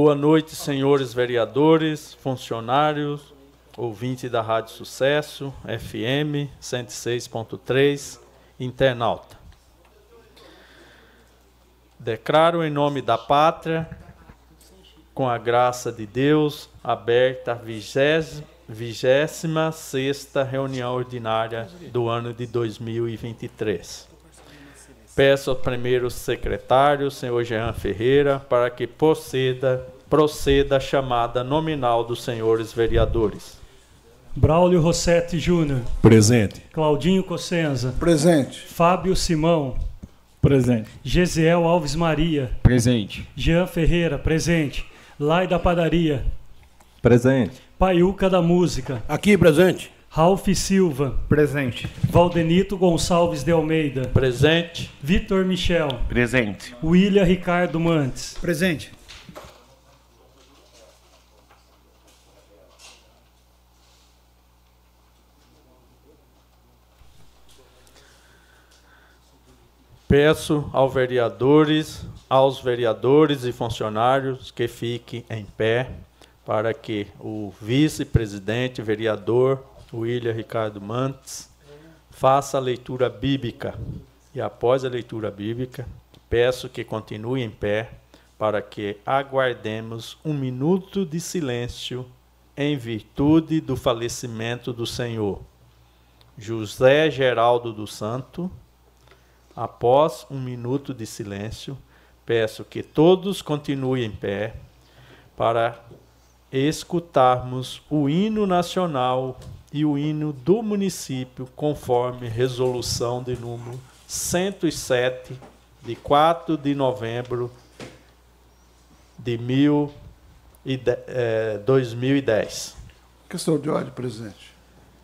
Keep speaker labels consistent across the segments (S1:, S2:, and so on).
S1: Boa noite, senhores vereadores, funcionários, ouvintes da Rádio Sucesso, FM 106.3, internauta. Declaro em nome da pátria, com a graça de Deus, aberta a vigésima sexta reunião ordinária do ano de 2023. Peço ao primeiro secretário, senhor Jean Ferreira, para que proceda, proceda a chamada nominal dos senhores vereadores.
S2: Braulio Rossetti Júnior.
S3: Presente.
S2: Claudinho Cossenza.
S4: Presente.
S2: Fábio Simão.
S3: Presente.
S2: Gesiel Alves Maria.
S3: Presente.
S2: Jean Ferreira, presente. Lai da Padaria.
S3: Presente.
S2: Paiuca da Música.
S4: Aqui, presente.
S2: Ralph Silva.
S3: Presente.
S2: Valdenito Gonçalves de Almeida.
S1: Presente.
S2: Vitor Michel.
S3: Presente.
S2: William Ricardo Mantes.
S4: Presente.
S1: Peço aos vereadores, aos vereadores e funcionários que fiquem em pé para que o vice-presidente, vereador William Ricardo Mantes, faça a leitura bíblica. E após a leitura bíblica, peço que continue em pé para que aguardemos um minuto de silêncio em virtude do falecimento do Senhor. José Geraldo do Santo, após um minuto de silêncio, peço que todos continuem em pé para escutarmos o hino nacional e o hino do município, conforme resolução de número 107, de 4 de novembro de mil e de, eh, 2010.
S4: Questão de ordem, presidente.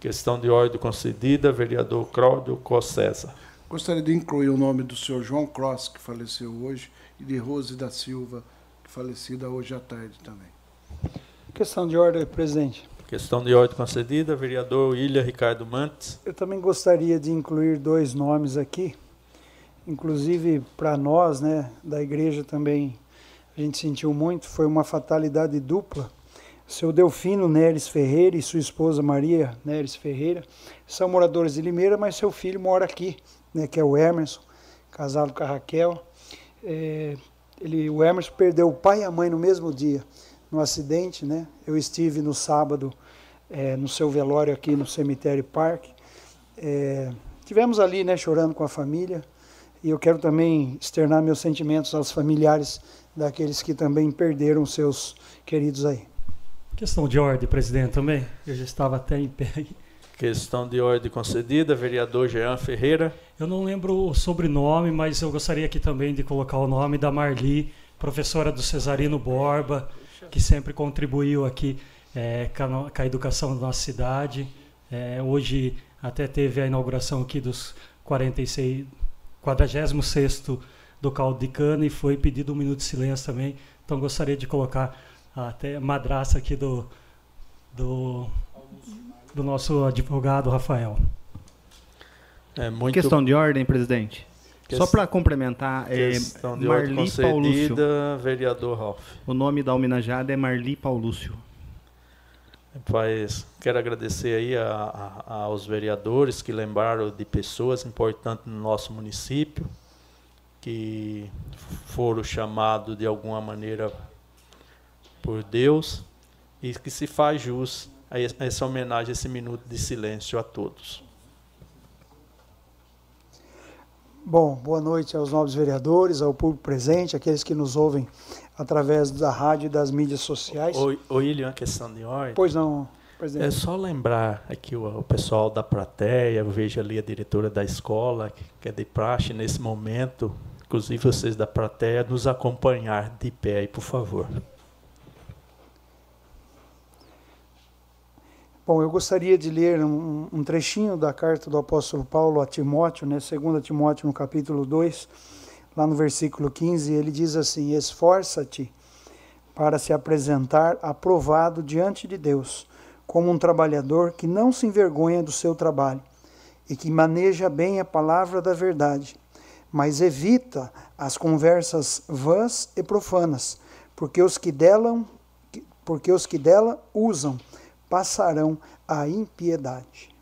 S1: Questão de ordem concedida, vereador Cláudio Cossesa.
S4: Gostaria de incluir o nome do senhor João Cross, que faleceu hoje, e de Rose da Silva, que falecida hoje à tarde também.
S5: Questão de ordem, presidente.
S1: Questão de ordem concedida, vereador William Ricardo Mantes.
S5: Eu também gostaria de incluir dois nomes aqui, inclusive para nós, né, da igreja também, a gente sentiu muito, foi uma fatalidade dupla. Seu Delfino Neres Ferreira e sua esposa Maria Neres Ferreira são moradores de Limeira, mas seu filho mora aqui, né, que é o Emerson, casado com a Raquel. É, ele, o Emerson perdeu o pai e a mãe no mesmo dia, no acidente, né? Eu estive no sábado é, no seu velório aqui no cemitério Parque. É, tivemos ali, né, chorando com a família. E eu quero também externar meus sentimentos aos familiares daqueles que também perderam seus queridos aí.
S2: Questão de ordem, presidente, também. Eu já estava até em pé.
S1: Questão de ordem concedida, vereador Jean Ferreira.
S2: Eu não lembro o sobrenome, mas eu gostaria aqui também de colocar o nome da Marli, professora do Cesarino Borba, que sempre contribuiu aqui é, com, a, com, a, educação da nossa cidade. É, hoje até teve a inauguração aqui dos 46, 46 do caldo de cana e foi pedido um minuto de silêncio também. Então gostaria de colocar até madraça aqui do, do, do nosso advogado Rafael.
S3: É muito... Questão de ordem, presidente. Só para complementar, é
S1: Marli Paulúcio. vereador Ralph.
S3: O nome da homenageada é Marli Paulúcio.
S1: Rapaz, quero agradecer aí a, a, aos vereadores que lembraram de pessoas importantes no nosso município, que foram chamados de alguma maneira por Deus e que se faz jus a essa homenagem, esse minuto de silêncio a todos.
S5: Bom, boa noite aos novos vereadores, ao público presente, aqueles que nos ouvem através da rádio e das mídias sociais.
S1: Oi, uma questão de ordem.
S5: Pois não, presidente.
S1: É só lembrar aqui o, o, pessoal da plateia, eu vejo ali a diretora da escola, que é de praxe nesse momento, inclusive vocês da plateia, nos acompanhar de pé aí, por favor.
S6: Bom, eu gostaria de ler um, um, trechinho da carta do apóstolo Paulo a Timóteo, né, 2 Timóteo, no capítulo 2, lá no versículo 15, ele diz assim: Esforça-te para se apresentar aprovado diante de Deus, como um trabalhador que não se envergonha do seu trabalho e que maneja bem a palavra da verdade, mas evita as conversas vãs e profanas, porque os que dela, porque os que dela usam passarão a impiedade.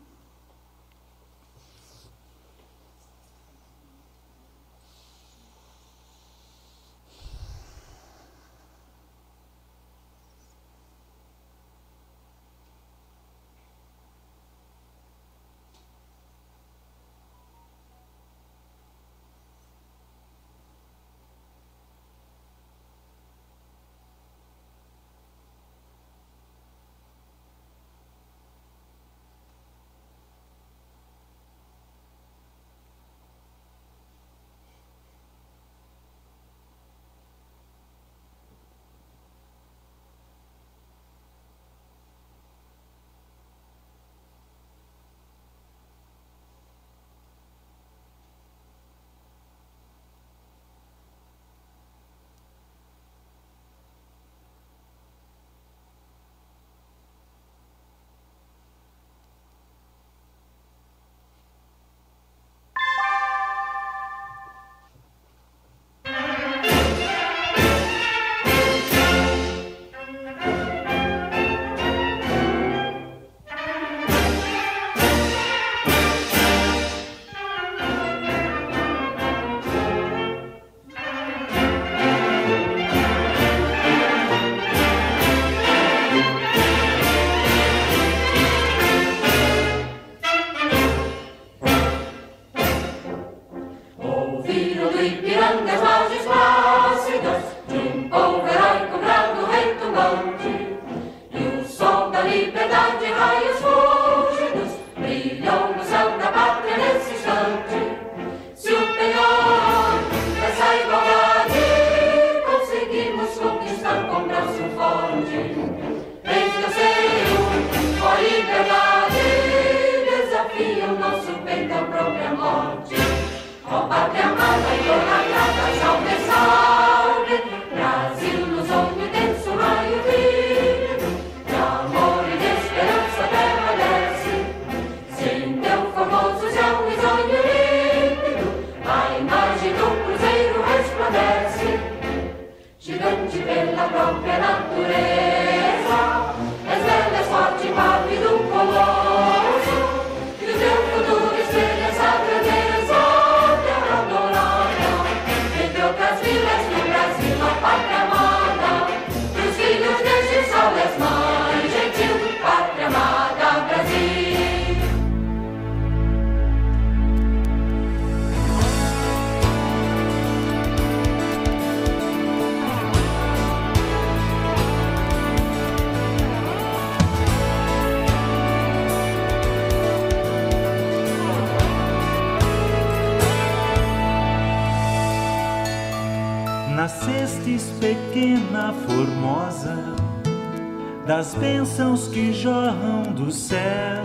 S7: Das bênçãos que jorram do céu.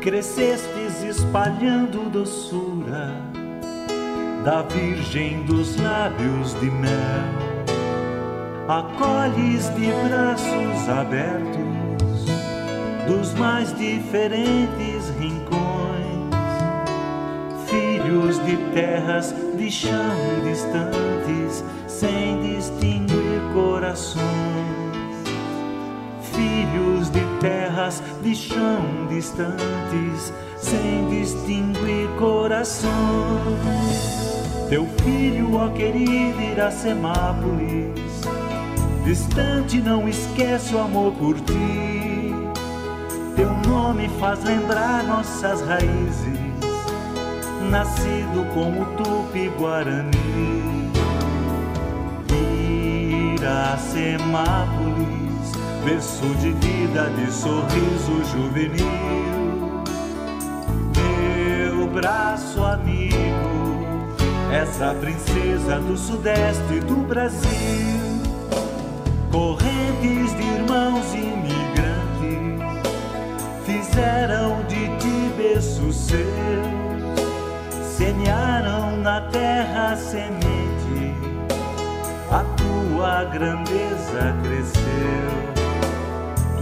S7: Crescestes espalhando doçura da Virgem dos lábios de mel. Acolhes de braços abertos dos mais diferentes rincões, filhos de terras de chão distantes, sem distinguir corações filhos de terras de chão distantes, sem distinguir corações. Teu filho, ó querido Iracemápolis, distante não esquece o amor por ti. Teu nome faz lembrar nossas raízes, nascido como Tupi-Guarani. Iracemápolis berço de vida, de sorriso juvenil. Meu braço amigo, essa princesa do sudeste do Brasil. Correntes de irmãos imigrantes os seus semearam na terra semente, a tua grandeza cresceu.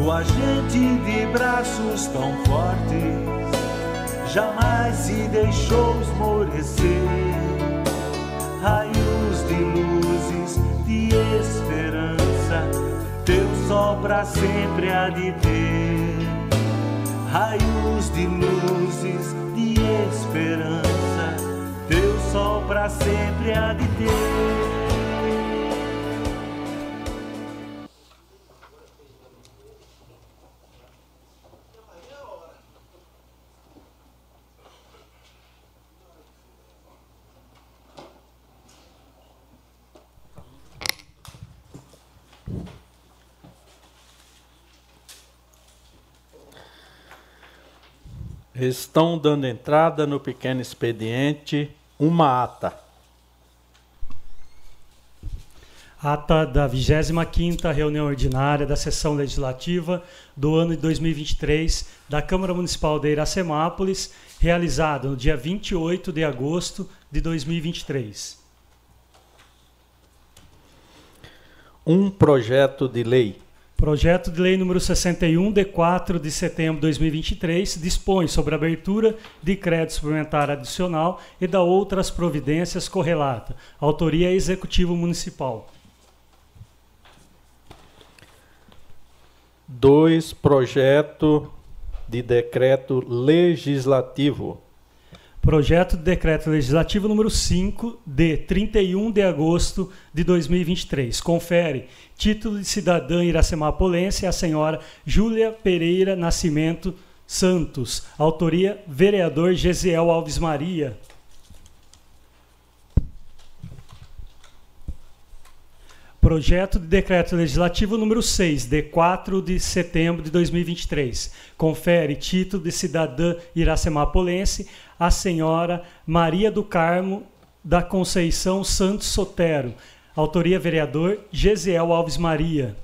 S7: Tua gente de braços tão fortes jamais se deixou esmorecer. Raios de luzes de esperança, teu sol para sempre há de ter. Raios de luzes de esperança, teu sol para sempre há de ter.
S1: Estão dando entrada no pequeno expediente uma ata.
S2: Ata da 25ª reunião ordinária da sessão legislativa do ano de 2023 da Câmara Municipal de Iracemápolis, realizada no dia 28 de agosto de 2023.
S1: Um projeto de lei
S2: Projeto de Lei número 61, de 4 de setembro de 2023, dispõe sobre a abertura de crédito suplementar adicional e da outras providências correlata. Autoria Executivo Municipal.
S1: 2. Projeto de decreto legislativo
S2: Projeto de Decreto Legislativo número 5, de 31 de agosto de 2023. Confere. Título de cidadã iracemapolense a senhora Júlia Pereira Nascimento Santos. Autoria: vereador Gesiel Alves Maria. Projeto de Decreto Legislativo número 6, de 4 de setembro de 2023. Confere título de cidadã iracemapolense a senhora Maria do Carmo da Conceição Santos Sotero. Autoria vereador Gesiel Alves Maria.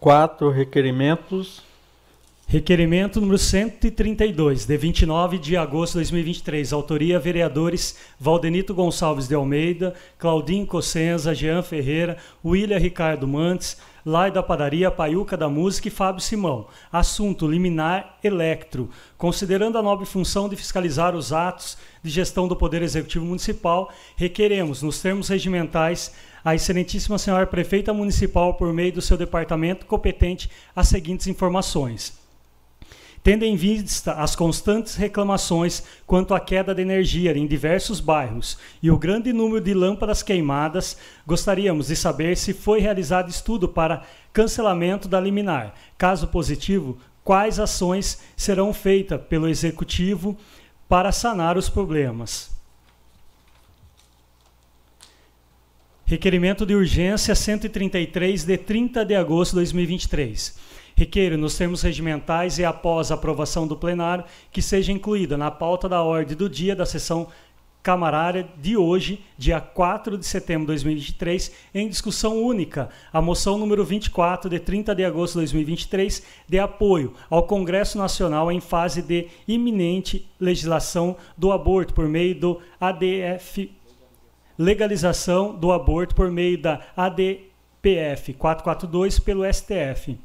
S1: Quatro requerimentos
S2: Requerimento número 132, de 29 de agosto de 2023. Autoria: vereadores Valdenito Gonçalves de Almeida, Claudinho Cossenza, Jean Ferreira, William Ricardo Mantes, Lai da Padaria, Paiuca da Música e Fábio Simão. Assunto: liminar electro. Considerando a nobre função de fiscalizar os atos de gestão do Poder Executivo Municipal, requeremos, nos termos regimentais, a Excelentíssima Senhora Prefeita Municipal, por meio do seu departamento competente, as seguintes informações tendo em vista as constantes reclamações quanto à queda de energia em diversos bairros e o grande número de lâmpadas queimadas, gostaríamos de saber se foi realizado estudo para cancelamento da liminar. Caso positivo, quais ações serão feitas pelo executivo para sanar os problemas? Requerimento de urgência 133 de 30 de agosto de 2023 Requeiro, nos termos regimentais e após a aprovação do plenário, que seja incluída na pauta da ordem do dia da sessão camarária de hoje, dia 4 de setembro de 2023, em discussão única, a moção número 24, de 30 de agosto de 2023, de apoio ao Congresso Nacional em fase de iminente legislação do aborto por meio do ADF, legalização do aborto por meio da ADPF 442 pelo STF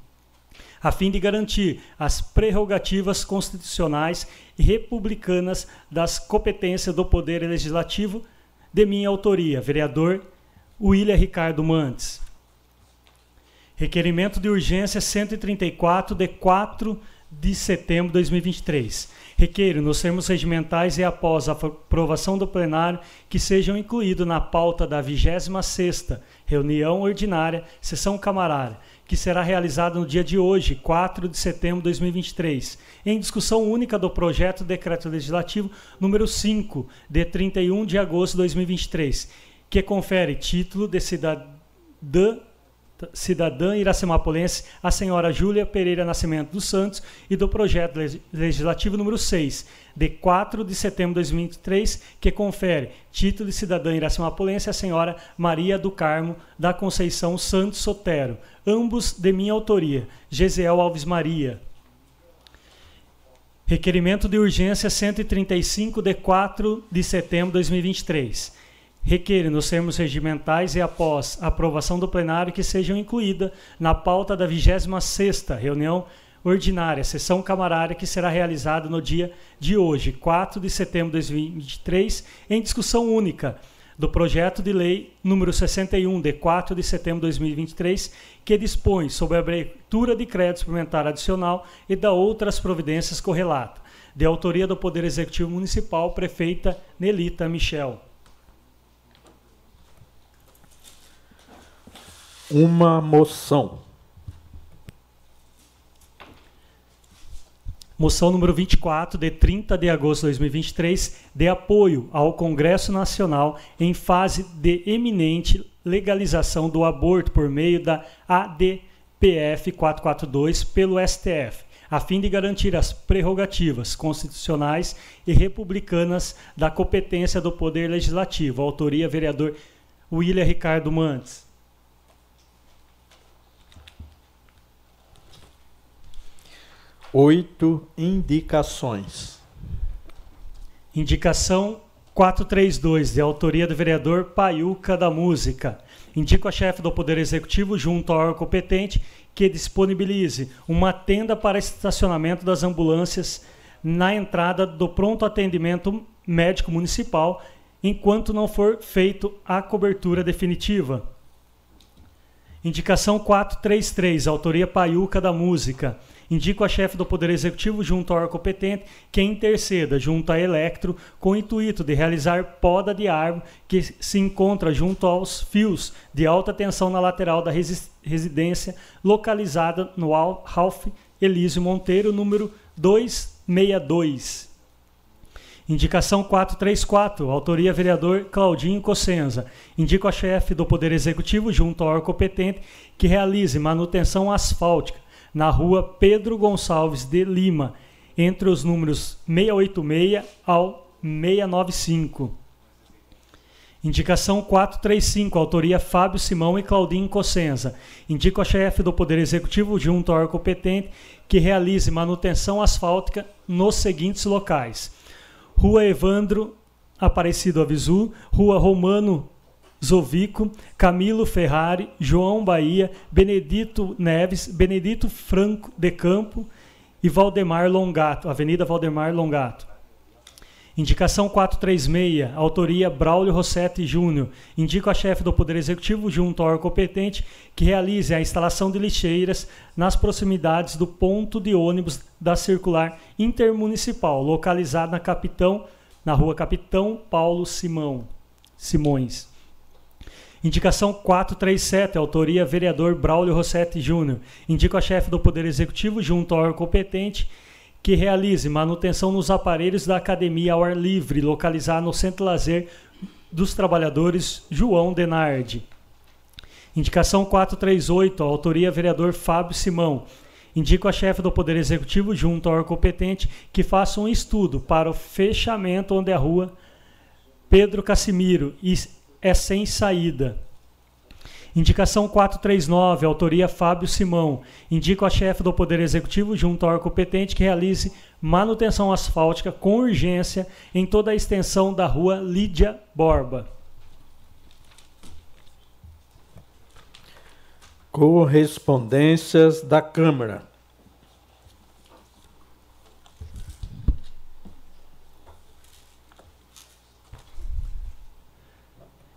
S2: a fim de garantir as prerrogativas constitucionais e republicanas das competências do Poder Legislativo, de minha autoria, vereador William Ricardo Mantes. Requerimento de urgência 134 de 4 de setembro de 2023. Requeiro, nos termos regimentais e após a aprovação do plenário, que sejam incluídos na pauta da 26ª reunião ordinária, sessão camarária, que será realizada no dia de hoje, 4 de setembro de 2023, em discussão única do projeto de decreto legislativo número 5, de 31 de agosto de 2023, que confere título de cidadã cidadã iracemapolense, a senhora Júlia Pereira Nascimento dos Santos, e do projeto legislativo número 6, de 4 de setembro de 2023, que confere título de cidadã iracemapolense à senhora Maria do Carmo da Conceição Santos Sotero, ambos de minha autoria, Gesiel Alves Maria. Requerimento de urgência 135 de 4 de setembro de 2023 requer nos termos regimentais e após aprovação do plenário que sejam incluída na pauta da 26ª reunião ordinária, sessão camarária que será realizada no dia de hoje, 4 de setembro de 2023, em discussão única do projeto de lei número 61 de 4 de setembro de 2023, que dispõe sobre a abertura de crédito suplementar adicional e da outras providências correlatas, de autoria do Poder Executivo Municipal, prefeita Nelita Michel.
S1: Uma moção.
S2: Moção número 24, de 30 de agosto de 2023, de apoio ao Congresso Nacional em fase de eminente legalização do aborto por meio da ADPF 442 pelo STF, a fim de garantir as prerrogativas constitucionais e republicanas da competência do Poder Legislativo. Autoria, vereador William Ricardo Mantes.
S1: Oito indicações.
S2: Indicação 432, de autoria do vereador Paiuca da Música. Indico a chefe do Poder Executivo, junto ao órgão competente, que disponibilize uma tenda para estacionamento das ambulâncias na entrada do pronto atendimento médico municipal, enquanto não for feito a cobertura definitiva. Indicação 433, autoria Paiuca da Música indico a chefe do Poder Executivo junto ao órgão competente que interceda junto à Electro com o intuito de realizar poda de árvore que se encontra junto aos fios de alta tensão na lateral da residência localizada no Ralph Elísio Monteiro, número 262. Indicação 434, autoria vereador Claudinho Cossenza. Indico a chefe do Poder Executivo, junto ao órgão competente, que realize manutenção asfáltica na rua Pedro Gonçalves de Lima, entre os números 686 ao 695. Indicação 435, autoria Fábio Simão e Claudinho Cossenza. Indico a chefe do Poder Executivo, junto ao órgão competente, que realize manutenção asfáltica nos seguintes locais: Rua Evandro Aparecido Avisu, Rua Romano Zovico, Camilo Ferrari, João Bahia, Benedito Neves, Benedito Franco de Campo e Valdemar Longato, Avenida Valdemar Longato. Indicação 436, autoria Braulio Rossetti Júnior. Indico a chefe do Poder Executivo, junto ao órgão competente, que realize a instalação de lixeiras nas proximidades do ponto de ônibus da circular intermunicipal, localizado na Capitão, na rua Capitão Paulo Simão, Simões. Indicação 437, autoria vereador Braulio Rossetti Júnior. Indico a chefe do Poder Executivo, junto ao órgão competente, que realize manutenção nos aparelhos da academia ao ar livre, localizada no Centro Lazer dos Trabalhadores João Denardi. Indicação 438, autoria vereador Fábio Simão. Indico a chefe do Poder Executivo, junto ao órgão competente, que faça um estudo para o fechamento onde a rua Pedro Cassimiro e é sem saída. Indicação 439, autoria Fábio Simão. Indico a chefe do Poder Executivo, junto ao competente, que realize manutenção asfáltica com urgência em toda a extensão da rua Lídia Borba.
S1: Correspondências da Câmara.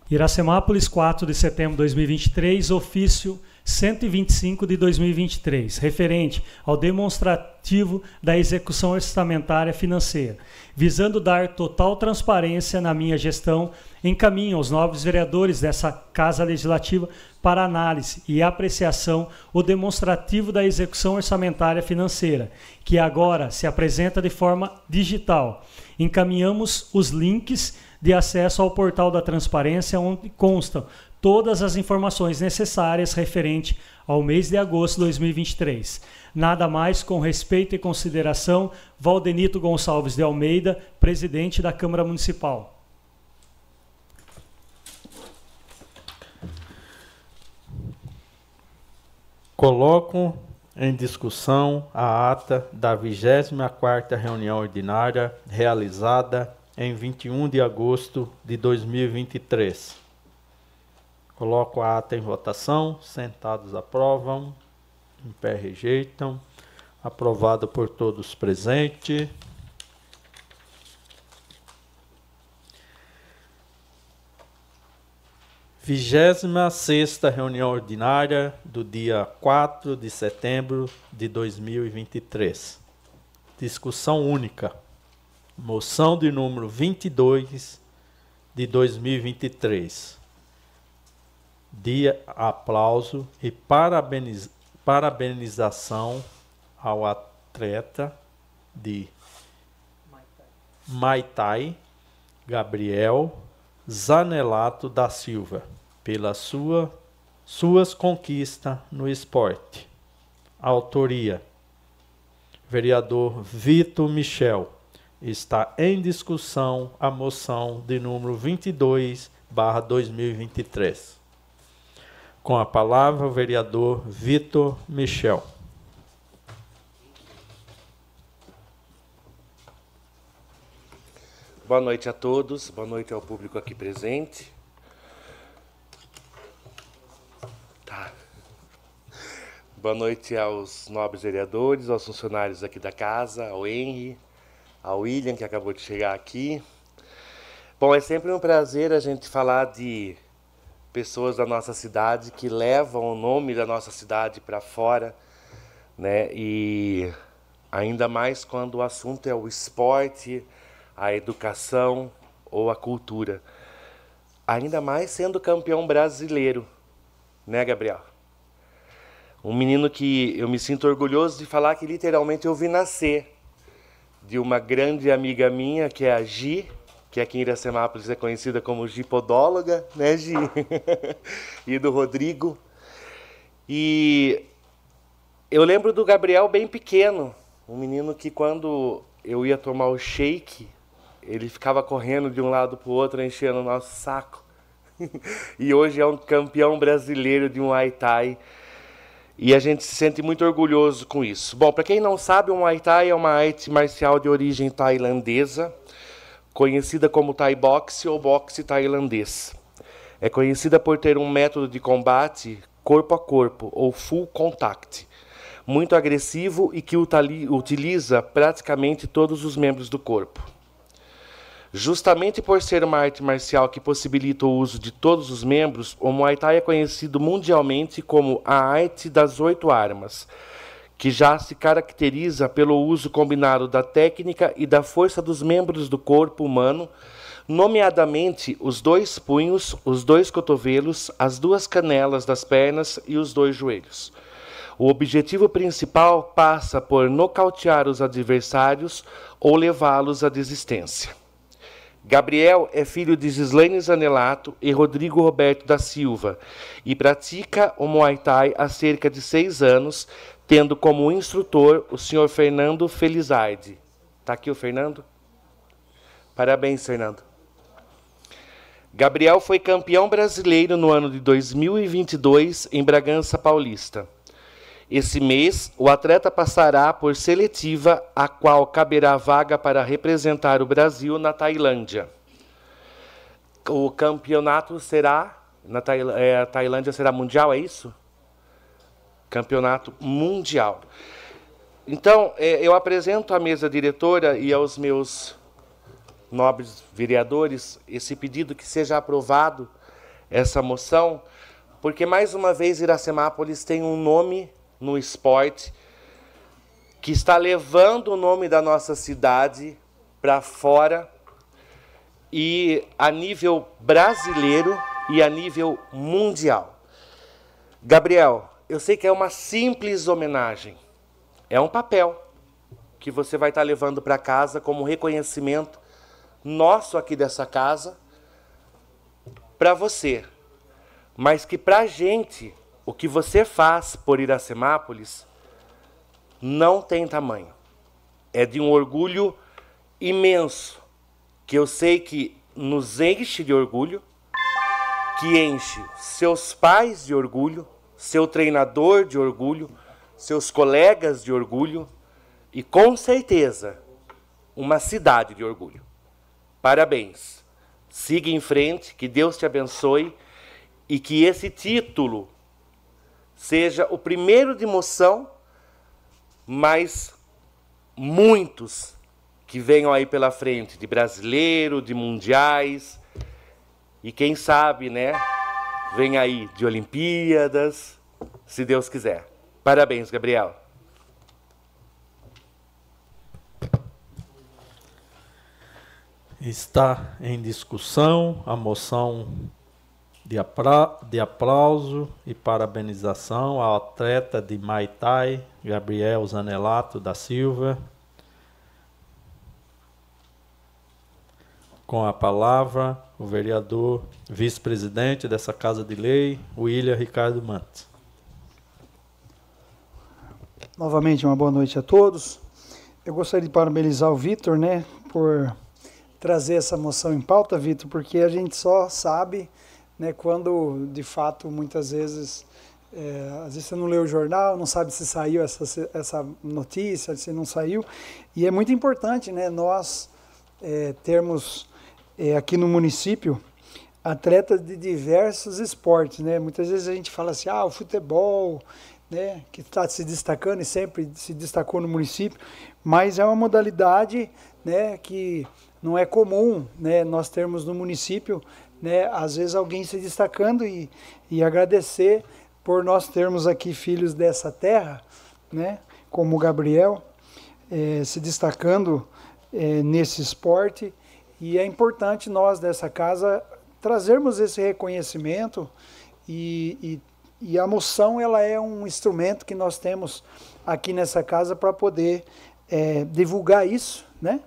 S2: Iracemápolis, 4 de setembro de 2023, ofício 125 de 2023, referente ao demonstrativo da execução orçamentária financeira, visando dar total transparência na minha gestão, encaminho aos novos vereadores dessa Casa Legislativa para análise e apreciação o demonstrativo da execução orçamentária financeira, que agora se apresenta de forma digital. Encaminhamos os links de acesso ao portal da transparência, onde constam todas as informações necessárias referente ao mês de agosto de 2023. Nada mais, com respeito e consideração, Valdenito Gonçalves de Almeida, presidente da Câmara Municipal.
S1: Coloco em discussão a ata da 24ª reunião ordinária realizada em 21 de agosto de 2023. Coloco a ata em votação, sentados aprovam, em pé rejeitam. Aprovado por todos presentes. Vigésima sexta reunião ordinária do dia 4 de setembro de 2023. Discussão única. Moção de número 22 de 2023. Dia aplauso e parabeniz, parabenização ao atleta de Maitai Gabriel Zanelato da Silva pela sua, suas conquistas no esporte. Autoria: Vereador Vitor Michel. Está em discussão a moção de número 22, barra 2023. Com a palavra, o vereador Vitor Michel.
S8: Boa noite a todos, boa noite ao público aqui presente. Boa noite aos nobres vereadores, aos funcionários aqui da casa, ao Henry, ao William, que acabou de chegar aqui. Bom, é sempre um prazer a gente falar de pessoas da nossa cidade que levam o nome da nossa cidade para fora, né? E ainda mais quando o assunto é o esporte, a educação ou a cultura. Ainda mais sendo campeão brasileiro, né, Gabriel? Um menino que eu me sinto orgulhoso de falar que literalmente eu vi nascer de uma grande amiga minha, que é a Gi, que aqui em Iracemápolis é conhecida como Gipodóloga, né, Gi? e do Rodrigo. E eu lembro do Gabriel bem pequeno, um menino que quando eu ia tomar o shake, ele ficava correndo de um lado para o outro, enchendo o nosso saco. e hoje é um campeão brasileiro de um Muay Thai e a gente se sente muito orgulhoso com isso. Bom, para quem não sabe, o Muay Thai é uma arte marcial de origem tailandesa, conhecida como Thai Boxe ou boxe tailandês. É conhecida por ter um método de combate corpo a corpo, ou full contact, muito agressivo e que utiliza praticamente todos os membros do corpo. Justamente por ser uma arte marcial que possibilita o uso de todos os membros, o Muay Thai é conhecido mundialmente como a arte das oito armas, que já se caracteriza pelo uso combinado da técnica e da força dos membros do corpo humano, nomeadamente os dois punhos, os dois cotovelos, as duas canelas das pernas e os dois joelhos. O objetivo principal passa por nocautear os adversários ou levá-los à desistência. Gabriel é filho de Gislaine Zanelato e Rodrigo Roberto da Silva e pratica o Muay Thai há cerca de seis anos, tendo como instrutor o senhor Fernando Felizardi. Está aqui o Fernando? Parabéns, Fernando. Gabriel foi campeão brasileiro no ano de 2022 em Bragança Paulista. Esse mês, o atleta passará por seletiva, a qual caberá vaga para representar o Brasil na Tailândia. O campeonato será na é, Tailândia será mundial, é isso? Campeonato mundial. Então, é, eu apresento à mesa diretora e aos meus nobres vereadores esse pedido que seja aprovado essa moção, porque mais uma vez Iracemápolis tem um nome no esporte, que está levando o nome da nossa cidade para fora e a nível brasileiro e a nível mundial. Gabriel, eu sei que é uma simples homenagem, é um papel que você vai estar levando para casa como reconhecimento nosso aqui dessa casa para você. mas que para a gente, o que você faz por Iracemápolis não tem tamanho. É de um orgulho imenso, que eu sei que nos enche de orgulho, que enche seus pais de orgulho, seu treinador de orgulho, seus colegas de orgulho e com certeza uma cidade de orgulho. Parabéns. Siga em frente, que Deus te abençoe e que esse título seja o primeiro de moção, mas muitos que venham aí pela frente, de brasileiro, de mundiais, e quem sabe, né, vem aí de Olimpíadas, se Deus quiser. Parabéns, Gabriel.
S1: Está em discussão a moção de, apra de aplauso e parabenização ao atleta de Maitai, Gabriel Zanelato da Silva. Com a palavra, o vereador vice-presidente dessa Casa de Lei, William Ricardo Mantes.
S5: Novamente, uma boa noite a todos. Eu gostaria de parabenizar o Vitor, né, por trazer essa moção em pauta, Vitor, porque a gente só sabe, né, quando de fato muitas vezes é, às vezes você não lê o jornal, não sabe se saiu essa, essa notícia, se não saiu. E é muito importante né, nós é, termos é, aqui no município atletas de diversos esportes. Né? Muitas vezes a gente fala assim, ah, o futebol, né, que está se destacando e sempre se destacou no município, mas é uma modalidade né, que não é comum né, nós termos no município, né, às vezes alguém se destacando e, e agradecer por nós termos aqui filhos dessa terra, né, como Gabriel, é, se destacando é, nesse esporte. E é importante nós dessa casa trazermos esse reconhecimento e, e, e a moção ela é um instrumento que nós temos aqui nessa casa para poder é, divulgar isso, né?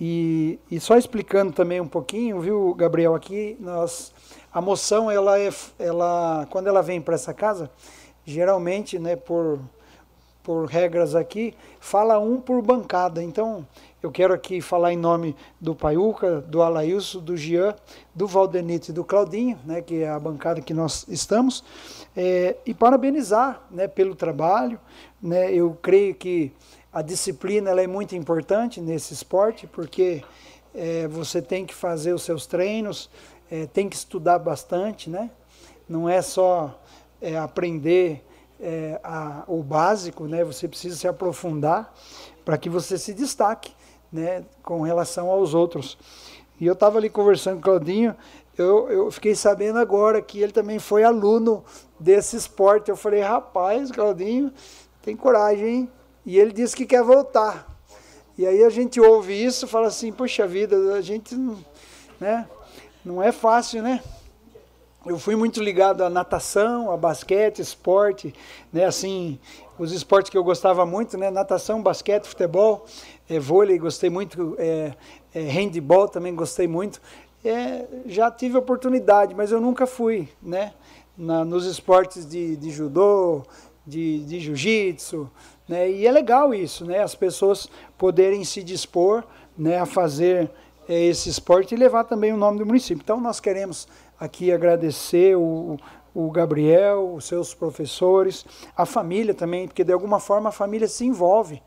S5: E, e só explicando também um pouquinho, viu, Gabriel, aqui nós a moção ela é ela quando ela vem para essa casa, geralmente, né, por por regras aqui, fala um por bancada. Então, eu quero aqui falar em nome do Paiuca, do Alailson, do Jean, do Valdenito e do Claudinho, né, que é a bancada que nós estamos, é, e parabenizar né, pelo trabalho. Né, eu creio que a disciplina é muito importante nesse esporte, porque é, você tem que fazer os seus treinos, é, tem que estudar bastante, né? Não é só é, aprender é, a, o básico, né? Você precisa se aprofundar para que você se destaque, né? Com relação aos outros. E eu estava ali conversando com o Claudinho, eu, eu fiquei sabendo agora que ele também foi aluno desse esporte. Eu falei, rapaz, Claudinho, tem coragem, hein? E ele disse que quer voltar. E aí a gente ouve isso fala assim, poxa vida, a gente né, não é fácil, né? Eu fui muito ligado à natação, a basquete, esporte, né? Assim, os esportes que eu gostava muito, né? Natação, basquete, futebol, é, vôlei, gostei muito, é, é, handball também gostei muito. É, já tive oportunidade, mas eu nunca fui, né? Na, nos esportes de, de judô, de, de jiu-jitsu, né? E é legal isso, né? as pessoas poderem se dispor né, a fazer é, esse esporte e levar também o nome do município. Então nós queremos aqui agradecer o, o Gabriel, os seus professores, a família também, porque de alguma forma a família se envolve.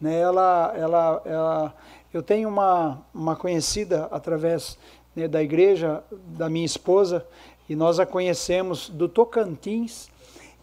S5: Né? Ela, ela, ela, eu tenho uma, uma conhecida através né, da igreja da minha esposa, e nós a conhecemos do Tocantins,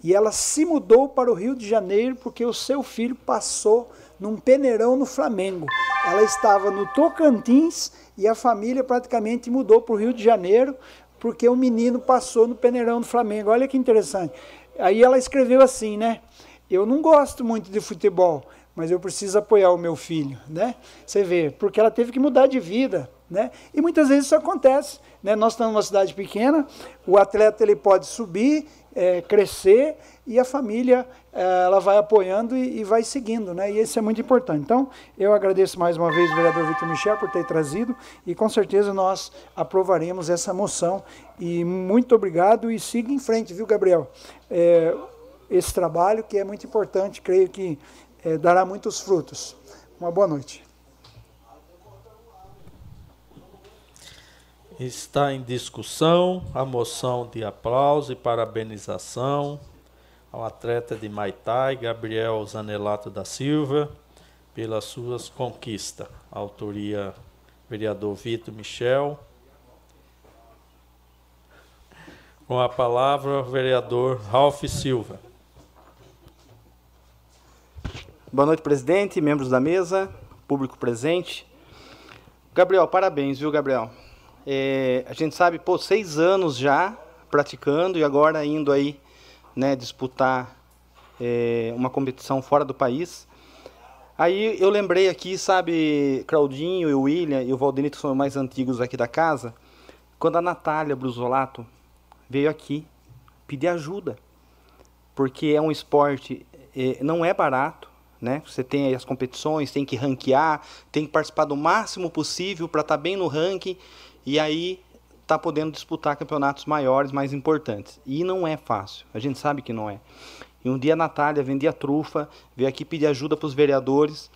S5: e ela se mudou para o Rio de Janeiro porque o seu filho passou num peneirão no Flamengo. Ela estava no Tocantins e a família praticamente mudou para o Rio de Janeiro porque o menino passou no peneirão do Flamengo. Olha que interessante. Aí ela escreveu assim, né? Eu não gosto muito de futebol, mas eu preciso apoiar o meu filho, né? Você vê, porque ela teve que mudar de vida, Né? E muitas vezes isso acontece. Né? Nós estamos numa cidade pequena, o atleta ele pode subir, é, crescer e a família é, ela vai apoiando e, e, vai seguindo, né? E isso é muito importante. Então, eu agradeço mais uma vez o vereador Vitor Michel por ter trazido e com certeza nós aprovaremos essa moção. E muito obrigado e siga em frente, viu, Gabriel? É, esse trabalho que é muito importante, creio que é, dará muitos frutos. Uma boa noite.
S1: Está em discussão a moção de aplauso e parabenização ao atleta de Maitai, Gabriel Zanelato da Silva, pelas suas conquistas. Autoria vereador Vitor Michel. Com a palavra, vereador Ralph Silva.
S9: Boa noite, presidente, membros da mesa, público presente. Gabriel, parabéns, viu, Gabriel? É, a gente sabe, pô, seis anos já praticando e agora indo aí, né, disputar é, uma competição fora do país. Aí eu lembrei aqui, sabe, Claudinho e o William e o Valdenito são os mais antigos aqui da casa, quando a Natália Brusolato veio aqui pedir ajuda, porque é um esporte, é, não é barato, né? Você tem as competições, tem que ranquear, tem que participar do máximo possível para estar tá bem no ranking e aí tá podendo disputar campeonatos maiores, mais importantes. E não é fácil, a gente sabe que não é. E um dia a Natália vendia trufa, veio aqui pedir ajuda para os vereadores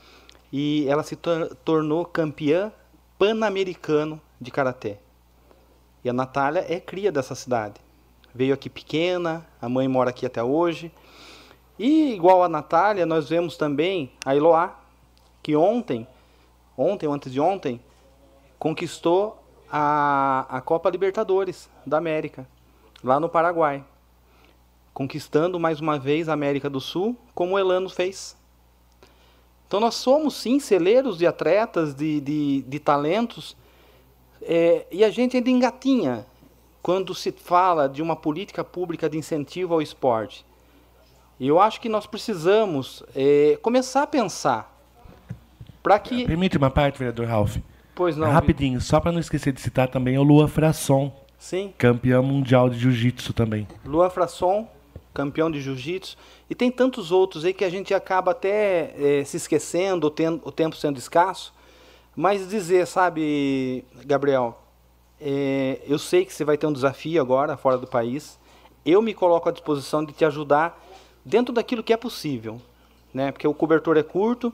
S9: e ela se tor tornou campeã pan-americano de karatê. E a Natália é cria dessa cidade. Veio aqui pequena, a mãe mora aqui até hoje. E igual a Natália, nós vemos também a Eloá, que ontem, ontem ou antes de ontem, conquistou a, a Copa Libertadores da América, lá no Paraguai. Conquistando mais uma vez a América do Sul, como o Elano fez. Então nós somos sim celeiros de atletas, de, de, de talentos, é, e a gente ainda engatinha quando se fala de uma política pública de incentivo ao esporte. E eu acho que nós precisamos é, começar a pensar para que.
S10: Permite uma parte, vereador Ralph.
S9: Pois não.
S10: Rapidinho, só para não esquecer de citar também o Lua Frasson.
S9: Sim.
S10: Campeão mundial de jiu-jitsu também.
S9: Lua Frasson, campeão de jiu-jitsu. E tem tantos outros aí que a gente acaba até é, se esquecendo, o, ten o tempo sendo escasso. Mas dizer, sabe, Gabriel, é, eu sei que você vai ter um desafio agora, fora do país. Eu me coloco à disposição de te ajudar dentro daquilo que é possível. Né? Porque o cobertor é curto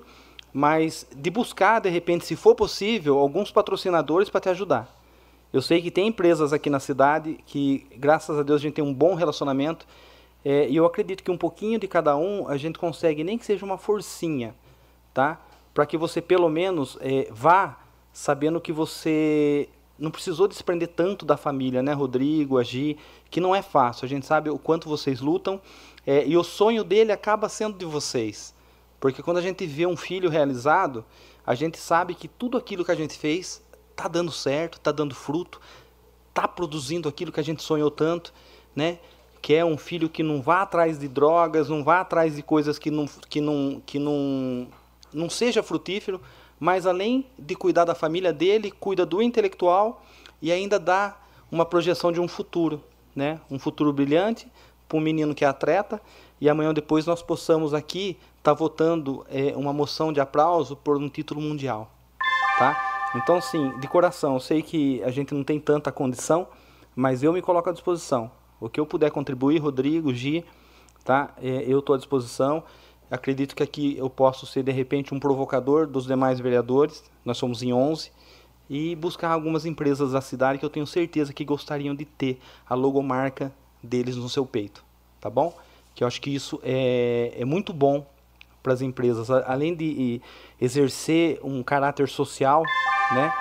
S9: mas de buscar, de repente, se for possível, alguns patrocinadores para te ajudar. Eu sei que tem empresas aqui na cidade que, graças a Deus, a gente tem um bom relacionamento é, e eu acredito que um pouquinho de cada um a gente consegue, nem que seja uma forcinha, tá? Para que você pelo menos é, vá sabendo que você não precisou desprender tanto da família, né, Rodrigo, Agi, que não é fácil. A gente sabe o quanto vocês lutam é, e o sonho dele acaba sendo de vocês. Porque quando a gente vê um filho realizado, a gente sabe que tudo aquilo que a gente fez está dando certo, está dando fruto, está produzindo aquilo que a gente sonhou tanto, né? Que é um filho que não vá atrás de drogas, não vá atrás de coisas que não, que não, que não, não seja frutífero, mas além de cuidar da família dele, cuida do intelectual e ainda dá uma projeção de um futuro, né? Um futuro brilhante para um menino que é atleta e amanhã depois nós possamos aqui estar tá votando é, uma moção de aplauso por um título mundial, tá? Então, sim, de coração, eu sei que a gente não tem tanta condição, mas eu me coloco à disposição. O que eu puder contribuir, Rodrigo, Gi, tá? É, eu estou à disposição. Acredito que aqui eu posso ser, de repente, um provocador dos demais vereadores. Nós somos em 11 e buscar algumas empresas da cidade que eu tenho certeza que gostariam de ter a logomarca deles no seu peito, tá bom? Que eu acho que isso é, é muito bom para as empresas, além de exercer um caráter social, né?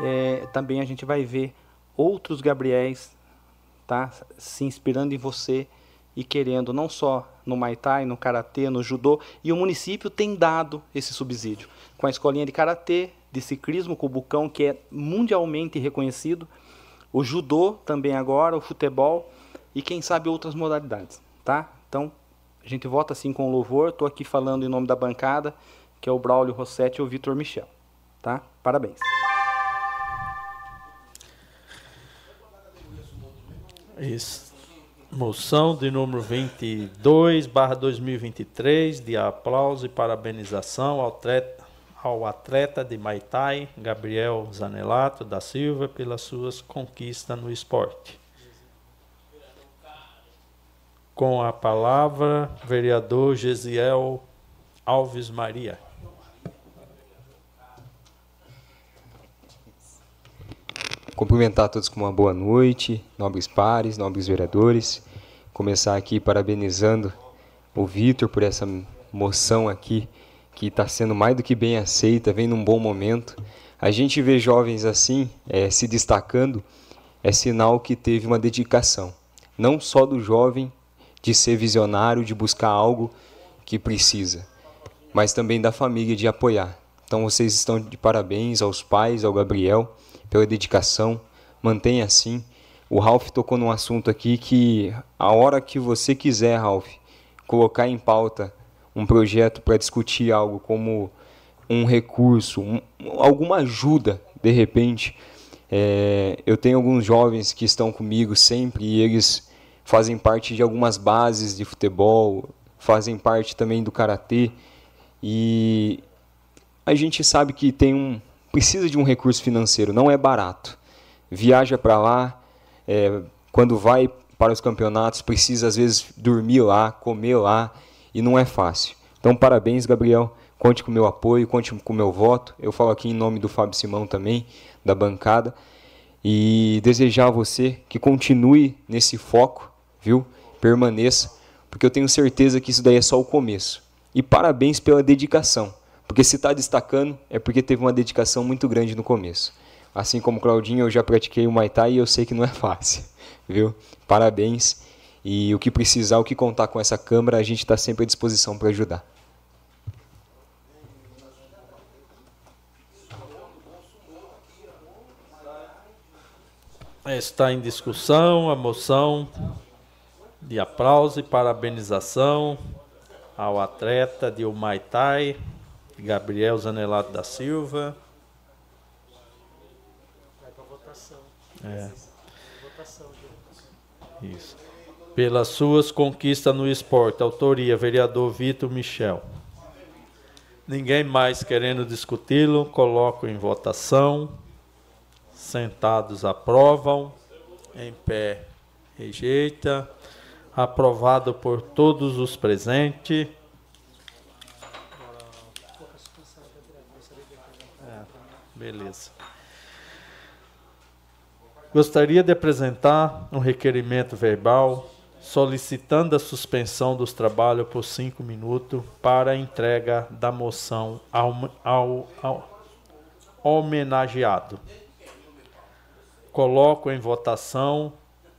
S9: É, também a gente vai ver outros Gabriéis, tá? Se inspirando em você e querendo não só no Muay no Karatê, no Judô, e o município tem dado esse subsídio. Com a escolinha de Karatê, de ciclismo, com o Bucão, que é mundialmente reconhecido, o Judô também agora, o futebol e quem sabe outras modalidades, tá? Então, a gente vota assim com louvor. Estou aqui falando em nome da bancada, que é o Braulio Rossetti e o Vitor Michel. Tá? Parabéns.
S1: Isso. Moção de número 22, barra 2023, de aplauso e parabenização ao, ao atleta de Maitai, Gabriel Zanelato da Silva, pelas suas conquistas no esporte. Com a palavra, vereador Gesiel Alves Maria.
S11: Cumprimentar todos com uma boa noite, nobres pares, nobres vereadores. Começar aqui parabenizando o Vitor por essa moção aqui, que está sendo mais do que bem aceita, vem num bom momento. A gente vê jovens assim, é, se destacando, é sinal que teve uma dedicação. Não só do jovem de ser visionário, de buscar algo que precisa, mas também da família de apoiar. Então vocês estão de parabéns aos pais, ao Gabriel pela dedicação. Mantenha assim. O Ralph tocou num assunto aqui que a hora que você quiser, Ralph, colocar em pauta um projeto para discutir algo como um recurso, um, alguma ajuda, de repente. É, eu tenho alguns jovens que estão comigo sempre e eles fazem parte de algumas bases de futebol, fazem parte também do karatê e a gente sabe que tem um, precisa de um recurso financeiro, não é barato. Viaja para lá, é, quando vai para os campeonatos, precisa às vezes dormir lá, comer lá, e não é fácil. Então, parabéns, Gabriel. Conte com o meu apoio, conte com o meu voto. Eu falo aqui em nome do Fábio Simão também, da bancada. E desejar a você que continue nesse foco, viu? Permaneça, porque eu tenho certeza que isso daí é só o começo. E parabéns pela dedicação. Porque se está destacando é porque teve uma dedicação muito grande no começo. Assim como Claudinho, eu já pratiquei o Muay Thai e eu sei que não é fácil, viu? Parabéns. E o que precisar, o que contar com essa Câmara, a gente está sempre à disposição para ajudar.
S1: Está em discussão a moção de aplauso e parabenização ao atleta de Muay Thai, Gabriel Zanelato da Silva.
S2: Vai para votação.
S1: É.
S2: Votação,
S1: Isso. Pelas suas conquistas no esporte. Autoria, vereador Vitor Michel. Ninguém mais querendo discuti-lo, coloco em votação. Sentados aprovam. Em pé rejeita. Aprovado por todos os presentes. Beleza. Gostaria de apresentar um requerimento verbal solicitando a suspensão dos trabalhos por cinco minutos para a entrega da moção ao, ao, ao homenageado. Coloco em votação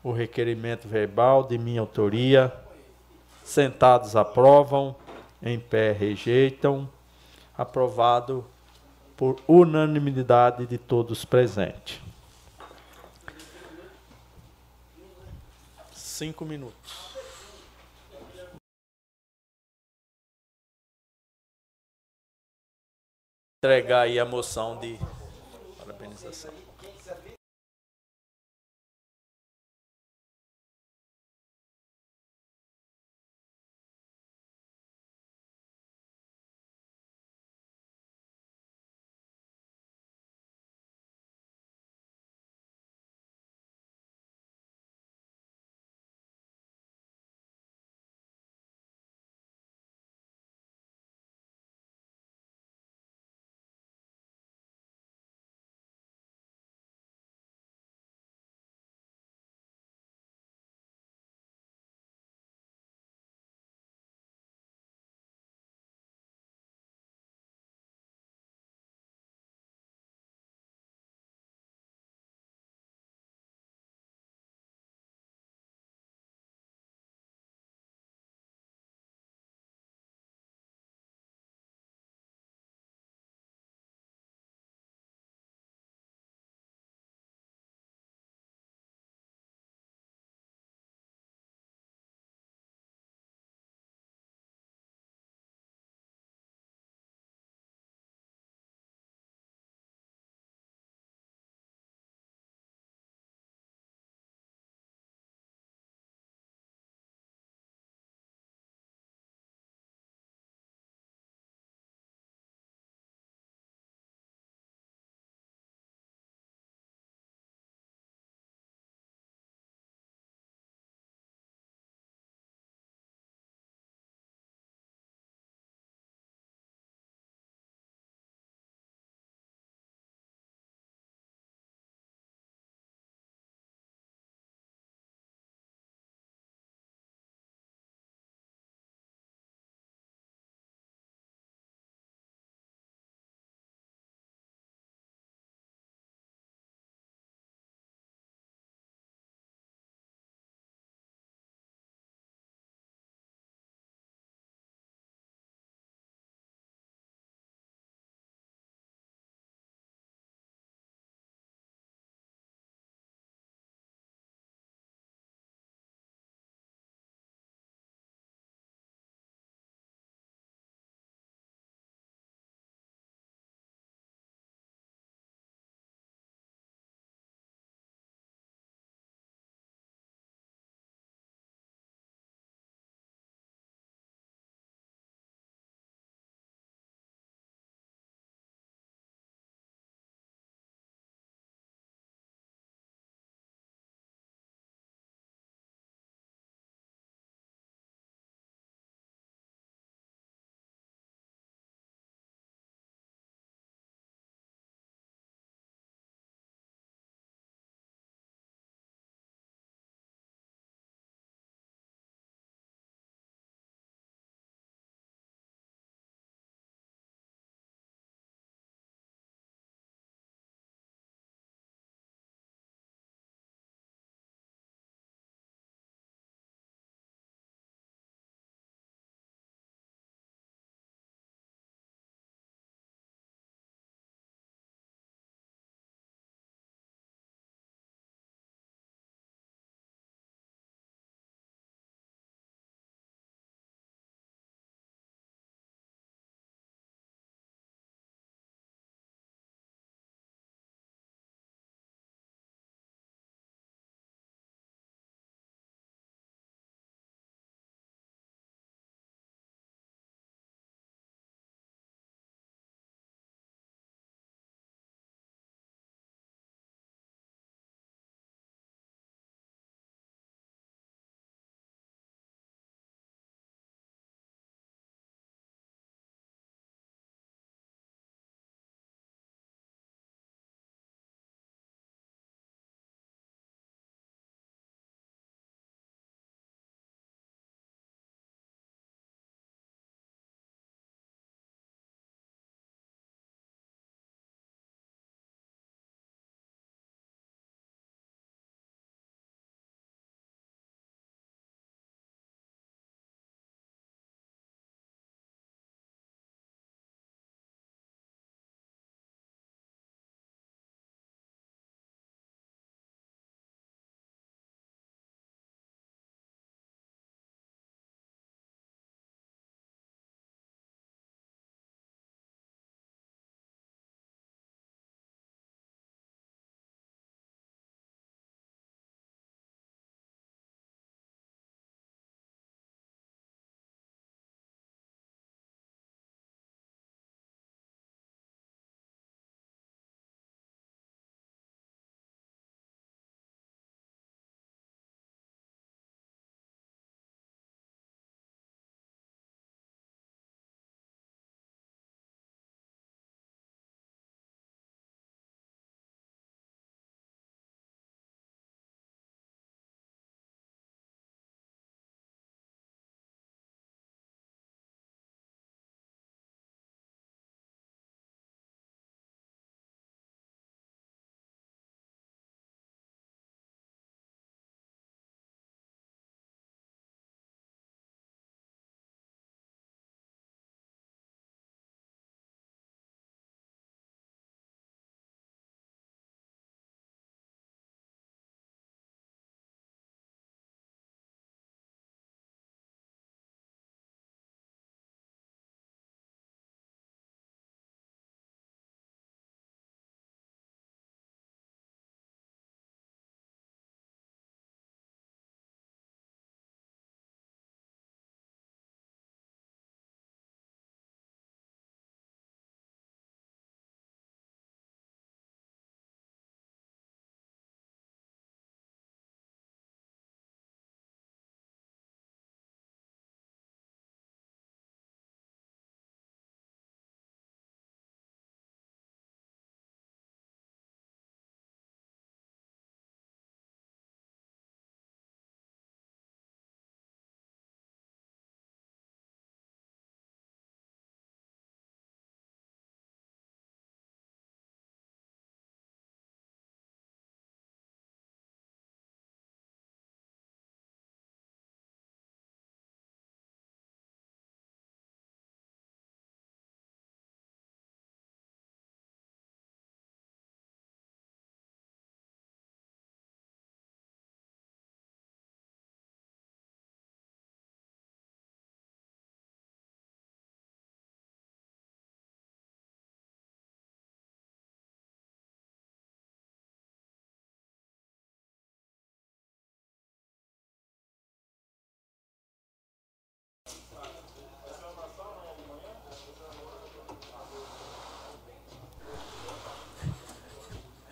S1: o requerimento verbal de minha autoria. Sentados aprovam, em pé rejeitam. Aprovado por unanimidade de todos presentes. Cinco minutos. Entregar aí a moção de parabenização.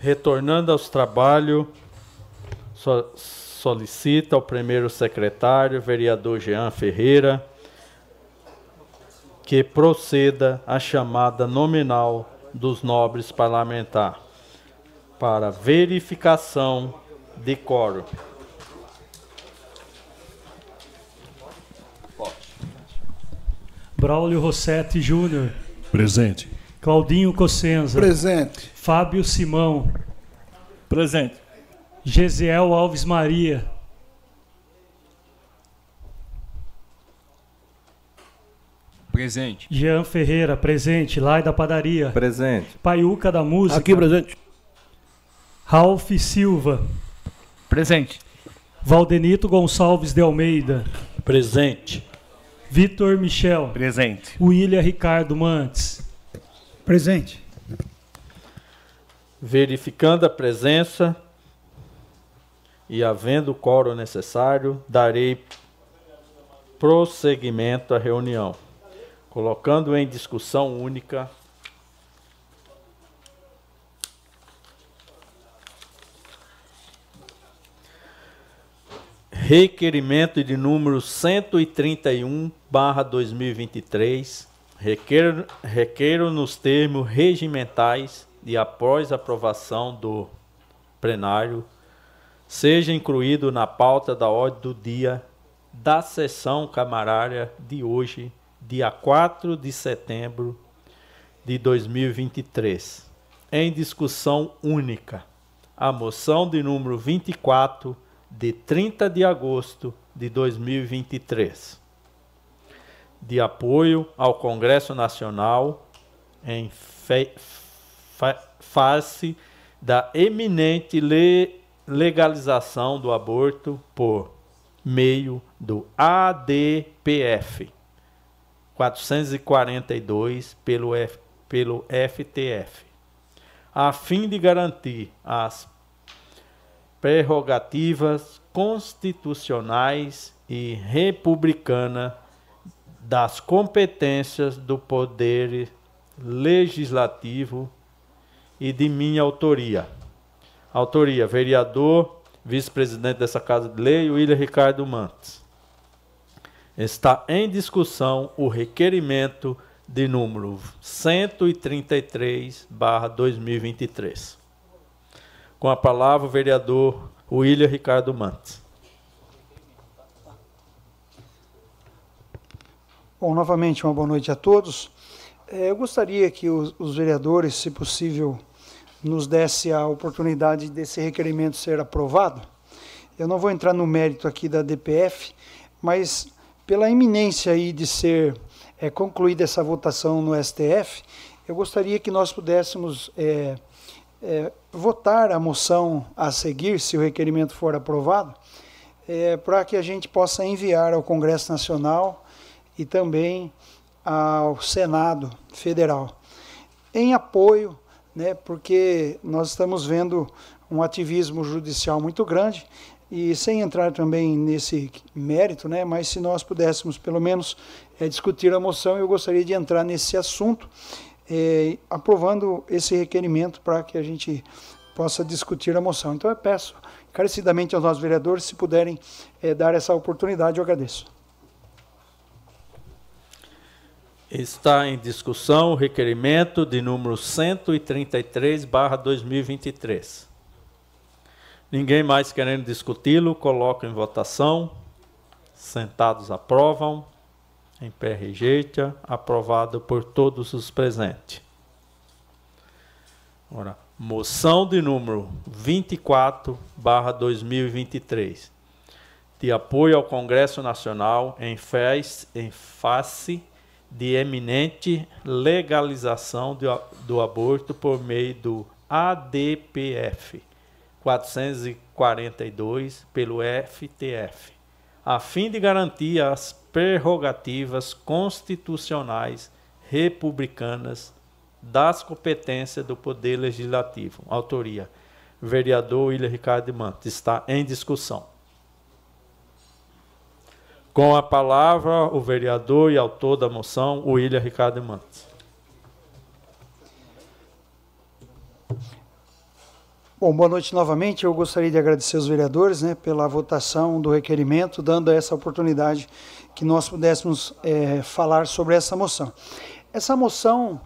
S1: Retornando aos trabalhos, so, solicita ao primeiro secretário, vereador Jean Ferreira, que proceda a chamada nominal dos nobres parlamentares para verificação de quórum.
S2: Braulio Rossetti Júnior.
S12: Presente.
S2: Claudinho Cossenza.
S4: Presente.
S2: Fábio Simão.
S12: Presente.
S2: Gesiel Alves Maria.
S13: Presente.
S2: Jean Ferreira, presente. Lai da Padaria.
S14: Presente.
S2: Paiuca da Música.
S12: Aqui, presente.
S2: Ralph Silva.
S13: Presente.
S2: Valdenito Gonçalves de Almeida.
S1: Presente.
S2: Vitor Michel.
S10: Presente.
S2: William Ricardo Mantes.
S5: Presente.
S1: Verificando a presença e havendo o quórum necessário, darei prosseguimento à reunião, colocando em discussão única requerimento de número 131 barra 2023 requeiro, requeiro nos termos regimentais e após aprovação do plenário seja incluído na pauta da ordem do dia da sessão camarária de hoje, dia 4 de setembro de 2023. Em discussão única, a moção de número 24 de 30 de agosto de 2023, de apoio ao Congresso Nacional em face da eminente le legalização do aborto por meio do ADPF 442 pelo, F, pelo FTF, a fim de garantir as prerrogativas constitucionais e republicana das competências do poder legislativo e de minha autoria. Autoria: vereador, vice-presidente dessa Casa de Lei, William Ricardo Mantes. Está em discussão o requerimento de número 133/2023. Com a palavra o vereador William Ricardo Mantes.
S5: Bom, novamente uma boa noite a todos. É, eu gostaria que os, os, vereadores, se possível, nos desse a oportunidade desse requerimento ser aprovado. Eu não vou entrar no mérito aqui da DPF, mas pela iminência aí de ser é, concluída essa votação no STF, eu gostaria que nós pudéssemos é, é, votar a moção a seguir, se o requerimento for aprovado, para que a gente possa enviar ao Congresso Nacional e também ao Senado Federal, em apoio, né, porque nós estamos vendo um ativismo judicial muito grande e sem entrar também nesse mérito, né, mas se nós pudéssemos pelo menos é, discutir a moção, eu gostaria de entrar nesse assunto é, aprovando esse requerimento para que a gente possa discutir a moção. Então eu peço encarecidamente aos nossos vereadores, se puderem é, dar essa oportunidade, eu agradeço.
S1: Está em discussão o requerimento de número 133/2023. Ninguém mais querendo discuti-lo, coloca em votação. Sentados aprovam. Em pé rejeita, aprovado por todos os presentes. Ora, moção de número 24 barra 2023 de apoio ao Congresso Nacional em, em face de eminente legalização do, do aborto por meio do ADPF 442 pelo FTF, a fim de garantir as prerrogativas constitucionais republicanas das competências do Poder Legislativo. Autoria: Vereador William Ricardo Manto. Está em discussão. Com a palavra, o vereador e autor da moção, William Ricardo de Mantos.
S5: Bom, boa noite novamente. Eu gostaria de agradecer os vereadores né, pela votação do requerimento, dando essa oportunidade que nós pudéssemos é, falar sobre essa moção. Essa moção,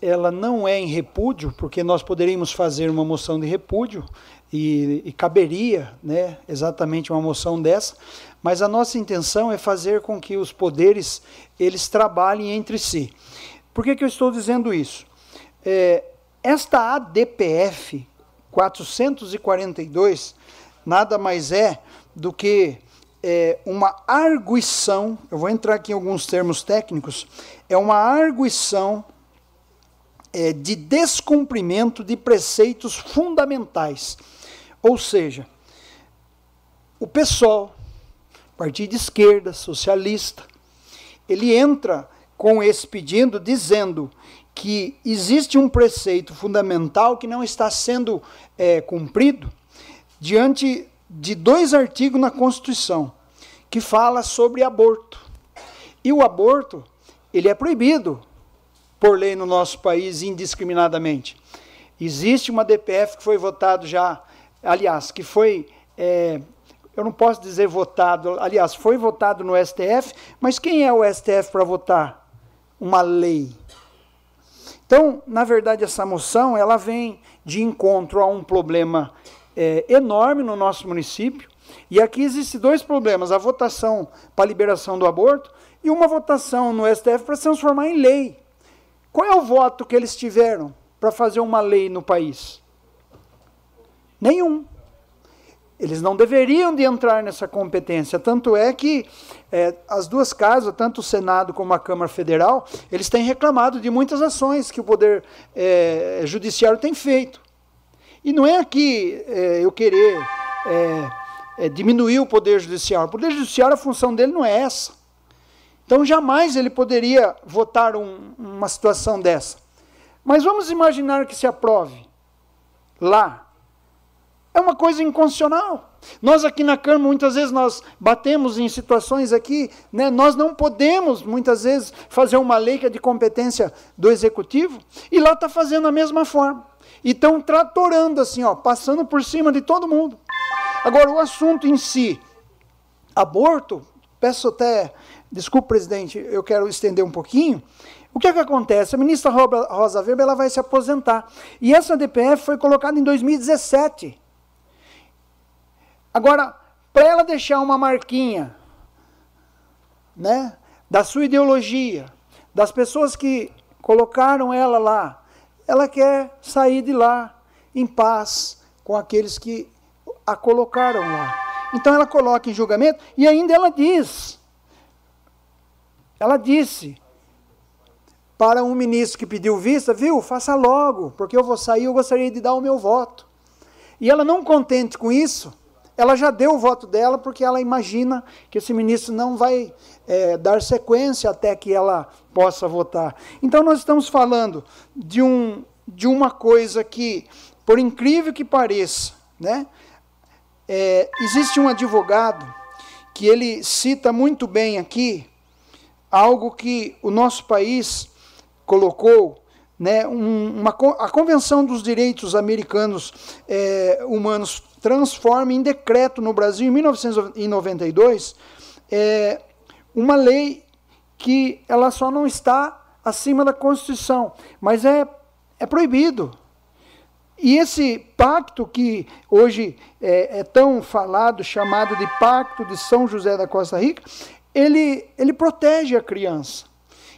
S5: ela não é em repúdio, porque nós poderíamos fazer uma moção de repúdio e, e caberia né, exatamente uma moção dessa, mas a nossa intenção é fazer com que os poderes eles trabalhem entre si. Por que, que eu estou dizendo isso? É, esta ADPF 442 nada mais é do que é, uma arguição, eu vou entrar aqui em alguns termos técnicos, é uma arguição é, de descumprimento de preceitos fundamentais. Ou seja, o PSOL, partido de esquerda, socialista, ele entra com esse pedido dizendo que existe um preceito fundamental que não está sendo é, cumprido diante de dois artigos na Constituição que fala sobre aborto. E o aborto, ele é proibido por lei no nosso país indiscriminadamente. Existe uma DPF que foi votado já, aliás, que foi, é, eu não posso dizer votado, aliás, foi votado no STF, mas quem é o STF para votar uma lei? Então, na verdade, essa moção ela vem de encontro a um problema é, enorme no nosso município. E aqui existem dois problemas: a votação para a liberação do aborto e uma votação no STF para se transformar em lei. Qual é o voto que eles tiveram para fazer uma lei no país? Nenhum. Eles não deveriam de entrar nessa competência. Tanto é que é, as duas casas, tanto o Senado como a Câmara Federal, eles têm reclamado de muitas ações que o Poder é, Judiciário tem feito. E não é aqui é, eu querer é, é, diminuir o Poder Judiciário. O Poder Judiciário, a função dele não é essa. Então, jamais ele poderia votar um, uma situação dessa. Mas vamos imaginar que se aprove lá é uma coisa inconstitucional. Nós aqui na Câmara, muitas vezes, nós batemos em situações aqui, né, nós não podemos, muitas vezes, fazer uma lei que é de competência do Executivo, e lá está fazendo a mesma forma. E estão tratorando assim, ó, passando por cima de todo mundo. Agora, o assunto em si, aborto, peço até, desculpe, presidente, eu quero estender um pouquinho, o que é que acontece? A ministra Rosa Weber ela vai se aposentar. E essa DPF foi colocada em 2017. Agora, para ela deixar uma marquinha, né, da sua ideologia, das pessoas que colocaram ela lá, ela quer sair de lá em paz com aqueles que a colocaram lá. Então ela coloca em julgamento e ainda ela diz, ela disse para um ministro que pediu vista, viu, faça logo, porque eu vou sair, eu gostaria de dar o meu voto. E ela não contente com isso, ela já deu o voto dela porque ela imagina que esse ministro não vai é, dar sequência até que ela possa votar. Então nós estamos falando de, um, de uma coisa que, por incrível que pareça, né, é, existe um advogado que ele cita muito bem aqui algo que o nosso país colocou né, uma, a Convenção dos Direitos Americanos é, Humanos transforma em decreto no Brasil, em 1992, é, uma lei que ela só não está acima da Constituição, mas é, é proibido. E esse pacto que hoje é, é, tão falado, chamado de Pacto de São José da Costa Rica, ele, ele protege a criança.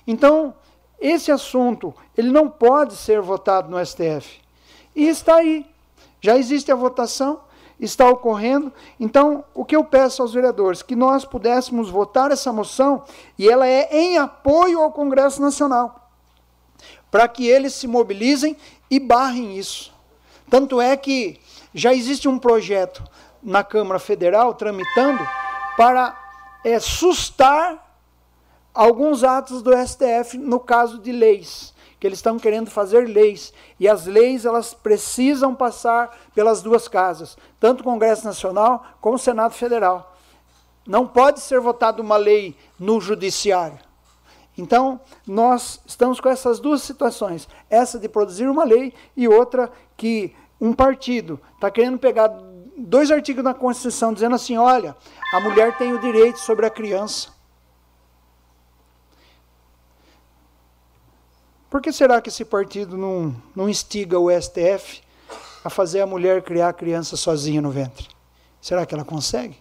S5: Então, esse assunto, ele não pode ser votado no STF. E está aí. Já existe a votação, está ocorrendo. Então, o que eu peço aos vereadores? Que nós pudéssemos votar essa moção, e ela é em apoio ao Congresso Nacional, para que eles se mobilizem e barrem isso. Tanto é que já existe um projeto na Câmara Federal tramitando para é, sustar alguns atos do STF no caso de leis que eles estão querendo fazer leis. E as leis elas precisam passar pelas duas casas, tanto o Congresso Nacional como o Senado Federal. Não pode ser votada uma lei no judiciário. Então, nós estamos com essas duas situações, essa de produzir uma lei e outra que um partido está querendo pegar dois artigos da Constituição dizendo assim: olha, a mulher tem o direito sobre a criança. Por que será que esse partido não, não instiga o STF a fazer a mulher criar a criança sozinha no ventre? Será que ela consegue?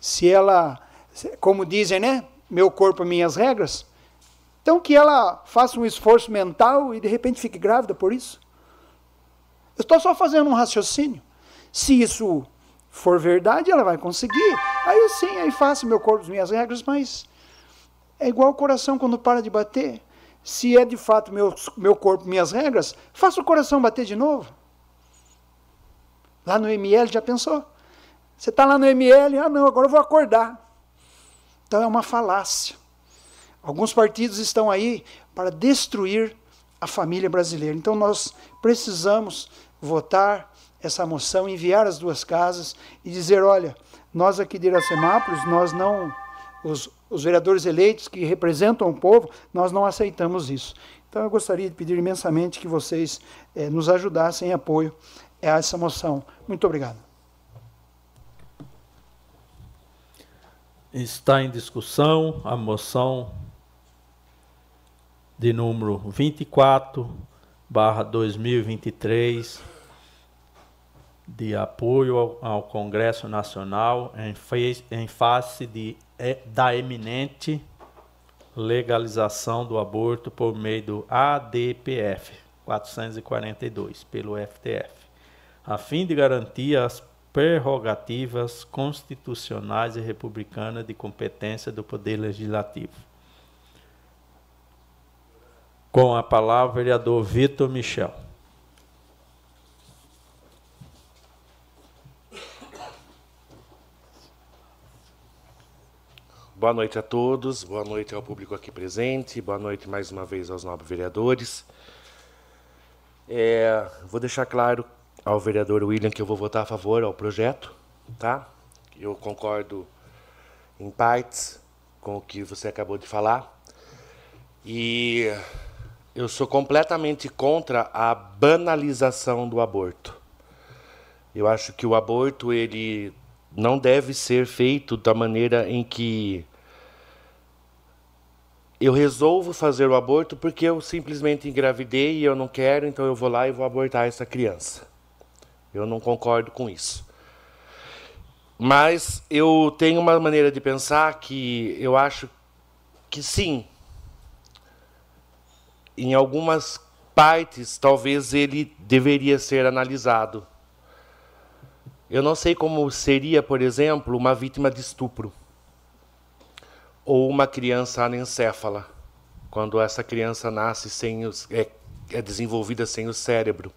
S5: Se ela, como dizem, né? Meu corpo, minhas regras. Então que ela faça um esforço mental e de repente fique grávida por isso. Eu estou só fazendo um raciocínio. Se isso for verdade, ela vai conseguir. Aí sim, aí faço meu corpo, minhas regras, mas é igual o coração quando para de bater. Se é de fato meu, meu corpo, minhas regras, faça o coração bater de novo. Lá no ML, já pensou? Você está lá no ML, ah não, agora eu vou acordar. Então é uma falácia. Alguns partidos estão aí para destruir a família brasileira. Então nós precisamos votar essa moção, enviar as duas casas e dizer, olha, nós aqui de Iracemápolis, nós não, os, os vereadores eleitos que representam o povo, nós não aceitamos isso. Então eu gostaria de pedir imensamente que vocês eh, nos ajudassem em apoio a essa moção. Muito obrigado.
S1: Está em discussão a moção de número 24, barra 2023, de apoio ao, ao Congresso Nacional em, fez, em face de, é, da eminente legalização do aborto por meio do ADPF 442, pelo FTF, a fim de garantir as prerrogativas constitucionais e republicanas de competência do Poder Legislativo. Com a palavra, o vereador Vitor Michel.
S8: Boa noite a todos, boa noite ao público aqui presente, boa noite mais uma vez aos nobres vereadores. É, vou deixar claro ao vereador William que eu vou votar a favor ao projeto, tá? Eu concordo em partes com o que você acabou de falar. E eu sou completamente contra a banalização do aborto. Eu acho que o aborto ele não deve ser feito da maneira em que eu resolvo fazer o aborto porque eu simplesmente engravidei e eu não quero, então eu vou lá e vou abortar essa criança. Eu não concordo com isso. Mas eu tenho uma maneira de pensar que eu acho que sim. Em algumas partes, talvez ele deveria ser analisado. Eu não sei como seria, por exemplo, uma vítima de estupro ou uma criança anencéfala, quando essa criança nasce sem os, é, é desenvolvida sem o cérebro.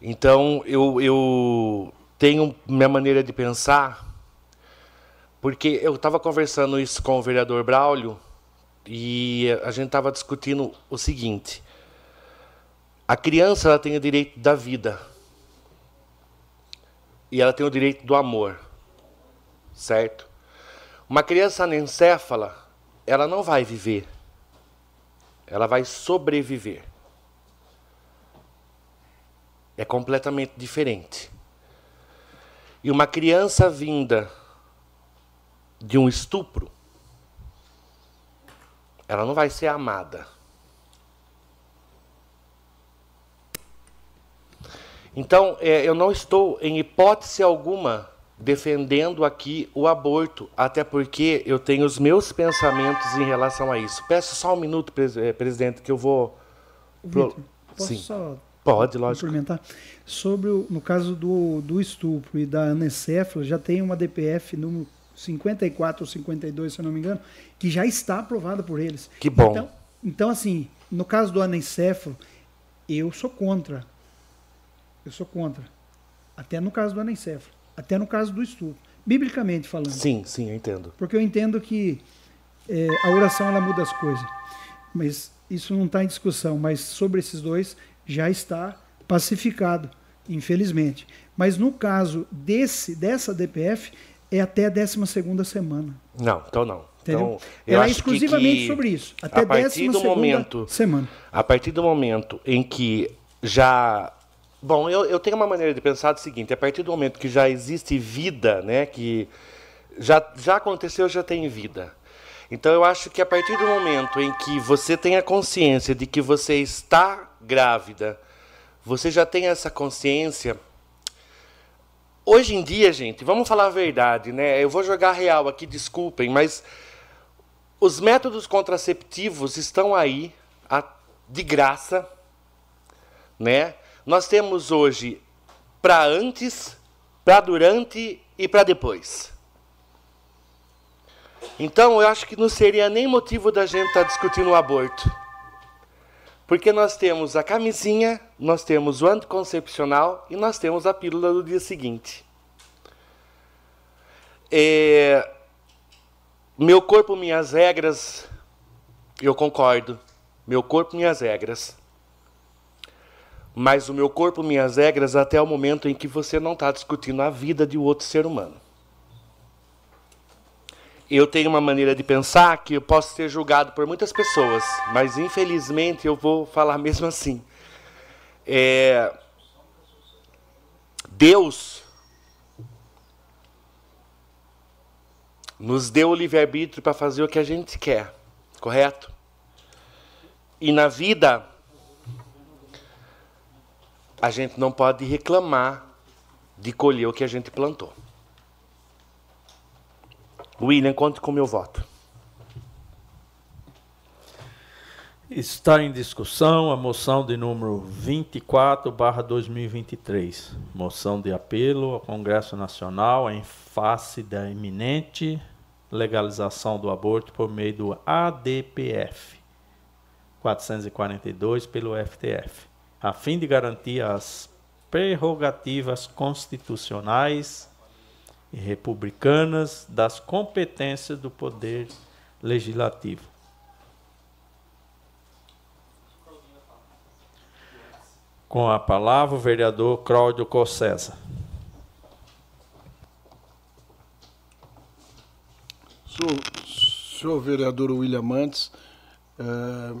S8: Então, eu, eu tenho minha maneira de pensar, porque eu estava conversando isso com o vereador Braulio e a gente estava discutindo o seguinte: a criança ela tem o direito da vida e ela tem o direito do amor, certo? Uma criança anencéfala, ela não vai viver, ela vai sobreviver é completamente diferente. E uma criança vinda de um estupro, ela não vai ser amada. Então, é, eu não estou, em hipótese alguma, defendendo aqui o aborto, até porque eu tenho os meus pensamentos em relação a isso. Peço só um minuto, é, presidente, que eu vou.
S5: Victor, posso Sim. só
S8: Pode, lógico.
S5: Complementar. Sobre o, no caso do, do estupro e da anencefalo, já tem uma DPF número 54 ou 52, se eu não me engano, que já está aprovada por eles.
S8: Que bom.
S5: Então, então assim, no caso do anencefalo, eu sou contra. Eu sou contra. Até no caso do anencefalo. Até no caso do estupro. Biblicamente falando.
S8: Sim, sim, eu entendo.
S5: Porque eu entendo que é, a oração ela muda as coisas. Mas isso não está em discussão. Mas sobre esses dois, já está pacificado, infelizmente. Mas no caso desse dessa DPF é até a 12 segunda semana.
S8: Não, então não.
S5: Entendeu? Então, é exclusivamente que, que
S8: sobre
S5: isso. Até a partir do momento, semana.
S8: A partir do momento em que já Bom, eu, eu tenho uma maneira de pensar do seguinte: a partir do momento que já existe vida, né, que já, já aconteceu, já tem vida. Então eu acho que a partir do momento em que você tem a consciência de que você está grávida, você já tem essa consciência. Hoje em dia, gente, vamos falar a verdade, né? Eu vou jogar real aqui, desculpem, mas os métodos contraceptivos estão aí de graça, né? Nós temos hoje para antes, para durante e para depois. Então, eu acho que não seria nem motivo da gente estar tá discutindo o aborto. Porque nós temos a camisinha, nós temos o anticoncepcional e nós temos a pílula do dia seguinte. É, meu corpo, minhas regras, eu concordo. Meu corpo, minhas regras mas o meu corpo, minhas regras, até o momento em que você não está discutindo a vida de outro ser humano. Eu tenho uma maneira de pensar que eu posso ser julgado por muitas pessoas, mas infelizmente eu vou falar mesmo assim. É... Deus nos deu o livre-arbítrio para fazer o que a gente quer, correto? E na vida a gente não pode reclamar de colher o que a gente plantou. William, conte com o meu voto.
S1: Está em discussão a moção de número 24, 2023. Moção de apelo ao Congresso Nacional em face da iminente legalização do aborto por meio do ADPF 442 pelo FTF a fim de garantir as prerrogativas constitucionais e republicanas das competências do Poder Legislativo. Com a palavra, o vereador Cláudio Cossesa.
S4: Senhor, senhor vereador William Mantes, eh,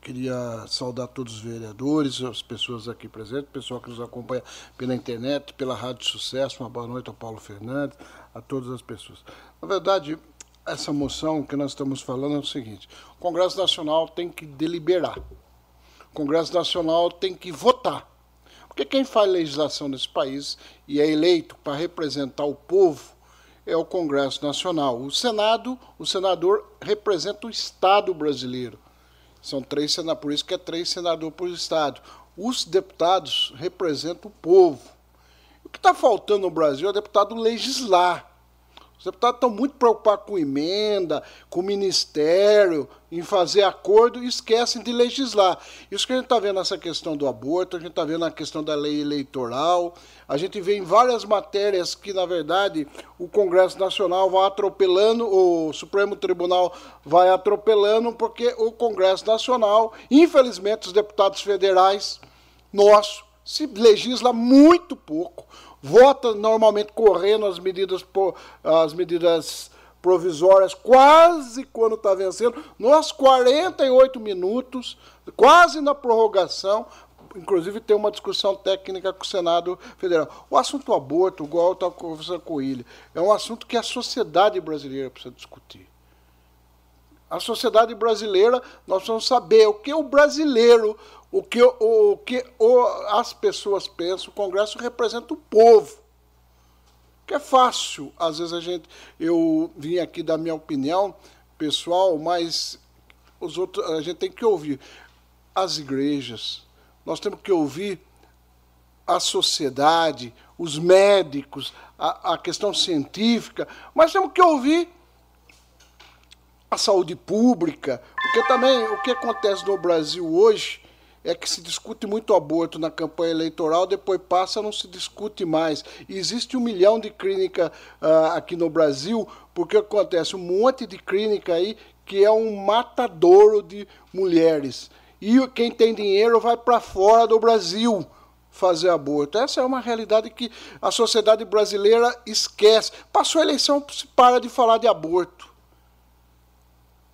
S4: Queria saudar todos os vereadores, as pessoas aqui presentes, o pessoal que nos acompanha pela internet, pela Rádio Sucesso. Uma boa noite ao Paulo Fernandes, a todas as pessoas. Na verdade, essa moção que nós estamos falando é o seguinte: o Congresso Nacional tem que deliberar, o Congresso Nacional tem que votar. Porque quem faz legislação nesse país e é eleito para representar o povo é o Congresso Nacional. O Senado, o senador representa o Estado brasileiro. São três senadores, por isso que é três senadores por estado. Os deputados representam o povo. O que está faltando no Brasil é o deputado legislar. Os deputados estão muito preocupados com emenda, com ministério, em fazer acordo e esquecem de legislar. Isso que a gente está vendo nessa questão do aborto, a gente está vendo na questão da lei eleitoral, a gente vê em várias matérias que, na verdade, o Congresso Nacional vai atropelando, o Supremo Tribunal vai atropelando, porque o Congresso Nacional, infelizmente, os deputados federais, nosso, se legisla muito pouco vota normalmente correndo as medidas, as medidas provisórias quase quando está vencendo, nos 48 minutos, quase na prorrogação, inclusive tem uma discussão técnica com o Senado Federal. O assunto aborto, igual estava conversando com ele, é um assunto que a sociedade brasileira precisa discutir. A sociedade brasileira, nós precisamos saber o que o brasileiro, o que, o, que o, as pessoas pensam, o Congresso representa o povo. Que é fácil, às vezes a gente, eu vim aqui dar minha opinião pessoal, mas os outros, a gente tem que ouvir as igrejas, nós temos que ouvir a sociedade, os médicos, a, a questão científica, mas temos que ouvir a saúde pública, porque também o que acontece no Brasil hoje é que se discute muito aborto na campanha eleitoral, depois passa, não se discute mais. E existe um milhão de clínica uh, aqui no Brasil, porque acontece um monte de clínica aí que é um matadouro de mulheres. E quem tem dinheiro vai para fora do Brasil fazer aborto. Essa é uma realidade que a sociedade brasileira esquece. Passou a eleição, se para de falar de aborto.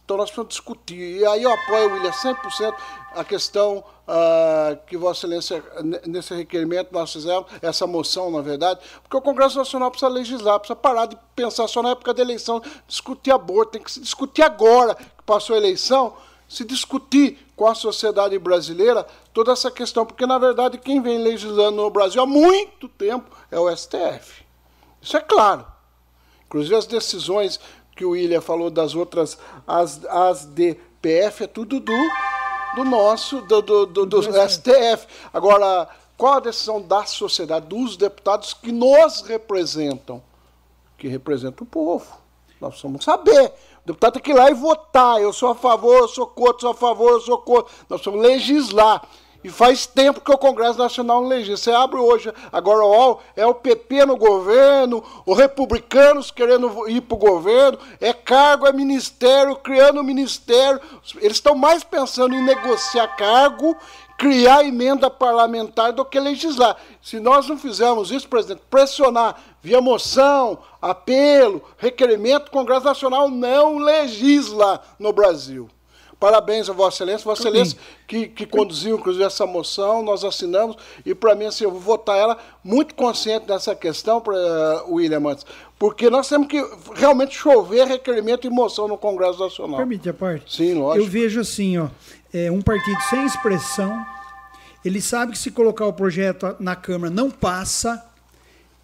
S4: Então nós precisamos discutir. E aí eu apoio, William, 100% a questão uh, que Vossa Excelência, nesse requerimento, nós fizemos, essa moção, na verdade, porque o Congresso Nacional precisa legislar, precisa parar de pensar só na época da eleição, discutir aborto, tem que se discutir agora que passou a eleição, se discutir com a sociedade brasileira toda essa questão, porque, na verdade, quem vem legislando no Brasil há muito tempo é o STF. Isso é claro. Inclusive, as decisões que o William falou das outras, as, as DPF, é tudo do do nosso, do, do, do, do STF. Agora, qual a decisão da sociedade, dos deputados que nos representam? Que representam o povo. Nós precisamos saber. O deputado tem que ir lá e votar. Eu sou a favor, eu sou contra, sou a favor, eu sou contra. Nós precisamos legislar. E faz tempo que o Congresso Nacional não legisla. Você abre hoje, agora ó, é o PP no governo, os republicanos querendo ir para o governo, é cargo, é ministério, criando ministério. Eles estão mais pensando em negociar cargo, criar emenda parlamentar do que legislar. Se nós não fizermos isso, presidente, pressionar via moção, apelo, requerimento, o Congresso Nacional não legisla no Brasil. Parabéns a Vossa Excelência, Vossa Excelência que, que conduziu, inclusive, essa moção, nós assinamos, e para mim, assim, eu vou votar ela muito consciente dessa questão, para uh, William Mantes, porque nós temos que realmente chover requerimento e moção no Congresso Nacional.
S5: Permite a parte?
S4: Sim, lógico.
S5: Eu vejo assim, ó, é um partido sem expressão, ele sabe que se colocar o projeto na Câmara não passa,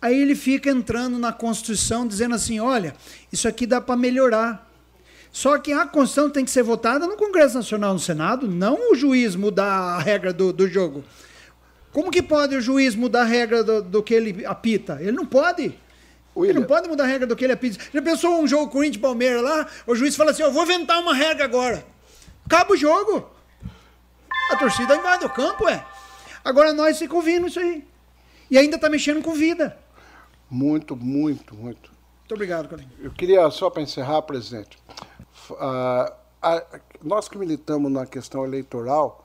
S5: aí ele fica entrando na Constituição dizendo assim, olha, isso aqui dá para melhorar. Só que a Constituição tem que ser votada no Congresso Nacional, no Senado, não o juiz mudar a regra do, do jogo. Como que pode o juiz mudar a regra do, do que ele apita? Ele não pode. William. Ele não pode mudar a regra do que ele apita. Já pensou um jogo Corinthians Palmeiras lá? O juiz fala assim: Eu vou inventar uma regra agora. Acaba o jogo. A torcida invade o campo, é. Agora nós ficamos ouvindo isso aí. E ainda está mexendo com vida.
S4: Muito, muito, muito.
S5: Muito obrigado, Colinho.
S4: Eu queria, só para encerrar, presidente, uh, a, nós que militamos na questão eleitoral,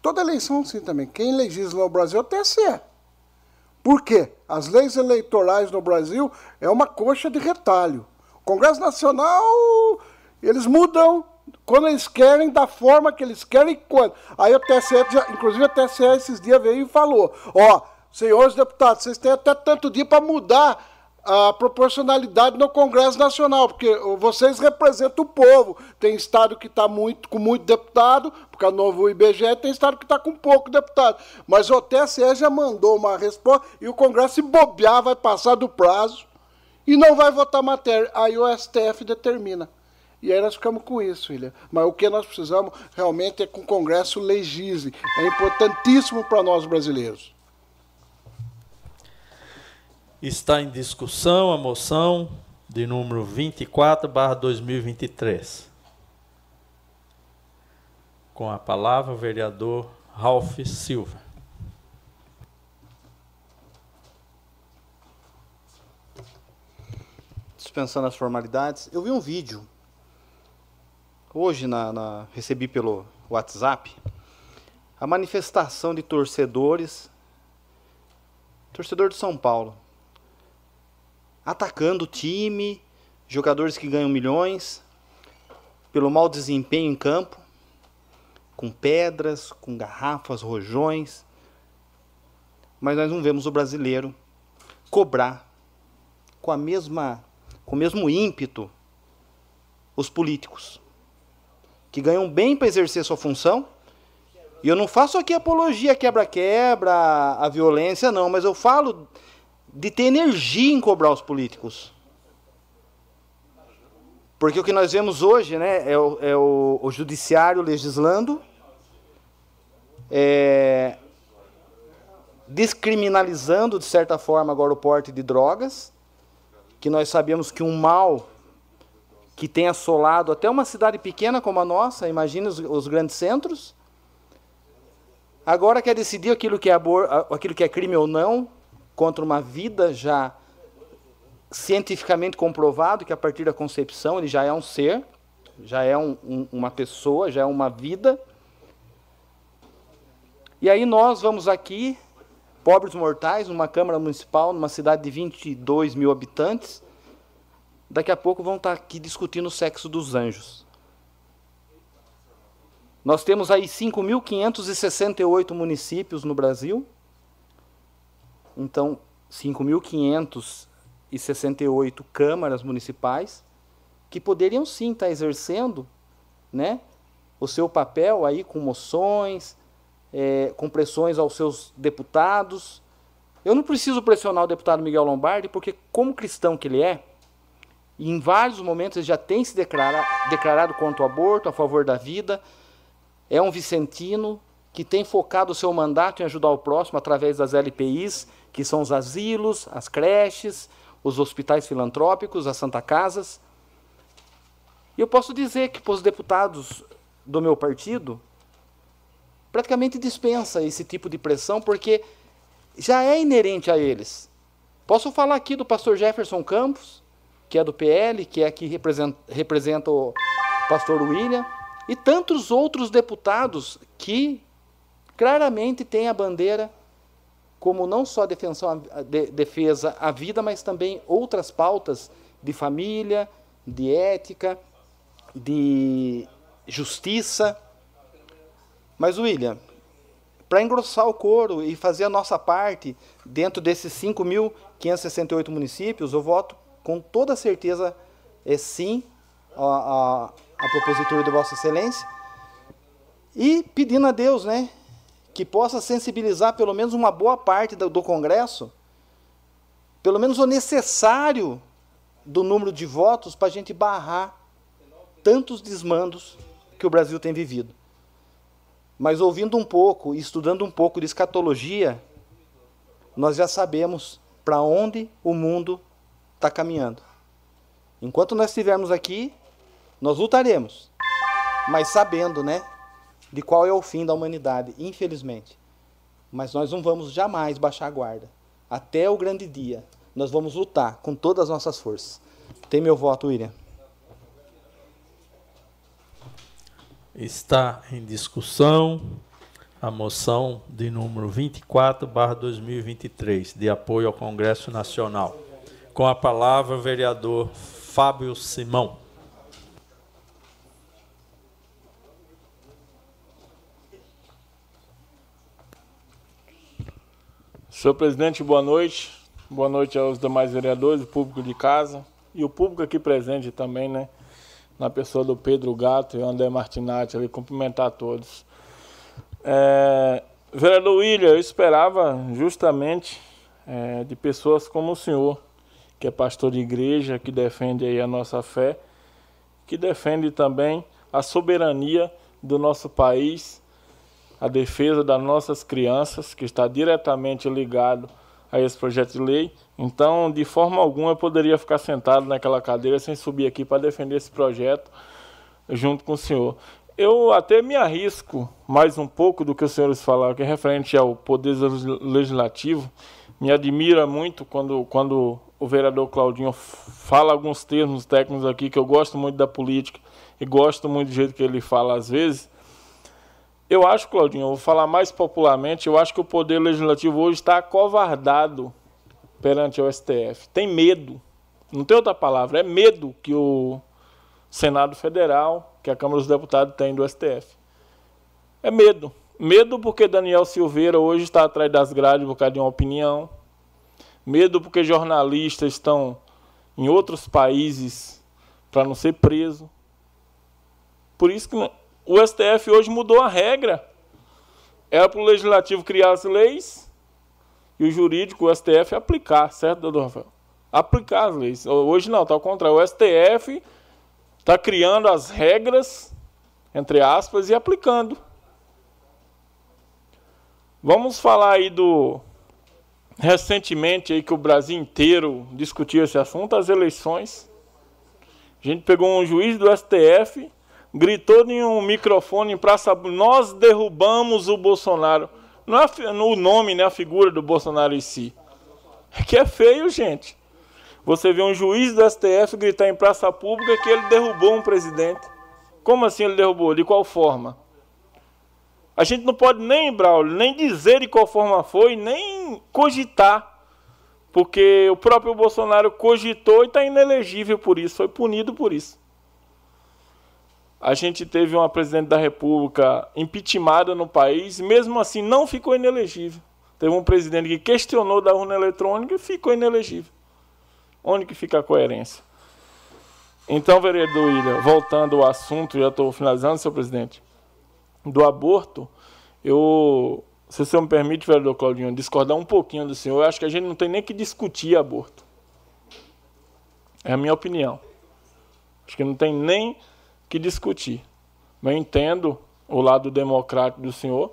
S4: toda eleição sim também, quem legisla no Brasil é o TSE. Por quê? As leis eleitorais no Brasil é uma coxa de retalho. O Congresso Nacional, eles mudam quando eles querem, da forma que eles querem quando. Aí o TSE, inclusive o TSE esses dias veio e falou, ó, senhores deputados, vocês têm até tanto dia para mudar a proporcionalidade no Congresso Nacional, porque vocês representam o povo. Tem estado que está muito, com muito deputado, porque o novo IBGE tem estado que está com pouco deputado. Mas o TSE já mandou uma resposta e o Congresso, se bobear, vai passar do prazo e não vai votar matéria. Aí o STF determina. E aí nós ficamos com isso, William. Mas o que nós precisamos realmente é que o Congresso legisle. É importantíssimo para nós brasileiros.
S1: Está em discussão a moção de número 24, barra 2023. Com a palavra o vereador Ralph Silva.
S9: Dispensando as formalidades, eu vi um vídeo. Hoje na, na recebi pelo WhatsApp a manifestação de torcedores, torcedor de São Paulo, atacando o time, jogadores que ganham milhões, pelo mau desempenho em campo, com pedras, com garrafas, rojões. Mas nós não vemos o brasileiro cobrar com a mesma com o mesmo ímpeto os políticos que ganham bem para exercer sua função. E eu não faço aqui apologia quebra-quebra, a violência não, mas eu falo de ter energia em cobrar os políticos. Porque o que nós vemos hoje né, é, o, é o, o judiciário legislando, é, descriminalizando, de certa forma, agora o porte de drogas, que nós sabemos que um mal que tem assolado até uma cidade pequena como a nossa, imagine os, os grandes centros, agora quer decidir aquilo que, é aquilo que é crime ou não, contra uma vida já cientificamente comprovado que a partir da concepção ele já é um ser, já é um, um, uma pessoa, já é uma vida. E aí nós vamos aqui, pobres mortais, numa Câmara Municipal, numa cidade de 22 mil habitantes, daqui a pouco vão estar aqui discutindo o sexo dos anjos. Nós temos aí 5.568 municípios no Brasil. Então, 5.568 câmaras municipais que poderiam sim estar exercendo né, o seu papel aí com moções, é, com pressões aos seus deputados. Eu não preciso pressionar o deputado Miguel Lombardi, porque, como cristão que ele é, em vários momentos ele já tem se declarado, declarado contra o aborto, a favor da vida, é um vicentino que tem focado o seu mandato em ajudar o próximo através das LPIs, que são os asilos, as creches, os hospitais filantrópicos, as Santa Casas. E eu posso dizer que para os deputados do meu partido, praticamente dispensa esse tipo de pressão, porque já é inerente a eles. Posso falar aqui do pastor Jefferson Campos, que é do PL, que é aqui representa, representa o pastor William, e tantos outros deputados que claramente têm a bandeira como não só defensão, de, defesa à vida, mas também outras pautas de família, de ética, de justiça. Mas, William, para engrossar o coro e fazer a nossa parte dentro desses 5.568 municípios, eu voto com toda certeza é sim a, a, a propositura de Vossa Excelência, e pedindo a Deus, né, que possa sensibilizar pelo menos uma boa parte do, do Congresso, pelo menos o necessário do número de votos para a gente barrar tantos desmandos que o Brasil tem vivido. Mas ouvindo um pouco e estudando um pouco de escatologia, nós já sabemos para onde o mundo está caminhando. Enquanto nós estivermos aqui, nós lutaremos, mas sabendo, né, de qual é o fim da humanidade, infelizmente. Mas nós não vamos jamais baixar a guarda. Até o grande dia, nós vamos lutar com todas as nossas forças. Tem meu voto, William.
S1: Está em discussão a moção de número 24/2023, de apoio ao Congresso Nacional. Com a palavra o vereador Fábio Simão.
S14: Senhor presidente, boa noite. Boa noite aos demais vereadores, o público de casa e o público aqui presente também, né? Na pessoa do Pedro Gato e André Martinati, ali, cumprimentar a todos. É, vereador William, eu esperava justamente é, de pessoas como o senhor, que é pastor de igreja, que defende aí a nossa fé, que defende também a soberania do nosso país a defesa das nossas crianças, que está diretamente ligado a esse projeto de lei. Então, de forma alguma, eu poderia ficar sentado naquela cadeira sem subir aqui para defender esse projeto junto com o senhor. Eu até me arrisco mais um pouco do que os senhores falaram, que é referente ao poder legislativo. Me admira muito quando, quando o vereador Claudinho fala alguns termos técnicos aqui, que eu gosto muito da política e gosto muito do jeito que ele fala às vezes. Eu acho, Claudinho, eu vou falar mais popularmente, eu acho que o Poder Legislativo hoje está acovardado perante o STF. Tem medo. Não tem outra palavra, é medo que o Senado Federal, que a Câmara dos Deputados tem do STF. É medo. Medo porque Daniel Silveira hoje está atrás das grades por causa de uma opinião. Medo porque jornalistas estão em outros países para não ser preso. Por isso que o STF hoje mudou a regra. Era para o legislativo criar as leis e o jurídico, o STF, aplicar, certo, doutor Rafael? Aplicar as leis. Hoje não, está ao contrário. O STF está criando as regras, entre aspas, e aplicando. Vamos falar aí do. Recentemente aí que o Brasil inteiro discutiu esse assunto, as eleições. A gente pegou um juiz do STF gritou em um microfone em Praça nós derrubamos o Bolsonaro. Não é o nome, né, a figura do Bolsonaro em si. É que é feio, gente. Você vê um juiz do STF gritar em praça pública que ele derrubou um presidente. Como assim ele derrubou? De qual forma? A gente não pode nem, Braulio, nem dizer de qual forma foi, nem cogitar. Porque o próprio Bolsonaro cogitou e está inelegível por isso, foi punido por isso. A gente teve uma presidente da República impeachmentada no país, mesmo assim não ficou inelegível. Teve um presidente que questionou da urna eletrônica e ficou inelegível. Onde que fica a coerência? Então, vereador Ilha, voltando ao assunto, já estou finalizando, senhor presidente, do aborto, eu, se o senhor me permite, vereador Claudinho, discordar um pouquinho do senhor, eu acho que a gente não tem nem que discutir aborto. É a minha opinião. Acho que não tem nem que discutir. Eu entendo o lado democrático do senhor,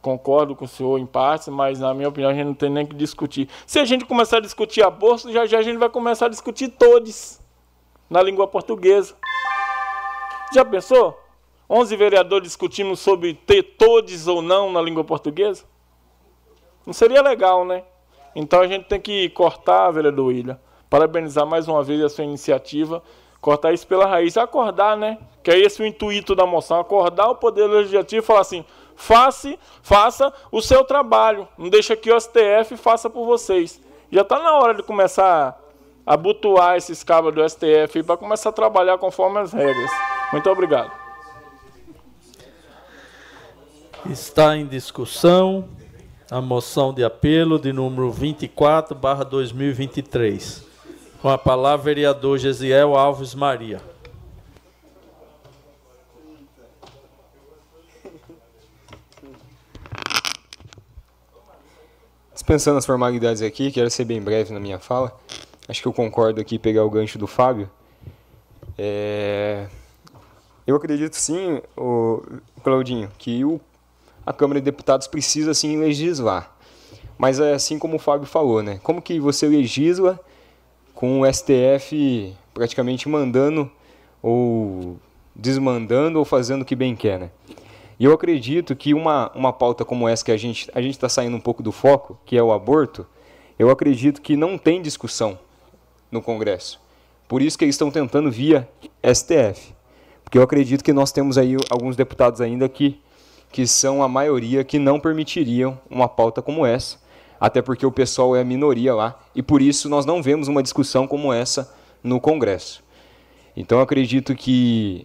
S14: concordo com o senhor em partes, mas na minha opinião a gente não tem nem que discutir. Se a gente começar a discutir aborto, já já a gente vai começar a discutir todos na língua portuguesa. Já pensou? 11 vereadores discutindo sobre ter todos ou não na língua portuguesa? Não seria legal, né? Então a gente tem que cortar, vereador William. Parabenizar mais uma vez a sua iniciativa cortar isso pela raiz, acordar, né? Que é esse o intuito da moção, acordar o poder legislativo e falar assim: faça, faça o seu trabalho, não deixa que o STF faça por vocês. Já está na hora de começar a abotoar esses cabos do STF para começar a trabalhar conforme as regras. Muito obrigado.
S1: Está em discussão a moção de apelo de número 24, barra 2023. Com a palavra, vereador Gesiel Alves Maria.
S11: Dispensando as formalidades aqui, quero ser bem breve na minha fala. Acho que eu concordo aqui pegar o gancho do Fábio. É... Eu acredito sim, o Claudinho, que o... a Câmara de Deputados precisa sim legislar. Mas é assim como o Fábio falou, né? Como que você legisla com o STF praticamente mandando ou desmandando ou fazendo o que bem quer, né? E eu acredito que uma, uma pauta como essa que a gente a gente está saindo um pouco do foco, que é o aborto, eu acredito que não tem discussão no Congresso. Por isso que eles estão tentando via STF, porque eu acredito que nós temos aí alguns deputados ainda que que são a maioria que não permitiriam uma pauta como essa até porque o pessoal é a minoria lá, e por isso nós não vemos uma discussão como essa no Congresso. Então acredito que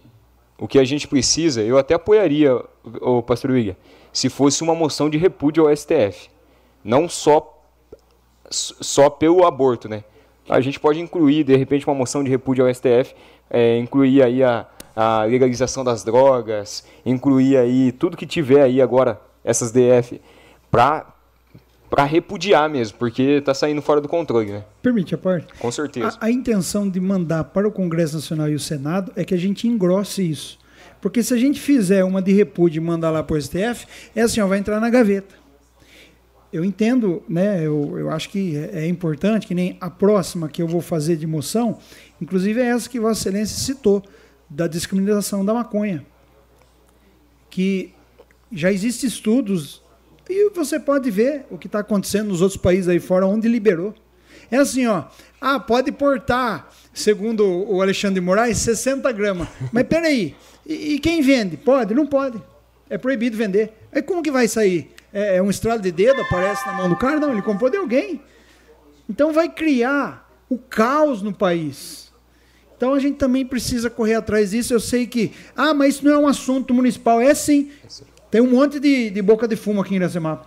S11: o que a gente precisa, eu até apoiaria, o pastor William, se fosse uma moção de repúdio ao STF, não só só pelo aborto, né? A gente pode incluir, de repente, uma moção de repúdio ao STF, é, incluir aí a, a legalização das drogas, incluir aí tudo que tiver aí agora, essas DF, para para repudiar mesmo, porque está saindo fora do controle, né?
S5: Permite a parte?
S11: Com certeza.
S5: A, a, intenção de mandar para o Congresso Nacional e o Senado é que a gente engrosse isso. Porque se a gente fizer uma de repúdio e mandar lá para o STF, é assim, ó, vai entrar na gaveta. Eu entendo, né? Eu, eu acho que é, é importante, que nem a próxima que eu vou fazer de moção, inclusive é essa que Vossa Excelência citou, da discriminação da maconha. Que já existem estudos e você pode ver o que está acontecendo nos outros países aí fora, onde liberou. É assim, ó. Ah, pode portar, segundo o Alexandre de Moraes, 60 gramas. Mas peraí, e, e quem vende? Pode? Não pode. É proibido vender. Aí como que vai sair? É, é um estralo de dedo, aparece na mão do cara? Não, ele comprou de alguém. Então vai criar o caos no país. Então a gente também precisa correr atrás disso. Eu sei que, ah, mas isso não é um assunto municipal. É sim. Tem um monte de, de boca de fumo aqui em Iracema.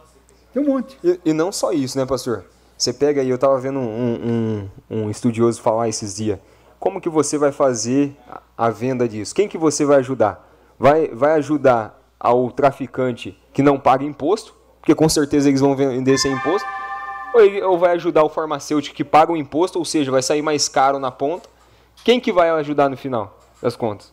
S5: Tem um monte.
S11: E, e, não só isso, né, pastor? Você pega aí, eu estava vendo um, um, um, estudioso falar esses dias. Como que você vai fazer a, venda disso? Quem que você vai ajudar? Vai, vai ajudar ao traficante que não paga imposto, porque com certeza eles vão vender sem imposto, ou, ou vai ajudar o farmacêutico que paga o imposto, ou seja, vai sair mais caro na ponta. Quem que vai ajudar no final das contas?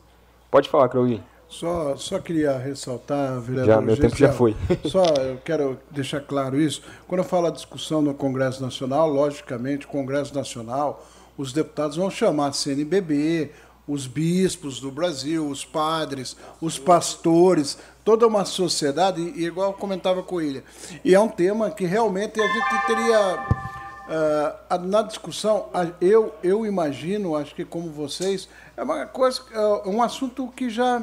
S11: Pode falar, Claudinho.
S4: Só, só queria ressaltar, vereador.
S11: Já, meu tempo já foi.
S4: só eu quero deixar claro isso. Quando eu falo a discussão no Congresso Nacional, logicamente, o Congresso Nacional, os deputados vão chamar a CNBB, os bispos do Brasil, os padres, os pastores, toda uma sociedade, e igual eu comentava com ele. E é um tema que realmente a gente teria. Uh, na discussão, eu, eu imagino, acho que como vocês, é uma coisa, é um assunto que já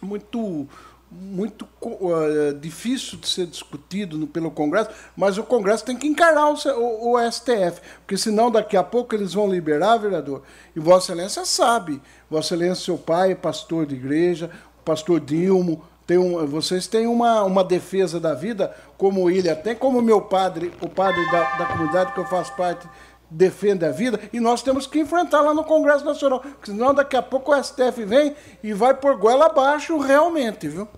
S4: muito muito uh, difícil de ser discutido no, pelo Congresso, mas o Congresso tem que encarar o, o, o, STF, porque senão daqui a pouco eles vão liberar, vereador. E Vossa Excelência sabe, Vossa Excelência, seu pai é pastor de igreja, pastor Dilmo, tem um, vocês têm uma, uma defesa da vida, como Ilha tem, como meu padre, o padre da, da comunidade que eu faço parte, defende a vida, e nós temos que enfrentar lá no Congresso Nacional, porque senão daqui a pouco o STF vem e vai por goela abaixo realmente, viu?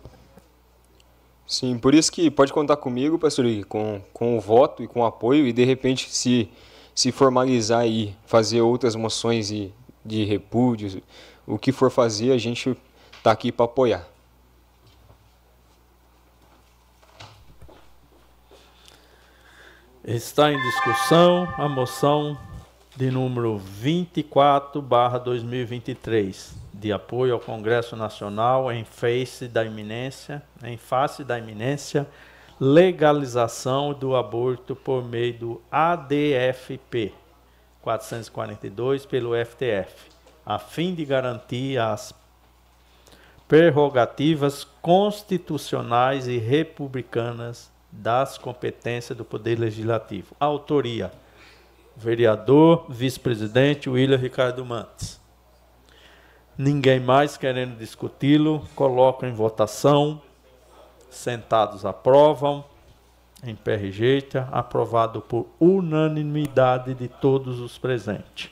S11: Sim, por isso que pode contar comigo, pastor, com, com o voto e com o apoio, e de repente se, se formalizar e fazer outras moções de, de repúdio, o que for fazer, a gente está aqui para apoiar.
S1: Está em discussão a moção de número 24, barra 2023, de apoio ao Congresso Nacional em face da iminência, em face da iminência, legalização do aborto por meio do ADFP 442 pelo FTF, a fim de garantir as prerrogativas constitucionais e republicanas das competências do Poder Legislativo. Autoria: vereador, vice-presidente William Ricardo Mantes. Ninguém mais querendo discuti-lo, coloco em votação. Sentados aprovam. Em pé rejeita. Aprovado por unanimidade de todos os presentes.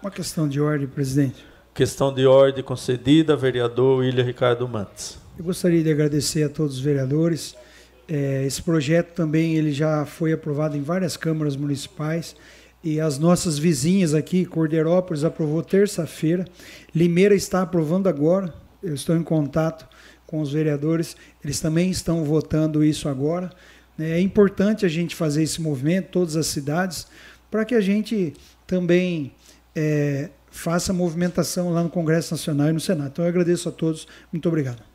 S5: Uma questão de ordem, presidente.
S1: Questão de ordem concedida, vereador William Ricardo Mantes.
S5: Eu gostaria de agradecer a todos os vereadores é, esse projeto também ele já foi aprovado em várias câmaras municipais e as nossas vizinhas aqui, Cordeirópolis aprovou terça-feira, Limeira está aprovando agora. Eu estou em contato com os vereadores, eles também estão votando isso agora. É importante a gente fazer esse movimento, todas as cidades, para que a gente também é, faça movimentação lá no Congresso Nacional e no Senado. Então eu agradeço a todos, muito obrigado.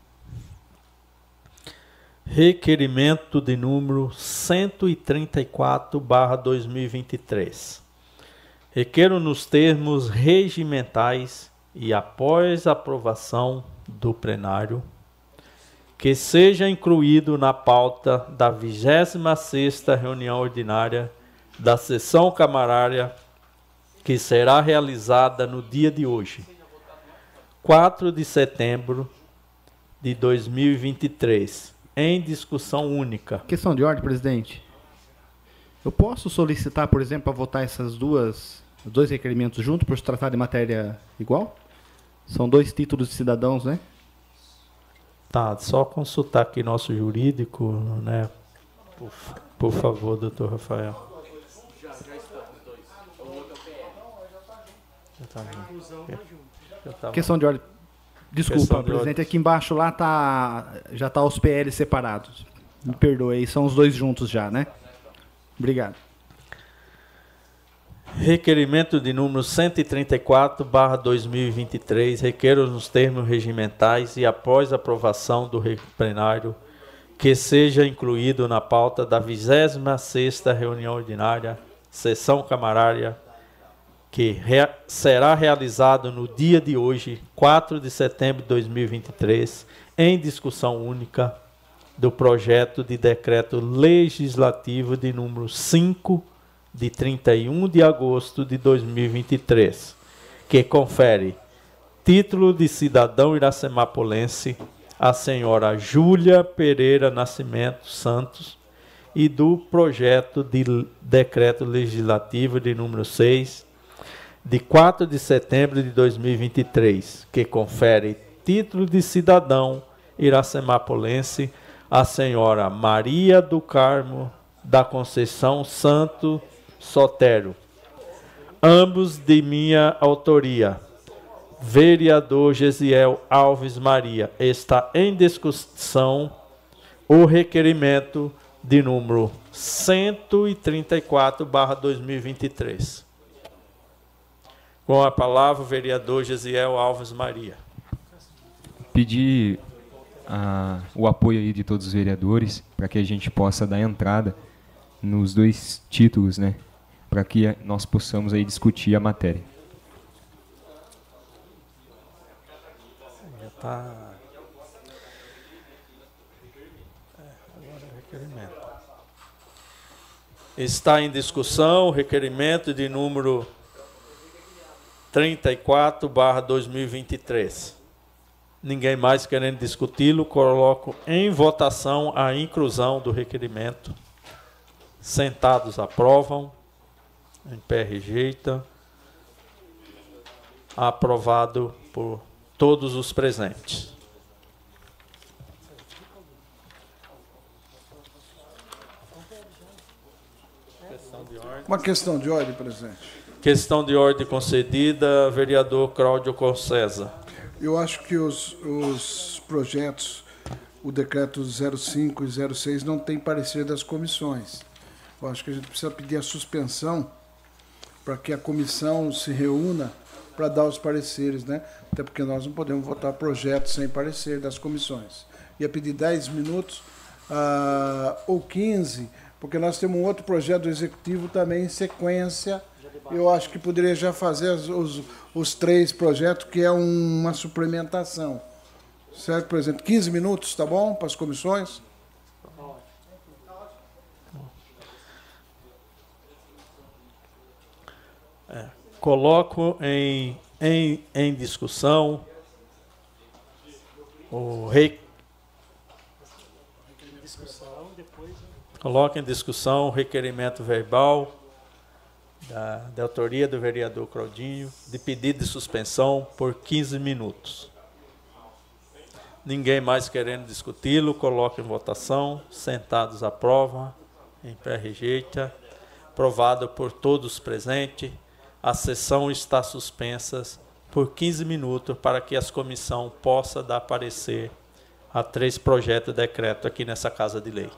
S1: Requerimento de número 134/2023. Requeiro nos termos regimentais e após aprovação do plenário que seja incluído na pauta da 26ª reunião ordinária da sessão camarária que será realizada no dia de hoje, 4 de setembro de 2023 em discussão única.
S3: Questão de ordem, presidente. Eu posso solicitar, por exemplo, para votar essas duas, dois requerimentos juntos por se tratar de matéria igual? São dois títulos de cidadãos, né?
S1: Tá, só consultar aqui nosso jurídico, né? Por, por favor, doutor Rafael. Já, já estamos, dois. O outro
S3: é o PL. Questão de ordem. Desculpa, presidente, aqui embaixo lá tá já tá os PL separados. Me perdoe, aí são os dois juntos já, né? Obrigado.
S1: Requerimento de número 134, barra 2023, requeiro nos termos regimentais e após aprovação do plenário que seja incluído na pauta da 26ª reunião ordinária, sessão camarária que rea será realizado no dia de hoje, 4 de setembro de 2023, em discussão única do projeto de decreto legislativo de número 5 de 31 de agosto de 2023, que confere título de cidadão iracemapolense à senhora Júlia Pereira Nascimento Santos e do projeto de decreto legislativo de número 6 de 4 de setembro de 2023, que confere título de cidadão iracemapolense à senhora Maria do Carmo da Conceição Santo Sotero. Ambos de minha autoria. Vereador Gesiel Alves Maria. Está em discussão o requerimento de número 134/2023. Com a palavra, o vereador Gesiel Alves Maria.
S11: Pedir a, o apoio aí de todos os vereadores para que a gente possa dar entrada nos dois títulos, né? Para que nós possamos aí discutir a matéria.
S1: Já é, está. É está em discussão o requerimento de número 34, barra 2023. Ninguém mais querendo discuti-lo, coloco em votação a inclusão do requerimento. Sentados aprovam, em pé rejeita. Aprovado por todos os presentes.
S4: Uma questão de ordem, presidente.
S1: Questão de ordem concedida, vereador Cláudio Concesa.
S4: Eu acho que os, os projetos, o decreto 05 e 06, não tem parecer das comissões. Eu acho que a gente precisa pedir a suspensão para que a comissão se reúna para dar os pareceres, né? Até porque nós não podemos votar projetos sem parecer das comissões. Ia pedir 10 minutos ah, ou 15, porque nós temos um outro projeto do executivo também em sequência. Eu acho que poderia já fazer os, os, três projetos, que é um, uma suplementação. Certo, presidente? 15 minutos, tá bom? Para as comissões?
S1: É, coloco em, em, em discussão o rei. Coloco em discussão o requerimento verbal da, da autoria do vereador Claudinho de pedido de suspensão por 15 minutos. Ninguém mais querendo discuti-lo, coloca em votação. Sentados aprova, em pé rejeita. Aprovado por todos presentes. A sessão está suspensa por 15 minutos para que as comissão possa dar parecer a três projetos de decreto aqui nessa Casa de Lei.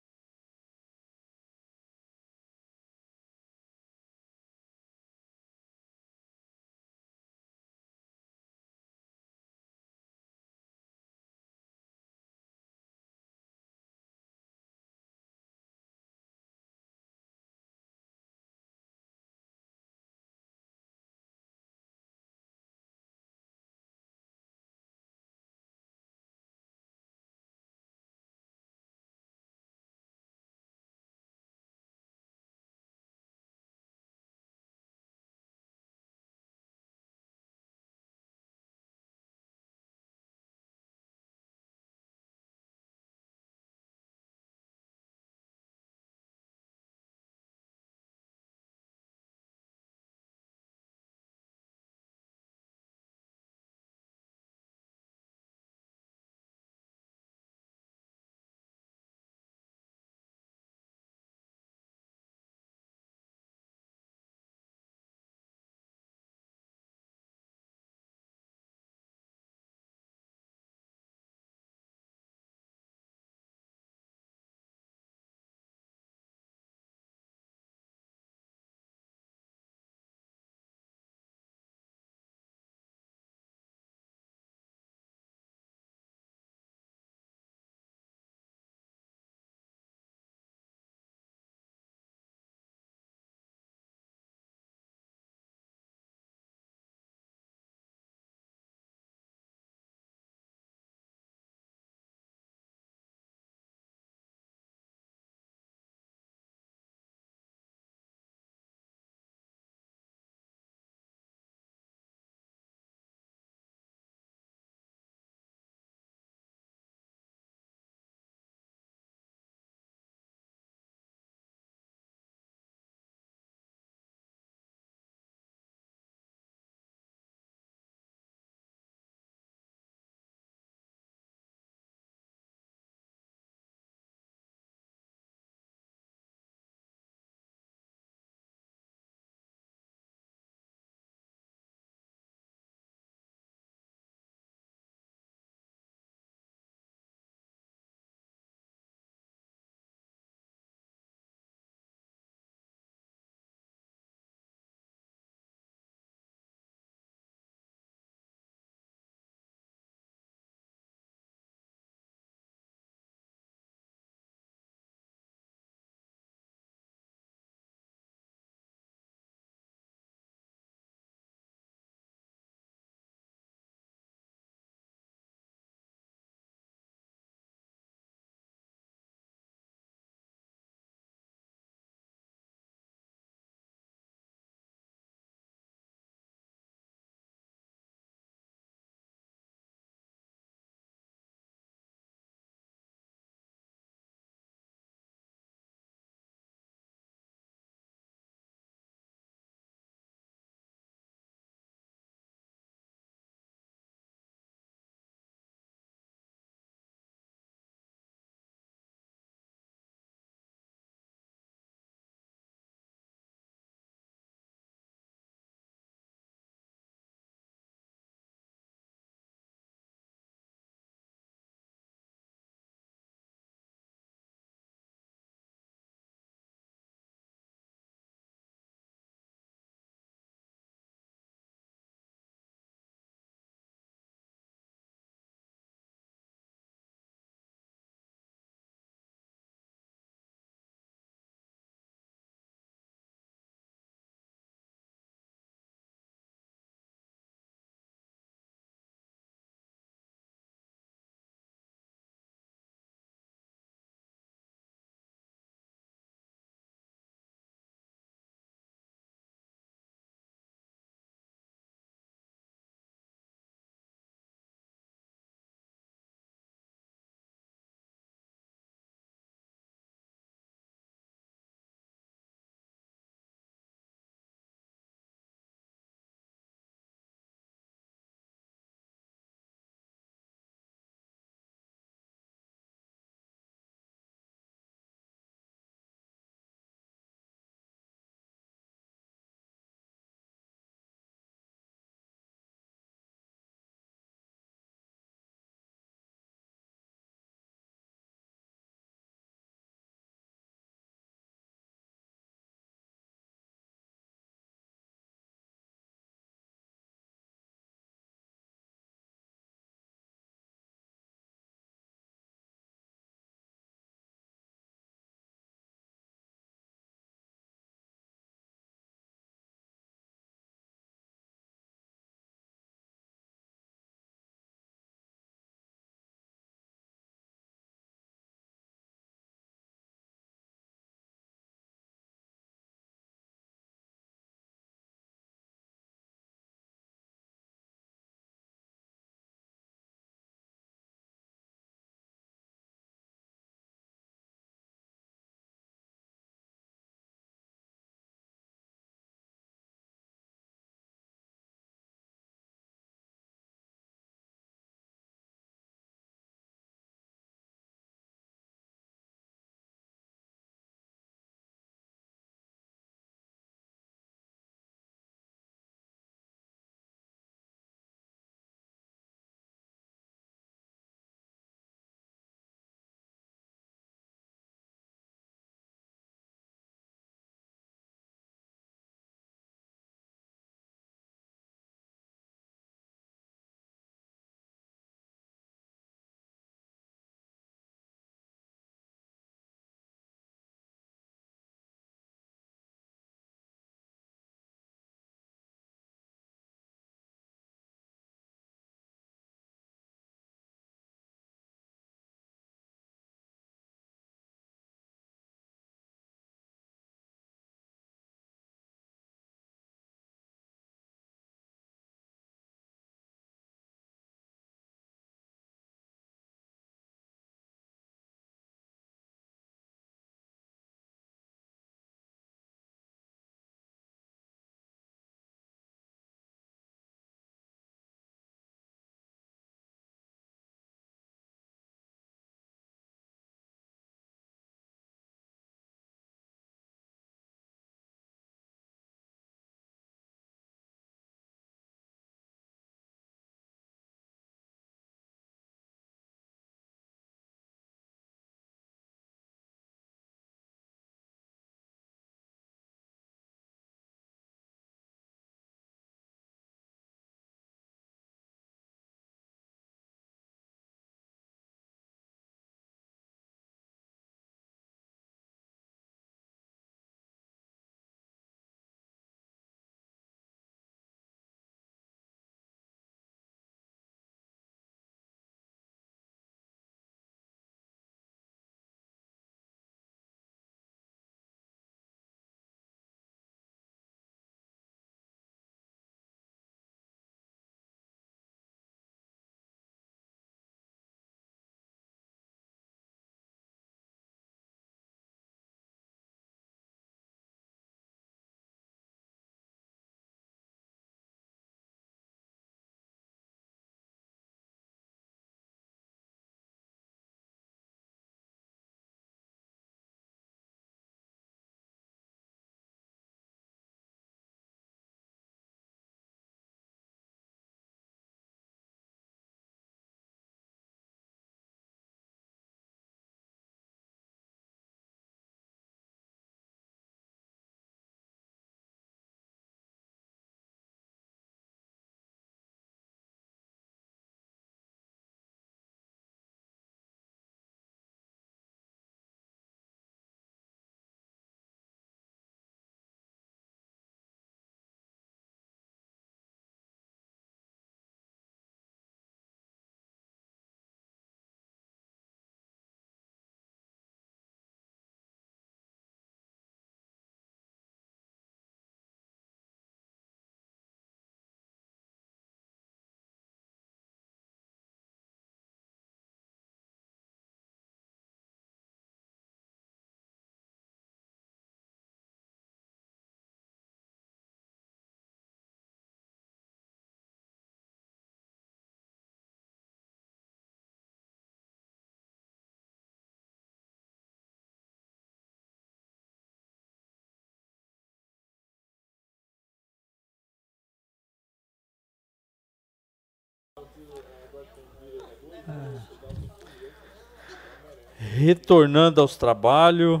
S1: Retornando aos trabalhos,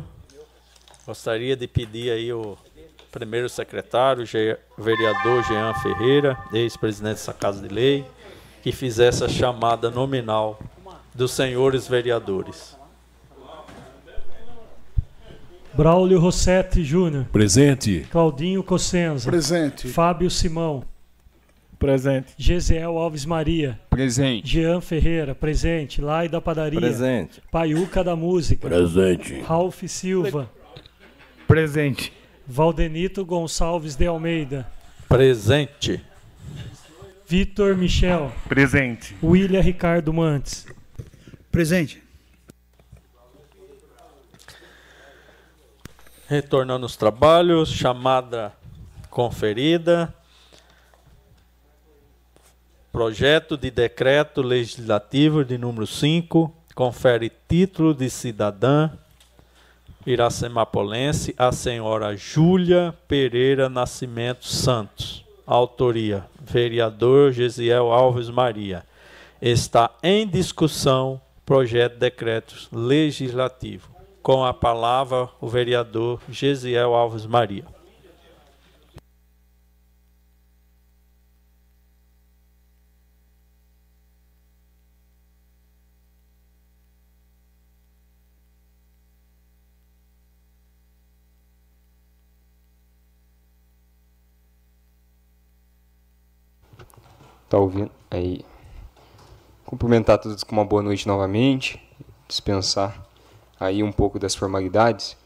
S1: gostaria de pedir aí o primeiro secretário, vereador Jean Ferreira, ex-presidente dessa Casa de Lei, que fizesse a chamada nominal dos senhores vereadores.
S2: Braulio Rossetti Júnior.
S12: Presente.
S2: Claudinho Cossenza.
S4: Presente.
S2: Fábio Simão.
S14: Presente.
S2: Gesiel Alves Maria.
S13: Presente.
S2: Jean Ferreira. Presente. Lai da Padaria.
S13: Presente.
S2: Paiuca da Música.
S12: Presente.
S2: Ralph Silva.
S3: Presente.
S2: Valdenito Gonçalves de Almeida.
S1: Presente.
S2: Vitor Michel.
S10: Presente.
S2: William Ricardo Mantes.
S5: Presente.
S1: Retornando aos trabalhos, chamada conferida. Projeto de decreto legislativo de número 5 confere título de cidadã iracemapolense à senhora Júlia Pereira Nascimento Santos. Autoria: vereador Gesiel Alves Maria. Está em discussão projeto de decreto legislativo. Com a palavra, o vereador Gesiel Alves Maria.
S11: Tá ouvindo? Aí. Cumprimentar todos com uma boa noite novamente. Dispensar aí um pouco das formalidades,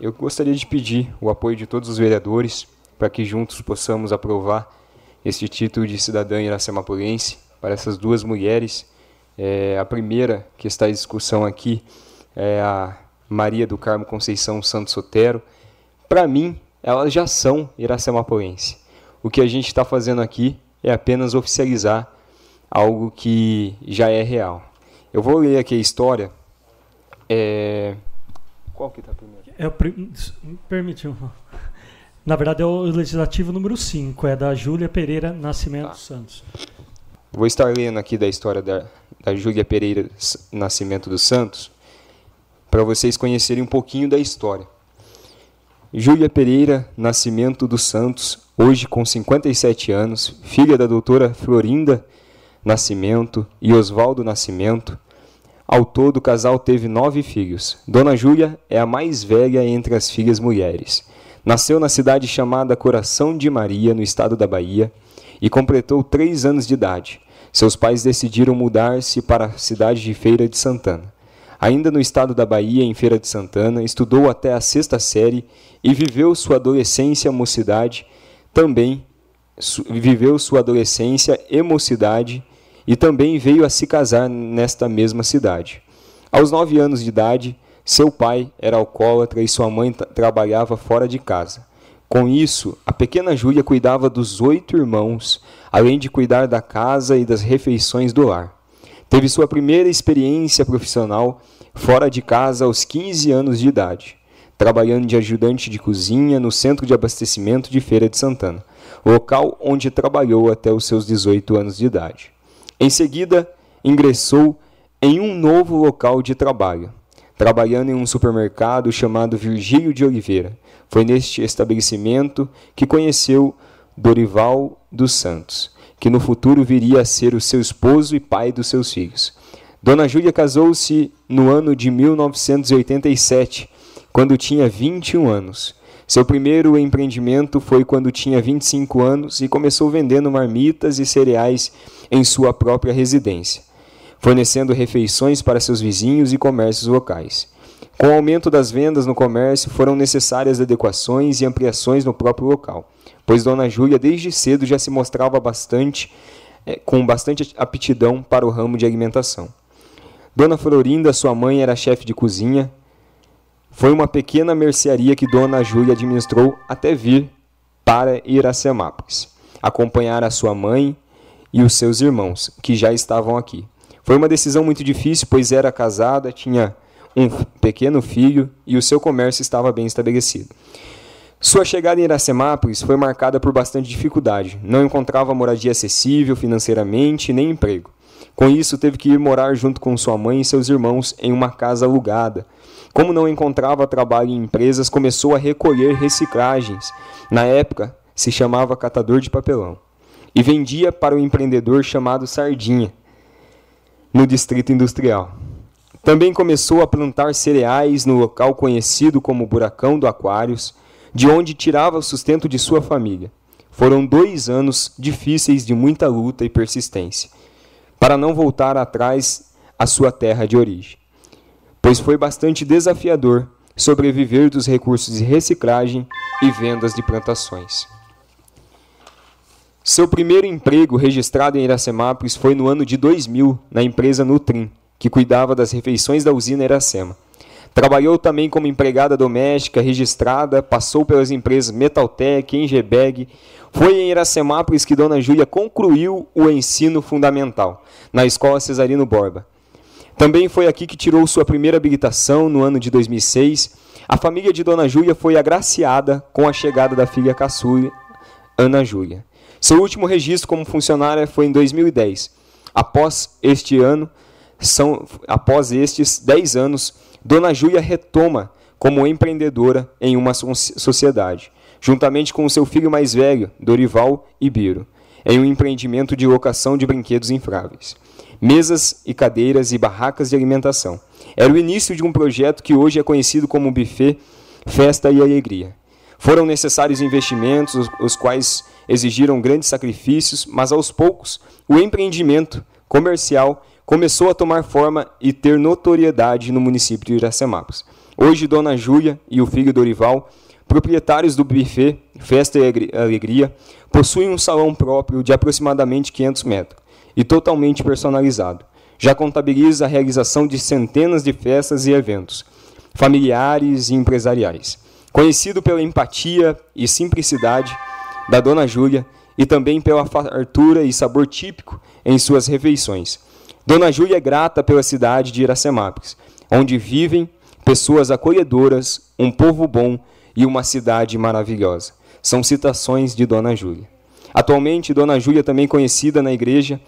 S11: eu gostaria de pedir o apoio de todos os vereadores para que juntos possamos aprovar este título de cidadã iracemapolense para essas duas mulheres. É, a primeira que está em discussão aqui é a Maria do Carmo Conceição Santos Sotero. Para mim, elas já são iracemapolense. O que a gente está fazendo aqui é apenas oficializar algo que já é real. Eu vou ler aqui a história é... Qual que está primeiro?
S2: É o prim... Permitiu. Na verdade é o legislativo número 5, é da Júlia Pereira Nascimento tá. Santos.
S11: Vou estar lendo aqui da história da, da Júlia Pereira Nascimento dos Santos, para vocês conhecerem um pouquinho da história. Júlia Pereira Nascimento dos Santos, hoje com 57 anos, filha da doutora Florinda Nascimento e Oswaldo Nascimento, ao todo, o casal teve nove filhos. Dona Júlia é a mais velha entre as filhas mulheres. Nasceu na cidade chamada Coração de Maria, no estado da Bahia, e completou três anos de idade. Seus pais decidiram mudar-se para a cidade de Feira de Santana. Ainda no estado da Bahia, em Feira de Santana, estudou até a sexta série e viveu sua adolescência mocidade também viveu sua adolescência e mocidade e também veio a se casar nesta mesma cidade. Aos nove anos de idade, seu pai era alcoólatra e sua mãe trabalhava fora de casa. Com isso, a pequena Júlia cuidava dos oito irmãos, além de cuidar da casa e das refeições do lar. Teve sua primeira experiência profissional fora de casa aos 15 anos de idade, trabalhando de ajudante de cozinha no centro de abastecimento de Feira de Santana, local onde trabalhou até os seus 18 anos de idade. Em seguida, ingressou em um novo local de trabalho, trabalhando em um supermercado chamado Virgílio de Oliveira. Foi neste estabelecimento que conheceu Dorival dos Santos, que no futuro viria a ser o seu esposo e pai dos seus filhos. Dona Júlia casou-se no ano de 1987, quando tinha 21 anos. Seu primeiro empreendimento foi quando tinha 25 anos e começou vendendo marmitas e cereais em sua própria residência, fornecendo refeições para seus vizinhos e comércios locais. Com o aumento das vendas no comércio, foram necessárias adequações e ampliações no próprio local, pois Dona Júlia desde cedo já se mostrava bastante é, com bastante aptidão para o ramo de alimentação. Dona Florinda, sua mãe, era chefe de cozinha. Foi uma pequena mercearia que Dona Júlia administrou até vir para Iracemápolis, acompanhar a sua mãe e os seus irmãos, que já estavam aqui. Foi uma decisão muito difícil, pois era casada, tinha um pequeno filho e o seu comércio estava bem estabelecido. Sua chegada em Iracemápolis foi marcada por bastante dificuldade. Não encontrava moradia acessível financeiramente nem emprego. Com isso, teve que ir morar junto com sua mãe e seus irmãos em uma casa alugada. Como não encontrava trabalho em empresas, começou a recolher reciclagens. Na época, se chamava catador de papelão. E vendia para um empreendedor chamado Sardinha, no distrito industrial. Também começou a plantar cereais no local conhecido como Buracão do Aquários, de onde tirava o sustento de sua família. Foram dois anos difíceis de muita luta e persistência, para não voltar atrás à sua terra de origem, pois foi bastante desafiador sobreviver dos recursos de reciclagem e vendas de plantações. Seu primeiro emprego registrado em Iracemápolis foi no ano de 2000, na empresa Nutrim, que cuidava das refeições da usina Iracema. Trabalhou também como empregada doméstica registrada, passou pelas empresas Metaltec, Engebeg. Foi em Iracemápolis que Dona Júlia concluiu o ensino fundamental, na Escola Cesarino Borba. Também foi aqui que tirou sua primeira habilitação no ano de 2006. A família de Dona Júlia foi agraciada com a chegada da filha caçula, Ana Júlia. Seu último registro como funcionária foi em 2010. Após este ano, são, após estes 10 anos, Dona Júlia retoma como empreendedora em uma sociedade, juntamente com seu filho mais velho, Dorival Ibiro, em um empreendimento de locação de brinquedos infráveis, mesas e cadeiras e barracas de alimentação. Era o início de um projeto que hoje é conhecido como Buffet Festa e Alegria. Foram necessários investimentos, os, os quais exigiram grandes sacrifícios, mas aos poucos o empreendimento comercial começou a tomar forma e ter notoriedade no município de Iracemápolis. Hoje, Dona Júlia e o filho Dorival, proprietários do buffet Festa e Alegria, possuem um salão próprio de aproximadamente 500 metros e totalmente personalizado. Já contabiliza a realização de centenas de festas e eventos, familiares e empresariais. Conhecido pela empatia e simplicidade da Dona Júlia e também pela fartura e sabor típico em suas refeições. Dona Júlia é grata pela cidade de Iracemápolis, onde vivem pessoas acolhedoras, um povo bom e uma cidade maravilhosa. São citações de Dona Júlia. Atualmente, Dona Júlia, também conhecida na igreja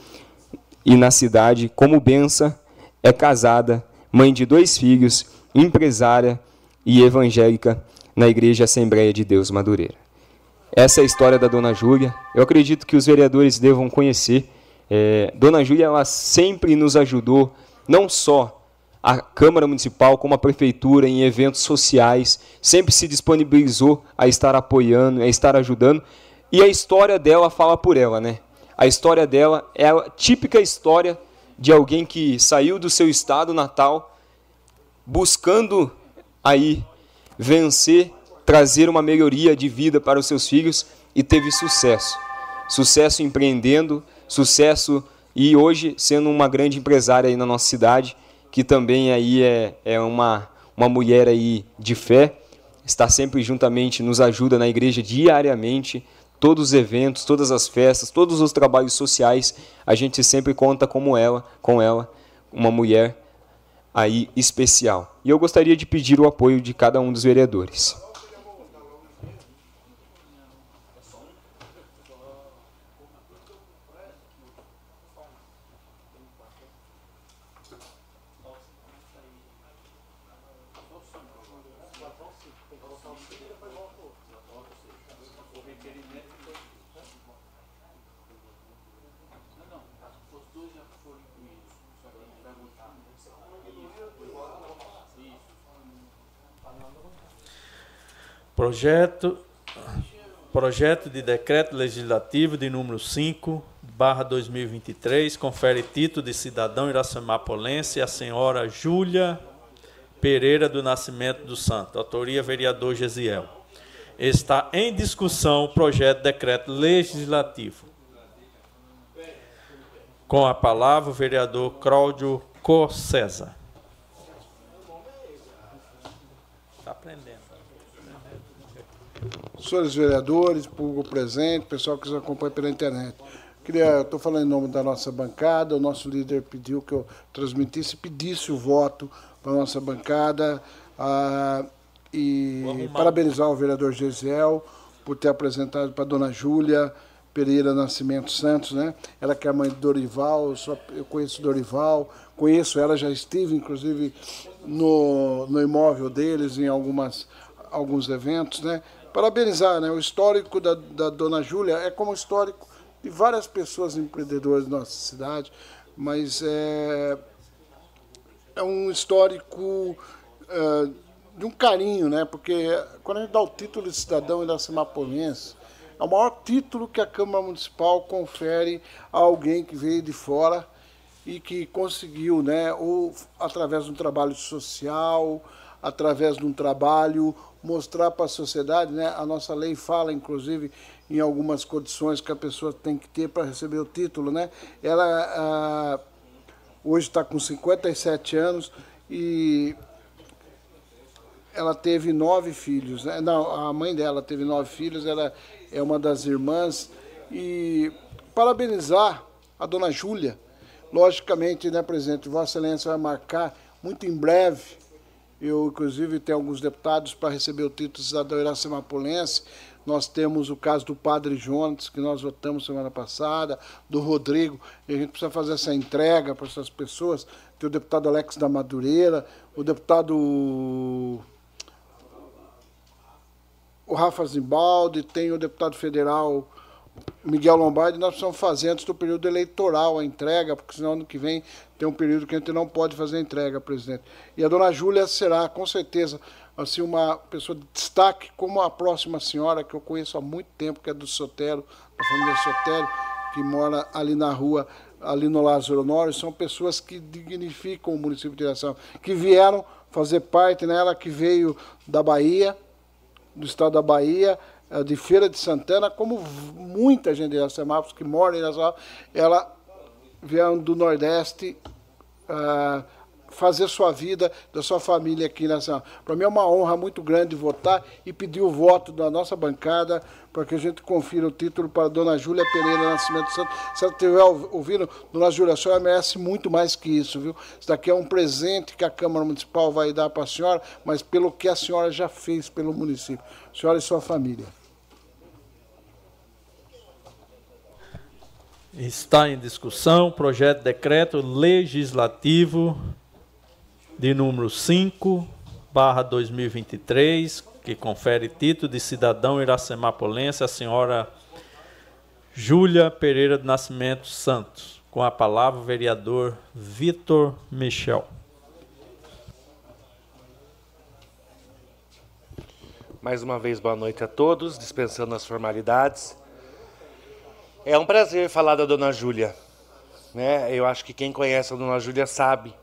S11: e na cidade como Bença, é casada, mãe de dois filhos, empresária e evangélica na Igreja Assembleia de Deus Madureira. Essa é a história da Dona Júlia. Eu acredito que os vereadores devam conhecer é, Dona Júlia ela sempre nos ajudou, não só a Câmara Municipal como a Prefeitura em eventos sociais, sempre se disponibilizou a estar apoiando, a estar ajudando, e a história dela fala por ela, né? A história dela é a típica história de alguém que saiu do seu estado natal buscando aí vencer, trazer uma melhoria de vida para os seus filhos e teve sucesso. Sucesso empreendendo, sucesso e hoje sendo uma grande empresária aí na nossa cidade, que também aí é, é uma, uma mulher aí de fé, está sempre juntamente, nos ajuda na igreja diariamente, todos os eventos, todas as festas, todos os trabalhos sociais, a gente sempre conta como ela, com ela, uma mulher aí especial. E eu gostaria de pedir o apoio de cada um dos vereadores.
S1: Projeto, projeto de decreto legislativo de número 5, barra 2023, confere título de cidadão iracemapolense à senhora Júlia Pereira do Nascimento do Santo. Autoria, vereador Gesiel. Está em discussão o projeto de decreto legislativo. Com a palavra, o vereador Cláudio César.
S4: Está aprendendo. Senhores vereadores, público presente, pessoal que nos acompanha pela internet. Queria, estou falando em nome da nossa bancada, o nosso líder pediu que eu transmitisse, pedisse o voto para a nossa bancada. Ah, e parabenizar o vereador Gesiel por ter apresentado para a dona Júlia Pereira Nascimento Santos, né? Ela que é a mãe de Dorival, eu, só, eu conheço Dorival, conheço ela, já estive inclusive no, no imóvel deles em algumas, alguns eventos, né? Parabenizar, né? O histórico da, da dona Júlia é como o histórico de várias pessoas empreendedoras da nossa cidade, mas é, é um histórico uh, de um carinho, né? Porque quando a gente dá o título de cidadão iracemapolense, é o maior título que a Câmara Municipal confere a alguém que veio de fora e que conseguiu, né, ou através de um trabalho social, através de um trabalho, mostrar para a sociedade, né, a nossa lei fala, inclusive, em algumas condições que a pessoa tem que ter para receber o título, né, ela ah, hoje está com 57 anos e ela teve nove filhos, né? não, a mãe dela teve nove filhos, ela é uma das irmãs, e parabenizar a dona Júlia, logicamente, né, presidente, Vossa Excelência vai marcar muito em breve, eu inclusive tenho alguns deputados para receber o título de cidadão iracemapolense, nós temos o caso do Padre Jonas, que nós votamos semana passada, do Rodrigo, e a gente precisa fazer essa entrega para essas pessoas. Tem o deputado Alex da Madureira, o deputado o Rafa Zimbaldi, tem o deputado federal Miguel Lombardi, nós precisamos fazer antes do período eleitoral a entrega, porque senão ano que vem tem um período que a gente não pode fazer a entrega, presidente. E a dona Júlia será, com certeza, assim, uma pessoa de destaque, como a próxima senhora, que eu conheço há muito tempo, que é do Sotero, da família Sotero, que mora ali na rua, ali no Lázaro Honório, são pessoas que dignificam o município de Iração, que vieram fazer parte, né, ela que veio da Bahia, do estado da Bahia, de Feira de Santana, como muita gente de Iracemápolis que mora em Iracemápolis, ela vieram do Nordeste uh, fazer sua vida, da sua família aqui nessa. Para mim é uma honra muito grande votar e pedir o voto da nossa bancada para que a gente confira o título para a dona Júlia Pereira Nascimento Santos. Se ela estiver ouvindo, dona Júlia, a senhora merece muito mais que isso, viu? Isso daqui é um presente que a Câmara Municipal vai dar para a senhora, mas pelo que a senhora já fez pelo município. A senhora e sua família.
S1: Está em discussão projeto de decreto legislativo de número 5, barra 2023, que confere título de cidadão iracemapolense à senhora Júlia Pereira do Nascimento Santos. Com a palavra o vereador Vitor Michel.
S8: Mais uma vez, boa noite a todos, dispensando as formalidades. É um prazer falar da Dona Júlia. Né? Eu acho que quem conhece a Dona Júlia sabe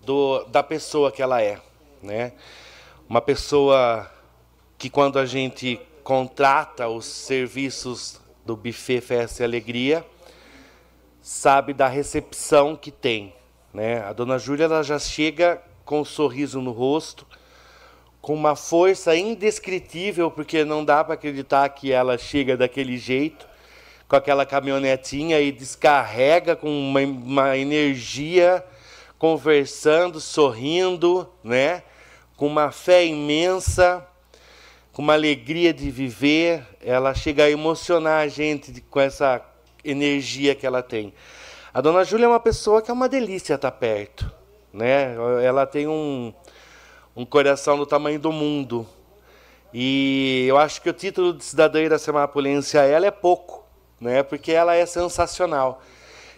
S8: do, da pessoa que ela é, né? Uma pessoa que quando a gente contrata os serviços do buffet Festa e Alegria, sabe da recepção que tem, né? A dona Júlia ela já chega com um sorriso no rosto, com uma força indescritível, porque não dá para acreditar que ela chega daquele jeito, com aquela caminhonetinha e descarrega com uma, uma energia conversando, sorrindo, né? com uma fé imensa, com uma alegria de viver. Ela chega a emocionar a gente com essa energia que ela tem. A dona Júlia é uma pessoa que é uma delícia estar perto. Né? Ela tem um, um coração do tamanho do mundo. E eu acho que o título de cidadã iracemapolense a ela é pouco, né? porque ela é sensacional.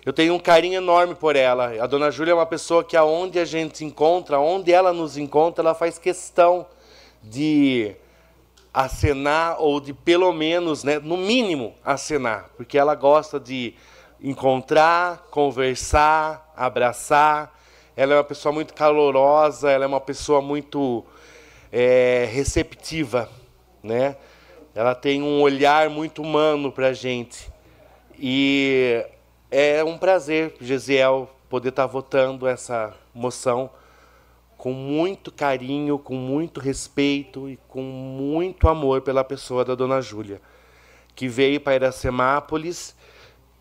S8: Eu tenho um carinho enorme por ela. A dona Júlia é uma pessoa que aonde a gente encontra, onde ela nos encontra, ela faz questão de acenar ou de pelo menos, né, no mínimo, acenar, porque ela gosta de encontrar, conversar, abraçar. Ela é uma pessoa muito calorosa, ela é uma pessoa muito é, receptiva, né? Ela tem um olhar muito humano para a gente. E é um prazer, Gesiel, poder estar votando essa moção com muito carinho, com muito respeito e com muito amor pela pessoa da Dona Júlia, que veio para Iracemápolis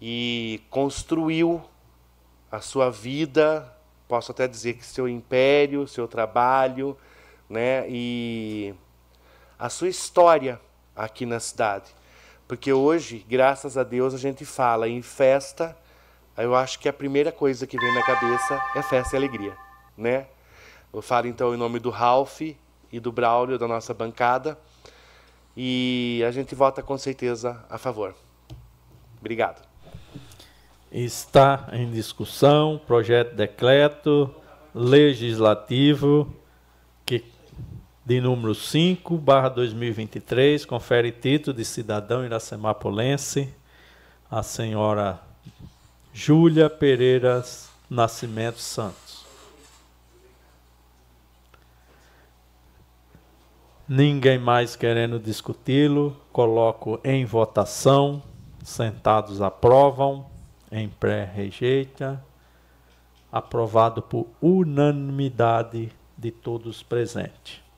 S8: e construiu a sua vida, posso até dizer que seu império, seu trabalho, né? E a sua história aqui na cidade. Porque hoje, graças a Deus, a gente fala em festa, eu acho que a primeira coisa que vem na cabeça é festa e alegria, né? Eu falo então em nome do Ralph e do Braulio, da nossa bancada, e a gente vota com certeza a favor. Obrigado.
S1: Está em discussão projeto de decreto legislativo de número 5, barra 2023, confere título de cidadão iracemapolense a senhora Júlia Pereira Nascimento Santos. Ninguém mais querendo discuti-lo, coloco em votação. Sentados aprovam, em pré rejeita. Aprovado por unanimidade de todos presentes.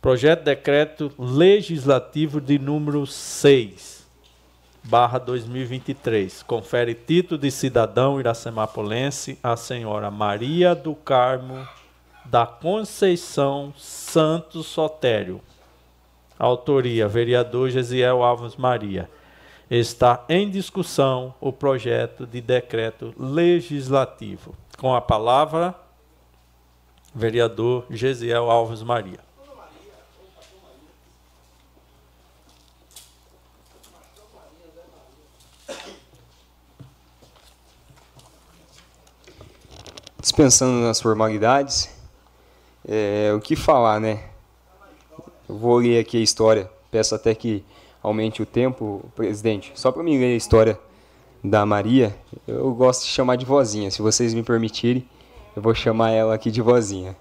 S1: Projeto de decreto legislativo de número 6, barra 2023. Confere título de cidadão iracemapolense à senhora Maria do Carmo da Conceição Santos Sotério. Autoria, vereador Gesiel Alves Maria. Está em discussão o projeto de decreto legislativo. Com a palavra, vereador Gesiel Alves Maria.
S11: Dispensando nas formalidades, é, o que falar, né? Eu vou ler aqui a história. Peço até que aumente o tempo, presidente. Só para mim ler a história da Maria, eu gosto de chamar de vozinha. Se vocês me permitirem, eu vou chamar ela aqui de vozinha.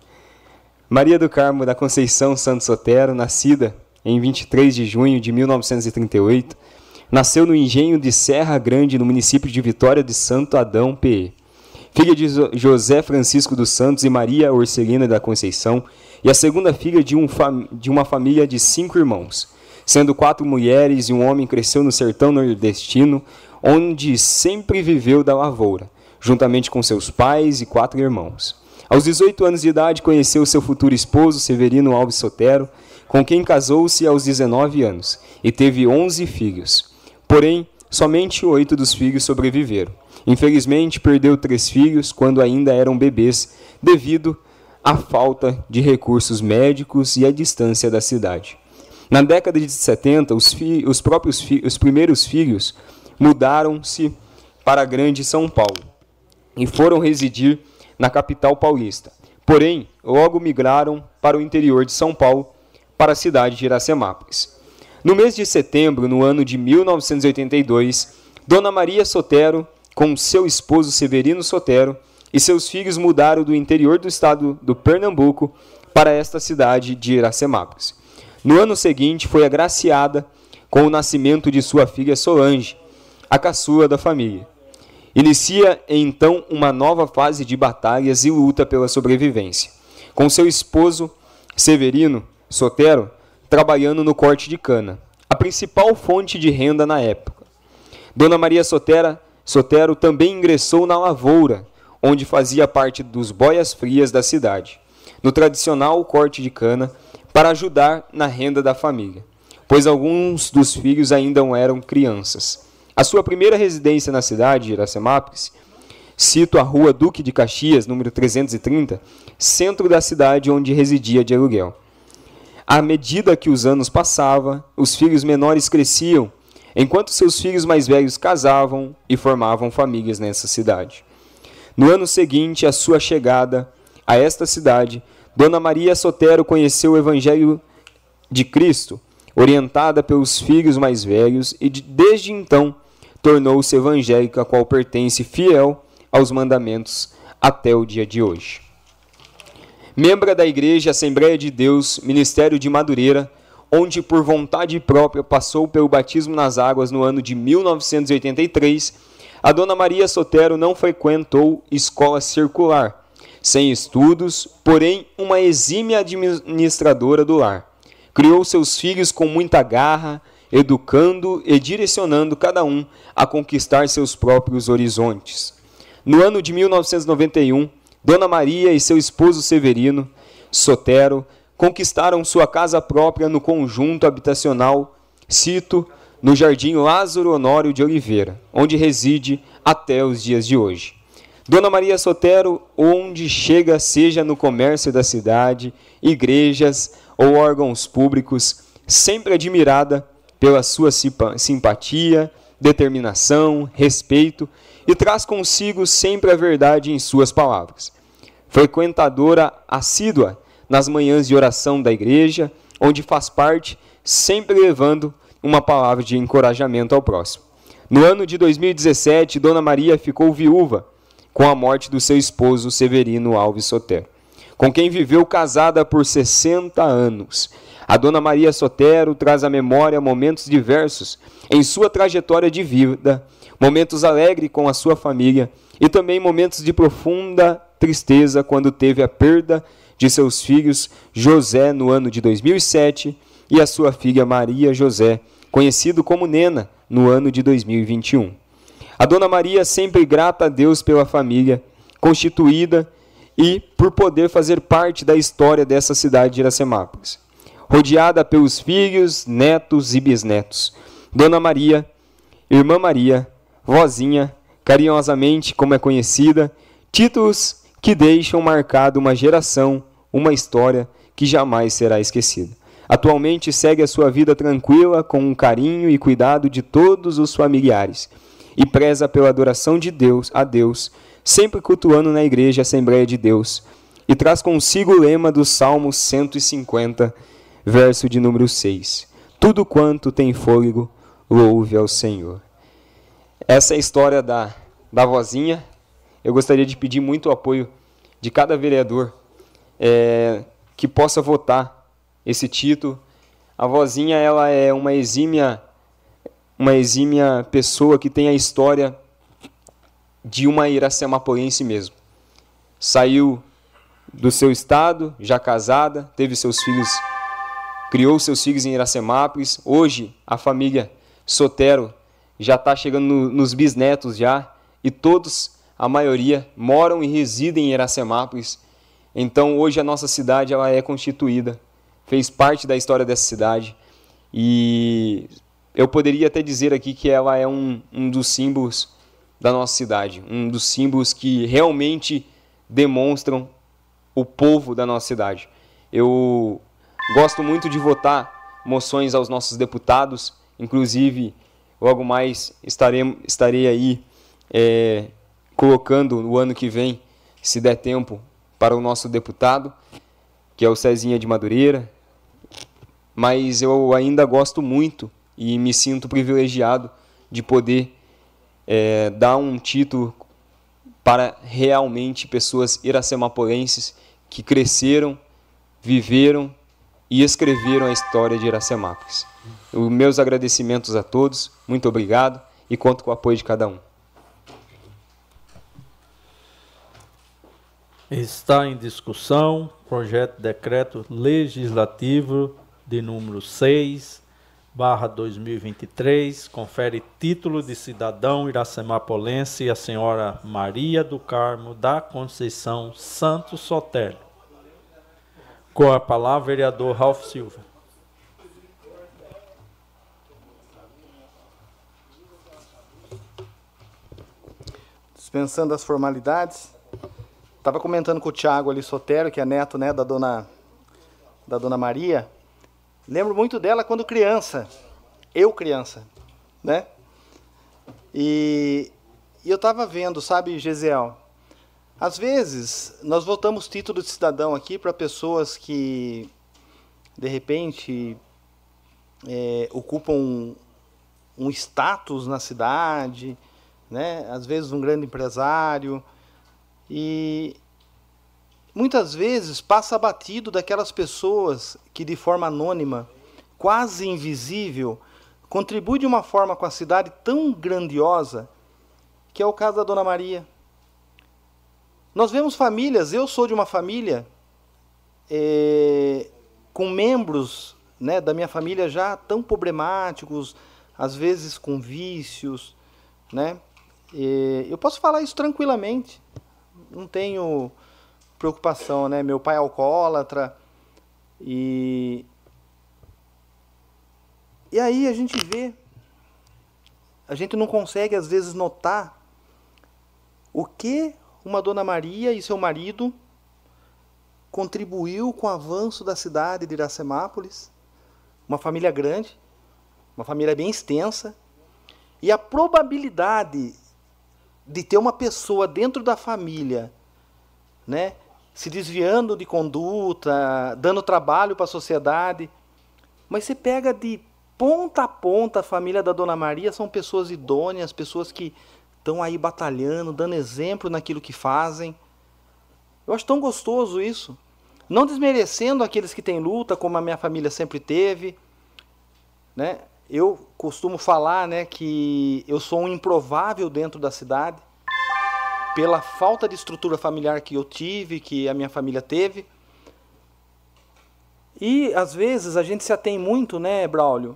S11: Maria do Carmo da Conceição Santos Sotero, nascida em 23 de junho de 1938, nasceu no engenho de Serra Grande, no município de Vitória de Santo Adão, PE filha de José Francisco dos Santos e Maria Orcelina da Conceição, e a segunda filha de, um de uma família de cinco irmãos. Sendo quatro mulheres e um homem, cresceu no sertão nordestino, onde sempre viveu da lavoura, juntamente com seus pais e quatro irmãos. Aos 18 anos de idade, conheceu seu futuro esposo, Severino Alves Sotero, com quem casou-se aos 19 anos, e teve 11 filhos. Porém, somente oito dos filhos sobreviveram. Infelizmente, perdeu três filhos quando ainda eram bebês, devido à falta de recursos médicos e à distância da cidade. Na década de 70, os, os próprios os primeiros filhos mudaram-se para a Grande São Paulo e foram residir na capital paulista. Porém, logo migraram para o interior de São Paulo, para a cidade de Iracemápolis. No mês de setembro, no ano de 1982, Dona Maria Sotero com seu esposo Severino Sotero e seus filhos mudaram do interior do estado do Pernambuco para esta cidade de Iracemápolis. No ano seguinte, foi agraciada com o nascimento de sua filha Solange, a caçula da família. Inicia então uma nova fase de batalhas e luta pela sobrevivência, com seu esposo Severino Sotero trabalhando no corte de cana, a principal fonte de renda na época. Dona Maria Sotera Sotero também ingressou na lavoura, onde fazia parte dos boias frias da cidade, no tradicional corte de cana, para ajudar na renda da família, pois alguns dos filhos ainda eram crianças. A sua primeira residência na cidade, Iracemápolis, cito a rua Duque de Caxias, número 330, centro da cidade onde residia de aluguel. À medida que os anos passavam, os filhos menores cresciam enquanto seus filhos mais velhos casavam e formavam famílias nessa cidade. No ano seguinte à sua chegada a esta cidade, Dona Maria Sotero conheceu o Evangelho de Cristo, orientada pelos filhos mais velhos, e desde então tornou-se evangélica, a qual pertence fiel aos mandamentos até o dia de hoje. Membra da Igreja Assembleia de Deus, Ministério de Madureira, onde por vontade própria passou pelo batismo nas águas no ano de 1983, a Dona Maria Sotero não frequentou escola circular, sem estudos, porém uma exímia administradora do lar. Criou seus filhos com muita garra, educando e direcionando cada um a conquistar seus próprios horizontes. No ano de 1991, Dona Maria e seu esposo Severino Sotero conquistaram sua casa própria no conjunto habitacional Cito, no Jardim Lázaro Honório de Oliveira, onde reside até os dias de hoje. Dona Maria Sotero, onde chega, seja no comércio da cidade, igrejas ou órgãos públicos, sempre admirada pela sua simpatia, determinação, respeito e traz consigo sempre a verdade em suas palavras. Frequentadora assídua nas manhãs de oração da igreja, onde faz parte, sempre levando uma palavra de encorajamento ao próximo. No ano de 2017, Dona Maria ficou viúva com a morte do seu esposo Severino Alves Sotero, com quem viveu casada por 60 anos. A Dona Maria Sotero traz à memória momentos diversos em sua trajetória de vida, momentos alegres com a sua família e também momentos de profunda tristeza quando teve a perda de seus filhos José no ano de 2007 e a sua filha Maria José, conhecido como Nena, no ano de 2021. A Dona Maria sempre grata a Deus pela família constituída e por poder fazer parte da história dessa cidade de Iracemápolis. Rodeada pelos filhos, netos e bisnetos. Dona Maria, Irmã Maria, Vozinha, carinhosamente como é conhecida, títulos que deixam marcado uma geração, uma história que jamais será esquecida. Atualmente segue a sua vida tranquila com o carinho e cuidado de todos os familiares e preza pela adoração de Deus a Deus, sempre cultuando na igreja Assembleia de Deus, e traz consigo o lema do Salmo 150, verso de número 6. Tudo quanto tem fôlego, louve ao Senhor. Essa é a história da, da vozinha. Eu gostaria de pedir muito o apoio de cada vereador é, que possa votar esse título. A vozinha ela é uma exímia uma exímia pessoa que tem a história de uma iracemapolense mesmo. Saiu do seu estado, já casada, teve seus filhos, criou seus filhos em Iracemápolis. Hoje a família Sotero já está chegando no, nos bisnetos já e todos, a maioria, moram e residem em Iracemápolis. Então hoje a nossa cidade ela é constituída fez parte da história dessa cidade. E eu poderia até dizer aqui que ela é um, um dos símbolos da nossa cidade, um dos símbolos que realmente demonstram o povo da nossa cidade. Eu gosto muito de votar moções aos nossos deputados, inclusive logo mais estarei, estarei aí é, colocando no ano que vem, se der tempo, para o nosso deputado, que é o Cezinha de Madureira, mas eu ainda gosto muito e me sinto privilegiado de poder é, dar um título para realmente pessoas iracemapolenses que cresceram, viveram e escreveram a história de Iracemápolis. Os meus agradecimentos a todos, muito obrigado e conto com o apoio de cada um.
S1: Está em discussão projeto de decreto legislativo de número 6, barra 2023, confere título de cidadão iracemapolense a senhora Maria do Carmo da Conceição Santos Sotelo. Com a palavra, vereador Ralph Silva.
S9: Dispensando as formalidades, estava comentando com o Tiago ali Sotero, que é neto né, da dona da dona Maria, Lembro muito dela quando criança, eu criança, né? E, e eu estava vendo, sabe, Gesiel, às vezes nós votamos título de cidadão aqui para pessoas que, de repente, é, ocupam um, um status na cidade, né? às vezes um grande empresário, e muitas vezes passa batido daquelas pessoas que de forma anônima, quase invisível, contribui de uma forma com a cidade tão grandiosa, que é o caso da Dona Maria. Nós vemos famílias, eu sou de uma família é, com membros né, da minha família já tão problemáticos, às vezes com vícios, né? eu posso falar isso tranquilamente, não tenho preocupação, né? Meu pai é alcoólatra e e aí a gente vê a gente não consegue às vezes notar o que uma dona Maria e seu marido contribuiu com o avanço da cidade de Iracemápolis, uma família grande, uma família bem extensa, e a probabilidade de ter uma pessoa dentro da família, né, se desviando de conduta, dando trabalho para a sociedade, mas você pega de ponta a ponta a família da Dona Maria são pessoas idôneas, pessoas que estão aí batalhando, dando exemplo naquilo que fazem. Eu acho tão gostoso isso. Não desmerecendo aqueles que têm luta, como a minha família sempre teve. Né? Eu costumo falar né, que eu sou um improvável dentro da cidade, pela falta de estrutura familiar que eu tive, que a minha família teve. E às vezes a gente se atém muito, né, Braulio?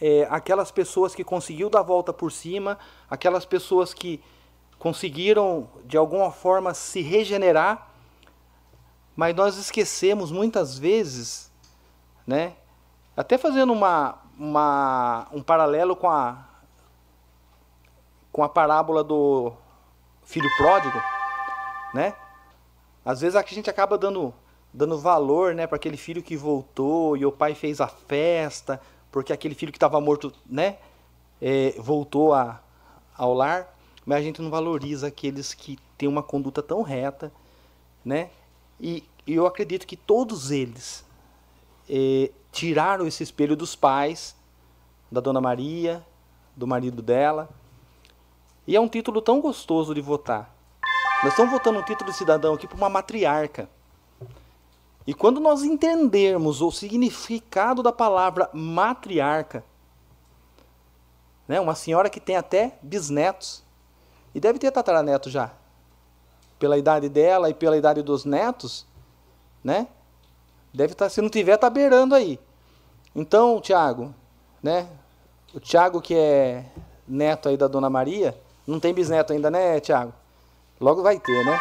S9: É, aquelas pessoas que conseguiu dar a volta por cima, aquelas pessoas que conseguiram de alguma forma se regenerar mas nós esquecemos muitas vezes, né? Até fazendo uma, uma, um paralelo com a, com a parábola do filho pródigo, né? Às vezes a gente acaba dando, dando valor né, para aquele filho que voltou e o pai fez a festa, porque aquele filho que estava morto né, é, voltou a, ao lar, mas a gente não valoriza aqueles que têm uma conduta tão reta, né? E, e eu acredito que todos eles eh, tiraram esse espelho dos pais, da Dona Maria, do marido dela. E é um título tão gostoso de votar. Nós estamos votando um título de cidadão aqui para uma matriarca. E quando nós entendermos o significado da palavra matriarca, né, uma senhora que tem até bisnetos, e deve ter tataraneto já, pela idade dela e pela idade dos netos, né? Deve estar, tá, se não tiver, está beirando aí. Então, Tiago, né? O Tiago que é neto aí da Dona Maria, não tem bisneto ainda, né, Tiago? Logo vai ter, né?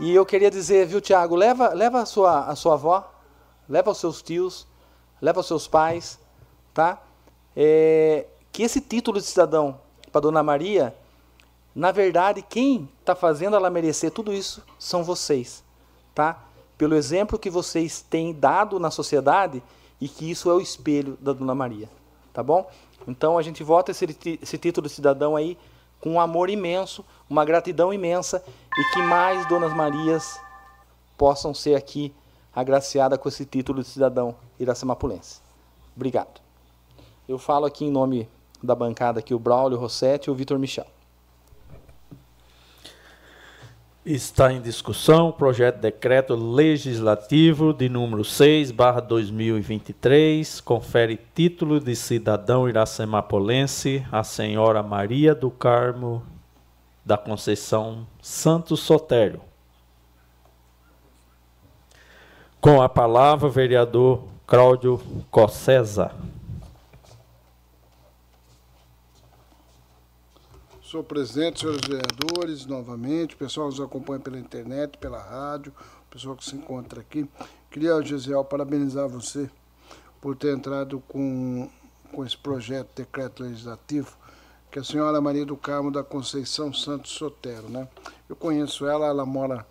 S9: E eu queria dizer, viu, Tiago, leva, leva a sua, a sua avó, leva os seus tios, leva os seus pais, tá? É, que esse título de cidadão para Dona Maria na verdade, quem está fazendo ela merecer tudo isso são vocês, tá? Pelo exemplo que vocês têm dado na sociedade e que isso é o espelho da Dona Maria, tá bom? Então a gente vota esse, esse título de cidadão aí com um amor imenso, uma gratidão imensa e que mais Donas Marias possam ser aqui agraciadas com esse título de cidadão iracemapulense. Obrigado. Eu falo aqui em nome da bancada aqui o Braulio Rossetti e o Vitor Michel.
S1: Está em discussão o projeto de decreto legislativo de número 6, barra 2023, confere título de cidadão iracemapolense à senhora Maria do Carmo da Conceição Santos Sotério. Com a palavra, vereador Cláudio Cossesa.
S4: Senhor presidente, senhores vereadores, novamente, o pessoal nos acompanha pela internet, pela rádio, o pessoal que se encontra aqui. Queria, Gisiel, parabenizar você por ter entrado com, com esse projeto de decreto legislativo, que a senhora Maria do Carmo da Conceição Santos Sotero. Né? Eu conheço ela, ela mora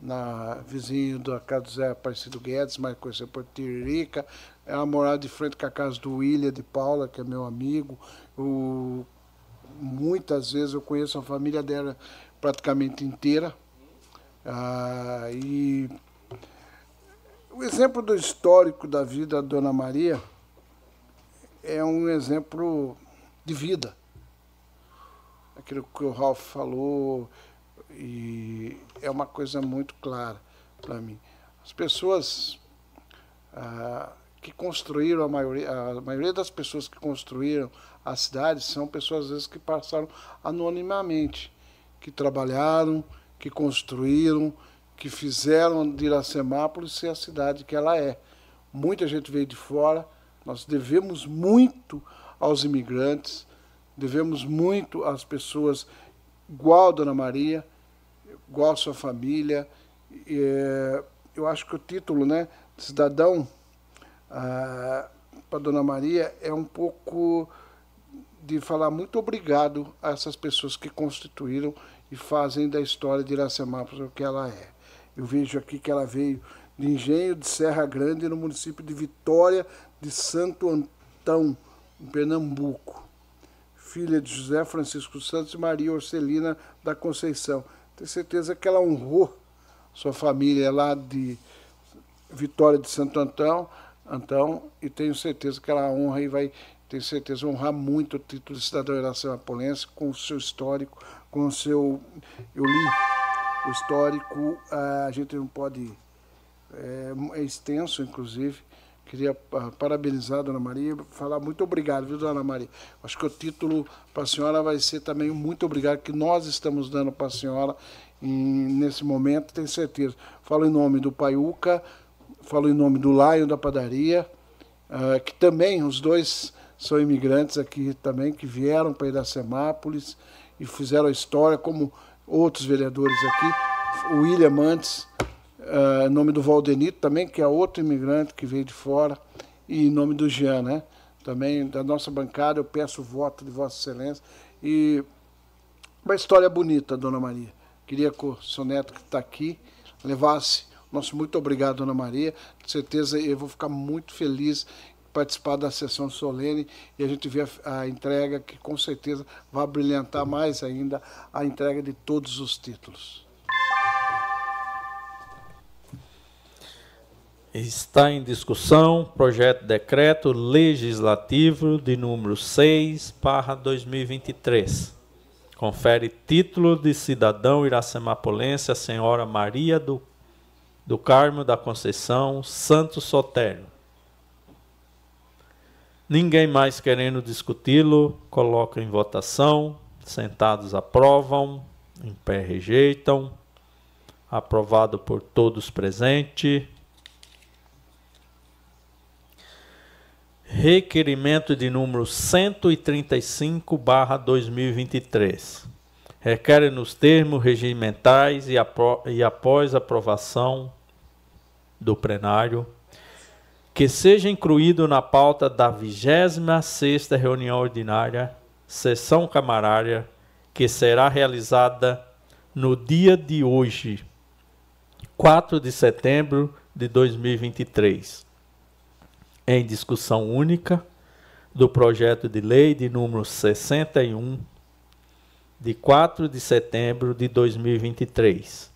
S4: na vizinho da casa do Zé Aparecido Guedes, mais conhecida por Tiririca. Ela morava de frente com a casa do William de Paula, que é meu amigo. O muitas vezes eu conheço a família dela praticamente inteira. Ah, e o exemplo do histórico da vida da Dona Maria é um exemplo de vida. Aquilo que o Ralph falou e é uma coisa muito clara para mim. As pessoas ah, que construíram a maioria, a maioria das pessoas que construíram a cidade são pessoas às vezes que passaram anonimamente, que trabalharam, que construíram, que fizeram de Iracemápolis ser a cidade que ela é. Muita gente veio de fora, nós devemos muito aos imigrantes, devemos muito às pessoas igual a Dona Maria, igual a sua família, É, eu acho que o título, né, cidadão, ah, para Dona Maria é um pouco de falar muito obrigado a essas pessoas que constituíram e fazem da história de Iracemápolis o que ela é. Eu vejo aqui que ela veio de Engenho de Serra Grande, no município de Vitória de Santo Antão, em Pernambuco. Filha de José Francisco Santos e Maria Orcelina da Conceição. Tenho certeza que ela honrou sua família lá de Vitória de Santo Antão, Antão e tenho certeza que ela honra e vai, tenho certeza, honrar muito o título de cidadão iracemápolense com o seu histórico, com o seu... Eu li o histórico, a gente não pode... É, é extenso, inclusive, Queria uh, parabenizar a Dona Maria, falar muito obrigado, viu, Dona Maria? Acho que o título para a senhora vai ser também muito obrigado, que nós estamos dando para a senhora nesse momento, tenho certeza. Falo em nome do Paiuca, falo em nome do Laio da Padaria, uh, que também, os dois são imigrantes aqui também, que vieram para Iracemápolis e fizeram a história, como outros vereadores aqui, o William Mantes, Uh, em nome do Valdenito também, que é outro imigrante que veio de fora, e em nome do Jean, né? Também da nossa bancada, eu peço o voto de Vossa Excelência. E uma história bonita, Dona Maria. Queria que o seu neto que está aqui levasse nosso muito obrigado, Dona Maria. Com certeza eu vou ficar muito feliz participar da sessão solene e a gente ver a, a, entrega que com certeza vai brilhantar mais ainda a entrega de todos os títulos.
S1: Está em discussão projeto de decreto legislativo de número 6, barra 2023. Confere título de cidadão iracemapolense a senhora Maria do, do Carmo da Conceição Santos Sotério. Ninguém mais querendo discuti-lo, coloca em votação. Sentados aprovam, em pé rejeitam. Aprovado por todos presentes. Requerimento de número 135/2023. Requer nos termos regimentais e, e após aprovação do plenário que seja incluído na pauta da 26ª reunião ordinária, sessão camarária, que será realizada no dia de hoje, 4 de setembro de 2023 em discussão única do projeto de lei de número 61 de 4 de setembro de 2023,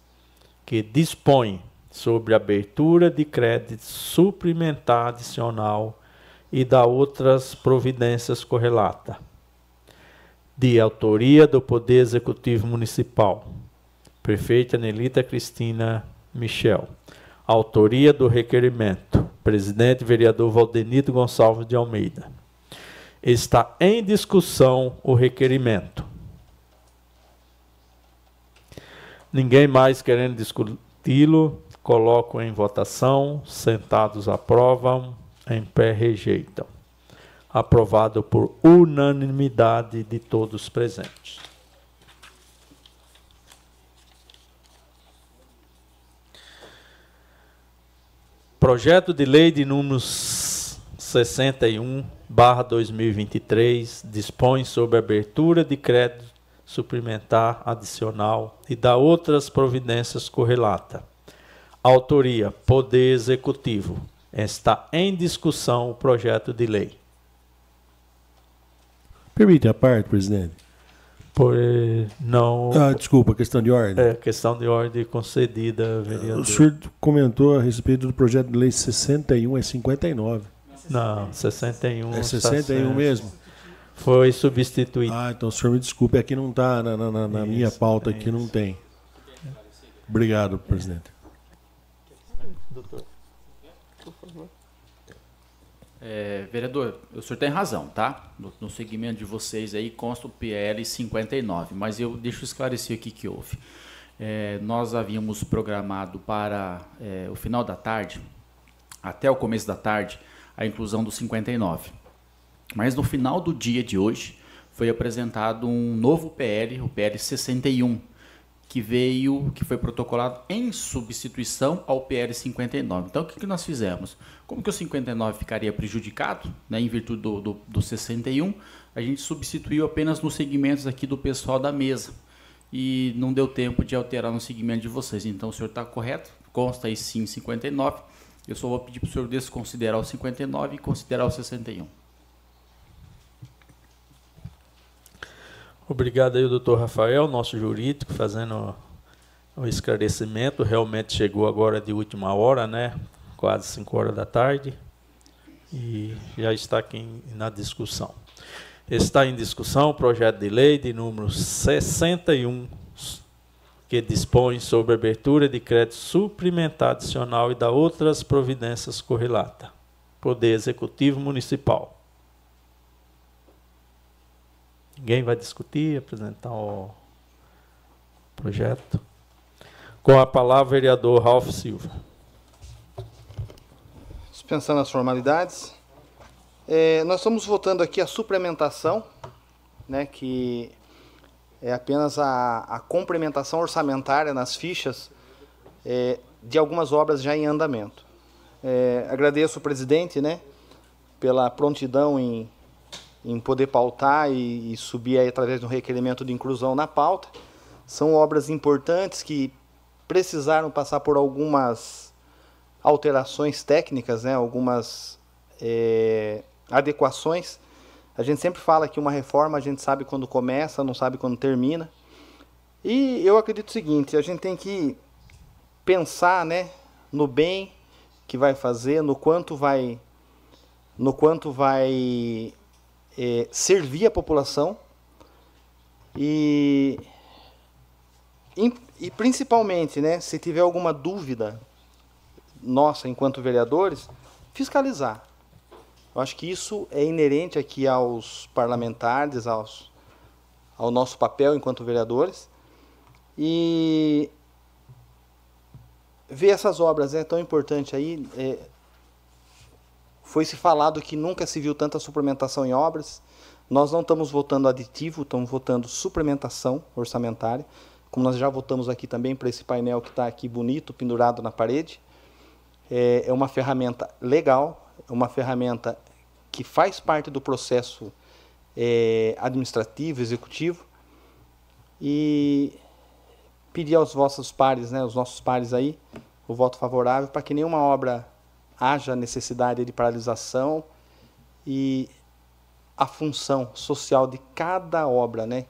S1: que dispõe sobre abertura de crédito suplementar adicional e da outras providências correlata. De autoria do Poder Executivo Municipal, prefeita Nelita Cristina Michel. Autoria do requerimento presidente vereador Valdenito Gonçalves de Almeida. Está em discussão o requerimento. Ninguém mais querendo discuti-lo, coloco em votação. Sentados aprovam, em pé rejeitam. Aprovado por unanimidade de todos presentes. Projeto de Lei de número 61, barra 2023, dispõe sobre abertura de crédito suplementar adicional e da outras providências correlata. Autoria: Poder Executivo. Está em discussão o projeto de lei.
S12: Permite a parte, presidente?
S1: Por não.
S12: Ah, desculpa, questão de ordem.
S1: É, questão de ordem concedida, vereador.
S12: O senhor comentou a respeito do projeto de lei 61, é 59.
S1: Não, 61.
S12: É 61 tá mesmo?
S1: Foi substituído.
S12: Ah, então o senhor me desculpe, aqui não está, na, na, na minha pauta aqui não tem. Obrigado, presidente.
S15: Doutor, por favor. É, vereador, o senhor tem razão, tá? No, no, segmento de vocês aí consta o PL 59, mas eu deixo esclarecer aqui que houve. É, nós havíamos programado para é, o final da tarde, até o começo da tarde, a inclusão do 59. Mas no final do dia de hoje foi apresentado um novo PL, o PL 61, que veio, que foi protocolado em substituição ao PL 59. Então, o que, que nós fizemos? Como que o 59 ficaria prejudicado, né, em virtude do, do, do 61, a gente substituiu apenas nos segmentos aqui do pessoal da mesa. E não deu tempo de alterar no segmento de vocês. Então, o senhor está correto, consta aí sim 59. Eu só vou pedir para o senhor desconsiderar o 59 e considerar o 61.
S1: Obrigado aí, doutor Rafael, nosso jurídico, fazendo o esclarecimento. Realmente chegou agora de última hora, né? Quase 5 horas da tarde. E já está aqui na discussão. Está em discussão o projeto de lei de número 61, que dispõe sobre abertura de crédito suplementar adicional e da outras providências correlatas. Poder Executivo Municipal. Ninguém vai discutir, apresentar o projeto. Com a palavra, vereador Ralph Silva.
S9: Dispensando as formalidades. É, nós estamos votando aqui a suplementação, né, que é apenas a, a complementação orçamentária nas fichas é, de algumas obras já em andamento. É, agradeço o presidente né, pela prontidão em em poder pautar e, e subir através de um requerimento de inclusão na pauta. São obras importantes que precisaram passar por algumas alterações técnicas, né, algumas é, adequações. A gente sempre fala que uma reforma a gente sabe quando começa, não sabe quando termina. E eu acredito o seguinte, a gente tem que pensar, né, no bem que vai fazer, no quanto vai no quanto vai é, servir a população e, e principalmente, né, se tiver alguma dúvida nossa enquanto vereadores, fiscalizar. Eu acho que isso é inerente aqui aos parlamentares, aos, ao nosso papel enquanto vereadores. E ver essas obras é tão importante aí. É, foi se falado que nunca se viu tanta suplementação em obras. Nós não estamos votando aditivo, estamos votando suplementação orçamentária, como nós já votamos aqui também para esse painel que está aqui bonito, pendurado na parede. É, é uma ferramenta legal, é uma ferramenta que faz parte do processo é, administrativo, executivo. E pedir aos vossos pares, né, os nossos pares aí, o voto favorável para que nenhuma obra haja necessidade de paralisação e a função social de cada obra, né?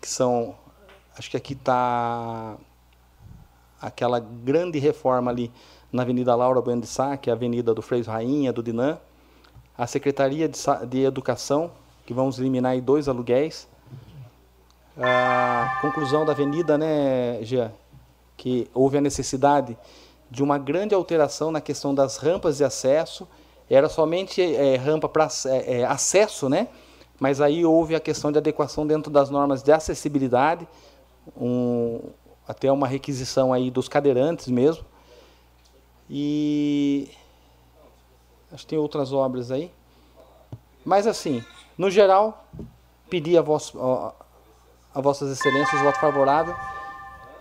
S9: Que são, acho que aqui está aquela grande reforma ali na Avenida Laura Bueno de Sá, que é a Avenida do Freio Rainha, do Dinam, a Secretaria de, de Educação, que vamos eliminar aí dois aluguéis, a conclusão da avenida, né, Jean, que houve a necessidade de uma grande alteração na questão das rampas de acesso. Era somente é, rampa para é, é, acesso, né? mas aí houve a questão de adequação dentro das normas de acessibilidade, um, até uma requisição aí dos cadeirantes mesmo. E acho que tem outras obras aí. Mas assim, no geral, pedir a, vos, a, a vossas excelências o voto favorável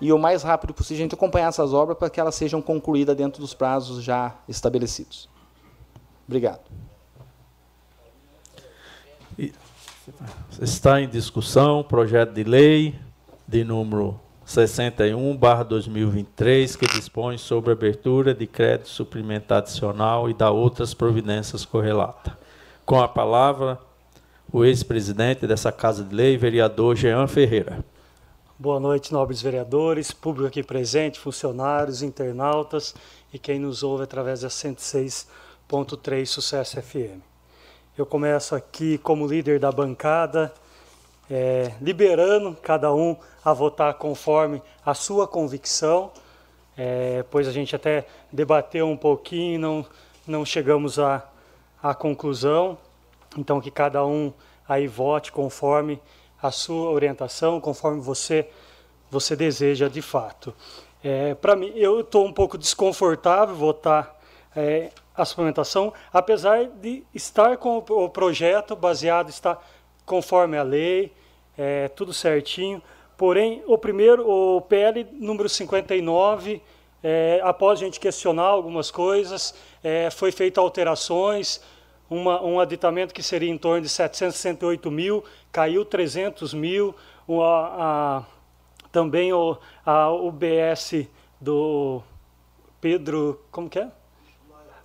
S9: e o mais rápido possível a gente acompanhar essas obras para que elas sejam concluídas dentro dos prazos já estabelecidos. Obrigado.
S1: Está em discussão projeto de lei de número 61, 2023, que dispõe sobre abertura de crédito suplementar adicional e da outras providências correlatas. Com a palavra, o ex-presidente dessa Casa de Lei, vereador Jean Ferreira.
S2: Boa noite, nobres vereadores, público aqui presente, funcionários, internautas e quem nos ouve através da 106.3 Sucesso FM. Eu começo aqui como líder da bancada, é, liberando cada um a votar conforme a sua convicção, é, pois a gente até debateu um pouquinho, não, não chegamos à, conclusão, então que cada um aí vote conforme a sua orientação conforme você você deseja de fato. É, Para mim, eu estou um pouco desconfortável votar é, a suplementação, apesar de estar com o projeto baseado, está conforme a lei, é, tudo certinho, Porém, o primeiro, o PL número 59, é, após a gente questionar algumas coisas, é, foi feita alterações, uma, um aditamento que seria em torno de 768 mil, caiu 300 mil, a, a, também o, a UBS do Pedro, como que é?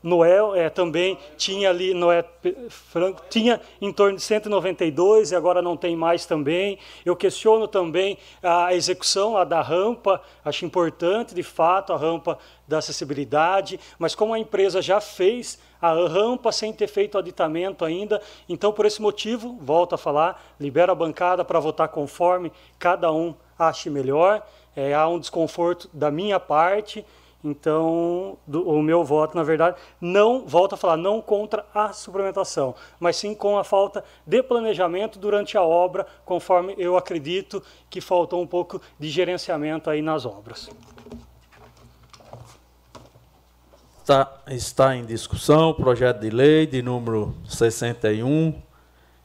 S2: Noel é, também tinha ali, Noé Franco, tinha em torno de 192 e agora não tem mais também. Eu questiono também a execução lá da rampa, acho importante de fato a rampa da acessibilidade, mas como a empresa já fez a rampa sem ter feito aditamento ainda, então por esse motivo, volto a falar, libera a bancada para votar conforme cada um ache melhor. É, há um desconforto da minha parte, então, do, o meu voto, na verdade, não, volto a falar, não contra a suplementação, mas sim com a falta de planejamento durante a obra, conforme eu acredito que faltou um pouco de gerenciamento aí nas obras.
S1: Está, está em discussão o projeto de lei de número 61,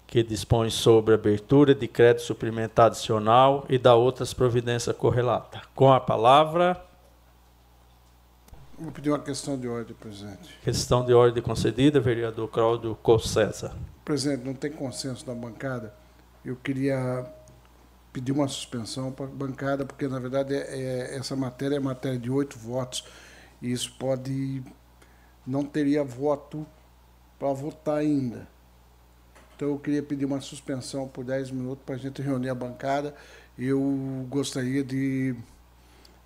S1: que dispõe sobre abertura de crédito suplementar adicional e da outras providências correlatas. Com a palavra.
S4: Vou pedir uma questão de ordem, presidente.
S1: Questão de ordem concedida, vereador Cláudio César.
S4: Presidente, não tem consenso na bancada. Eu queria pedir uma suspensão para a bancada, porque, na verdade, é, é, essa matéria é matéria de oito votos, isso pode. não teria voto para votar ainda. Então, eu queria pedir uma suspensão por dez minutos para a gente reunir a bancada. Eu gostaria de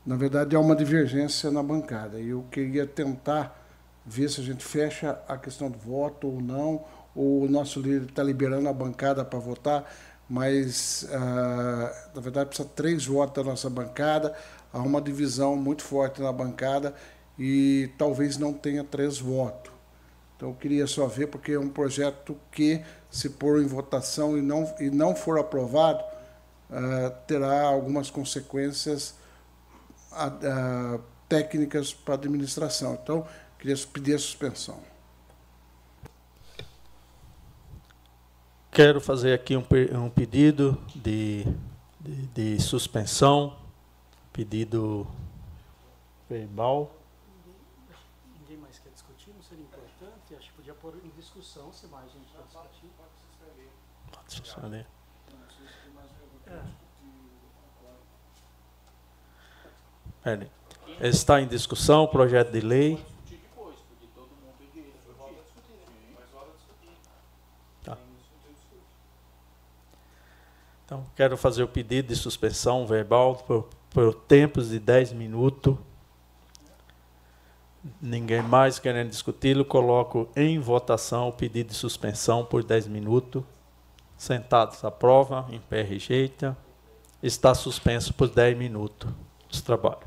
S4: na verdade, há uma divergência na bancada. Eu queria tentar ver se a gente fecha a questão do voto ou não, ou o nosso líder está liberando a bancada para votar, mas, ah, na verdade, precisa três votos da nossa bancada. Há uma divisão muito forte na bancada e talvez não tenha três votos. Então, eu queria só ver, porque é um projeto que, se pôr em votação e não, e não for aprovado, ah, terá algumas consequências a, a, técnicas para administração. Então, queria pedir a suspensão.
S1: Quero fazer aqui um, um pedido de, de, de, suspensão, pedido verbal.
S2: Ninguém mais quer discutir, não seria importante? Acho que podia pôr em discussão se mais gente quer discutir. Pode suspender.
S1: Peraí. Está em discussão o projeto de lei. Tá. Então, quero fazer o pedido de suspensão verbal por, por tempos de 10 minutos. Ninguém mais querendo discuti-lo, coloco em votação o pedido de suspensão por 10 minutos. Sentados, aprova, em pé, rejeita. Está suspenso por 10 minutos de trabalho.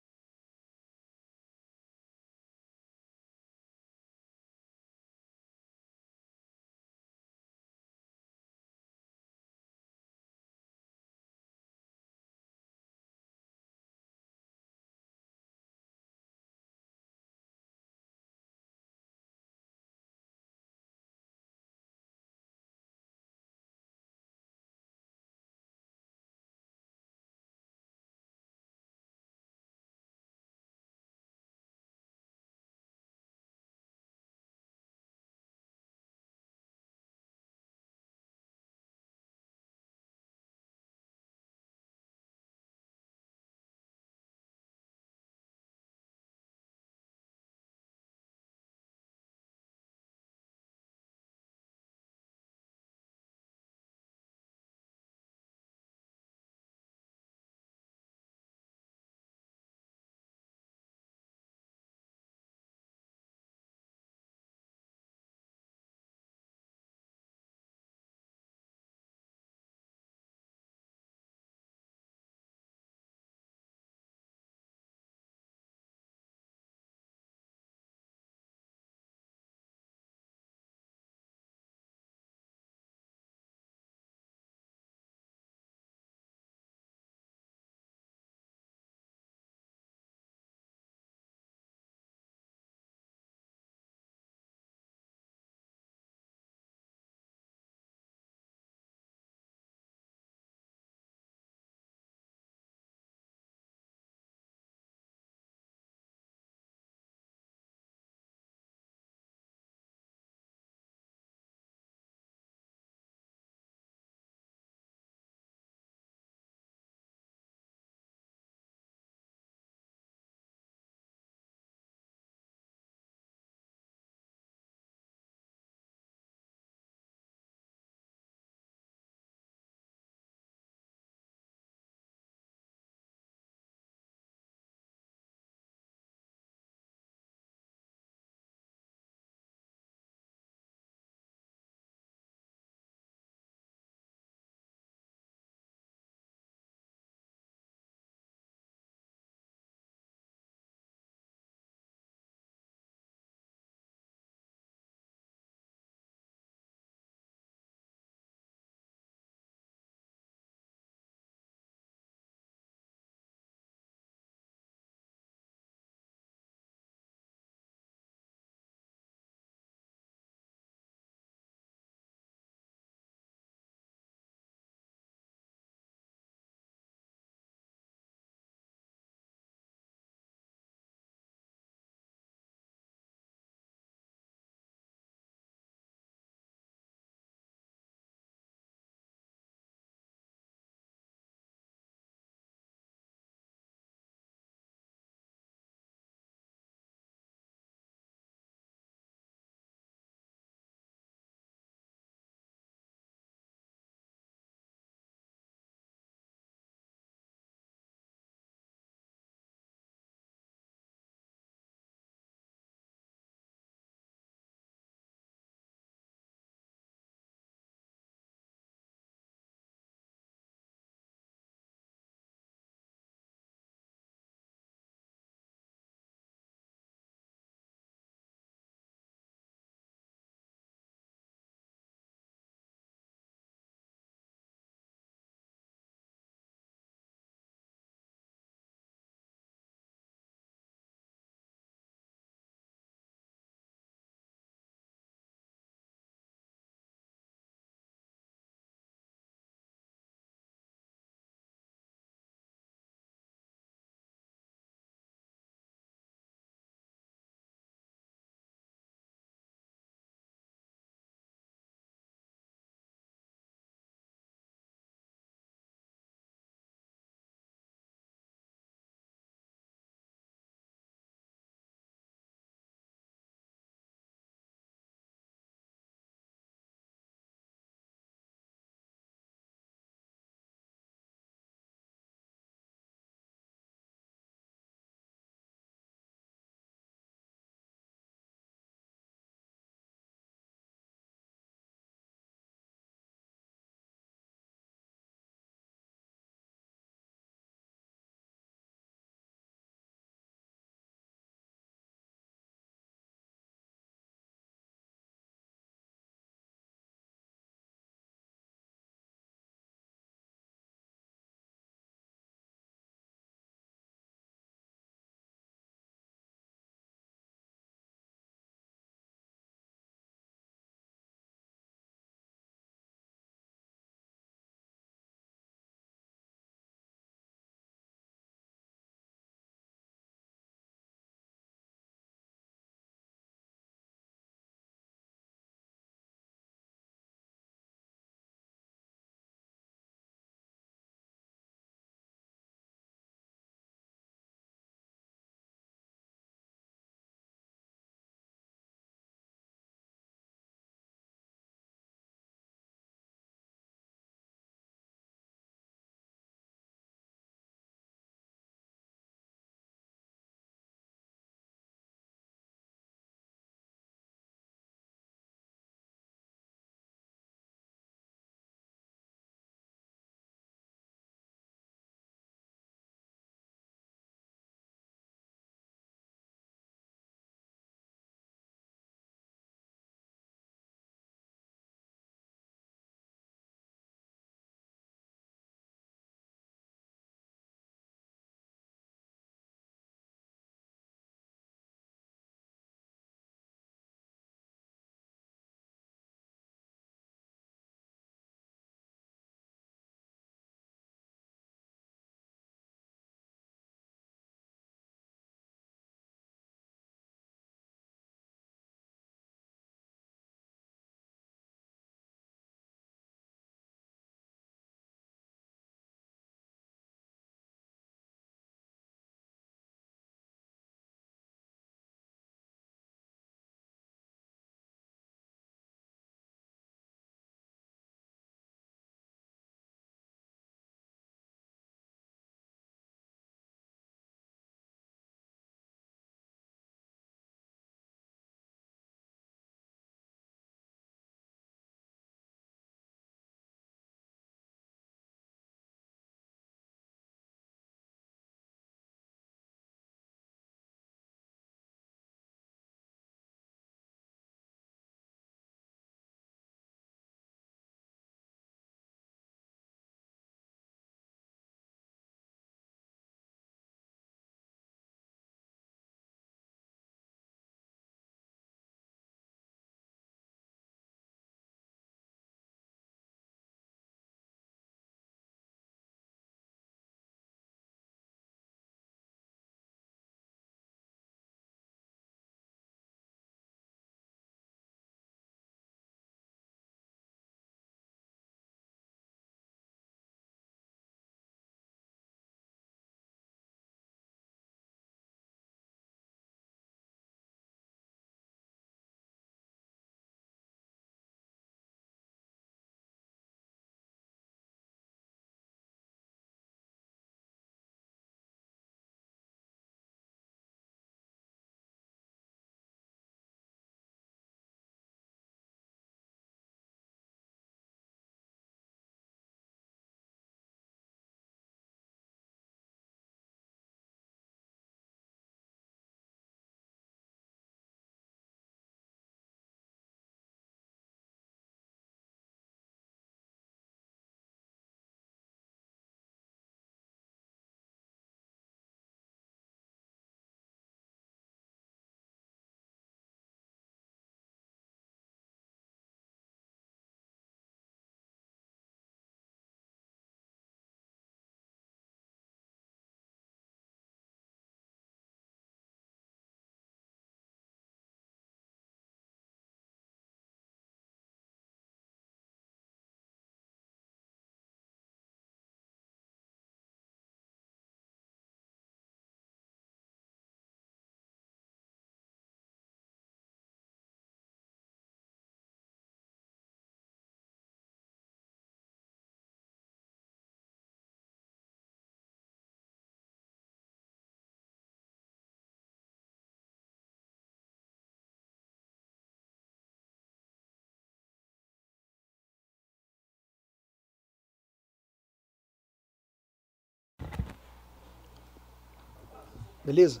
S5: Beleza?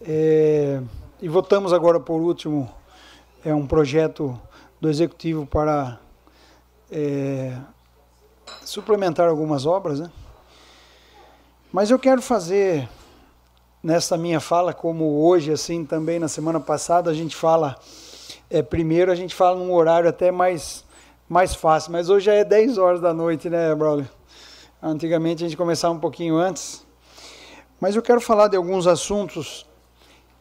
S5: É, e votamos agora por último é um projeto do executivo para é, suplementar algumas obras, né? Mas eu quero fazer nesta minha fala, como hoje, assim, também na semana passada, a gente fala, é, primeiro a gente fala num horário até mais, mais fácil, mas hoje já é 10 horas da noite, né, Braulio? Antigamente a gente começava um pouquinho antes. Mas eu quero falar de alguns assuntos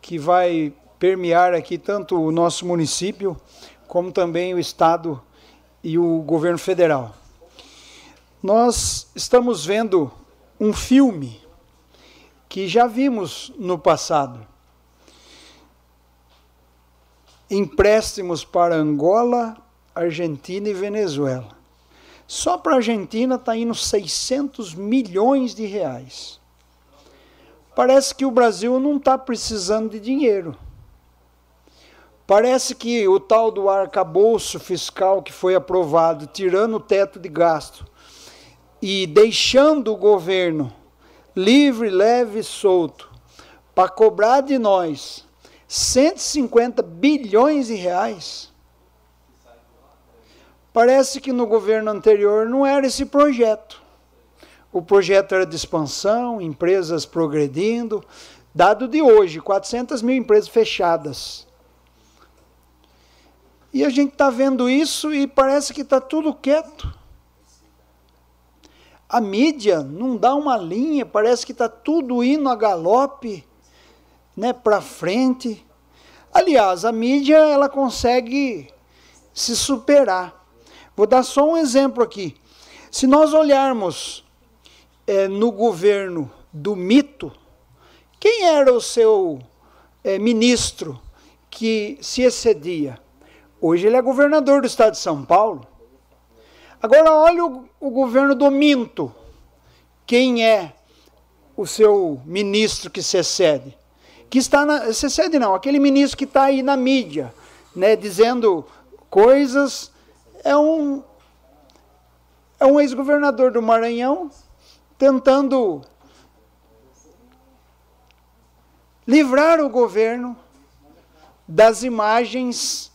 S5: que vai permear aqui tanto o nosso município, como também o Estado e o governo federal. Nós estamos vendo um filme que já vimos no passado. Empréstimos para Angola, Argentina e Venezuela. Só para a Argentina está indo 600 milhões de reais. Parece que o Brasil não está precisando de dinheiro. Parece que o tal do arcabouço fiscal que foi aprovado, tirando o teto de gasto e deixando o governo livre, leve e solto para cobrar de nós 150 bilhões de reais. Parece que no governo anterior não era esse projeto. O projeto era de expansão, empresas progredindo. Dado de hoje, 400 mil empresas fechadas. E a gente está vendo isso e parece que está tudo quieto. A mídia não dá uma linha, parece que está tudo indo a galope, né, para frente. Aliás, a mídia ela consegue se superar. Vou dar só um exemplo aqui. Se nós olharmos é, no governo do mito, quem era o seu é, ministro que se excedia? Hoje ele é governador do estado de São Paulo. Agora olha o, o governo do Minto. Quem é o seu ministro que se excede? Que está na. Se excede não, aquele ministro que está aí na mídia, né, dizendo coisas. É um. É um ex-governador do Maranhão tentando livrar o governo das imagens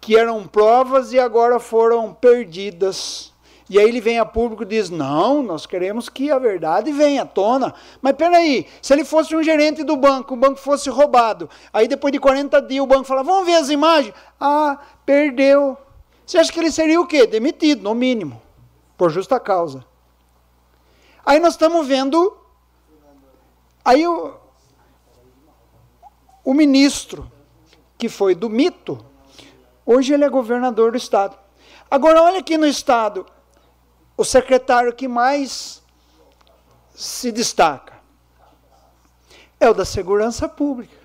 S5: que eram provas e agora foram perdidas. E aí ele vem a público e diz: Não, nós queremos que a verdade venha à tona. Mas peraí, se ele fosse um gerente do banco, o banco fosse roubado, aí depois de 40 dias o banco fala: Vamos ver as imagens? Ah, perdeu. Você acha que ele seria o quê? Demitido, no mínimo, por justa causa. Aí nós estamos vendo. Aí o, o ministro, que foi do mito, Hoje ele é governador do estado. Agora, olha aqui no estado, o secretário que mais se destaca é o da Segurança Pública.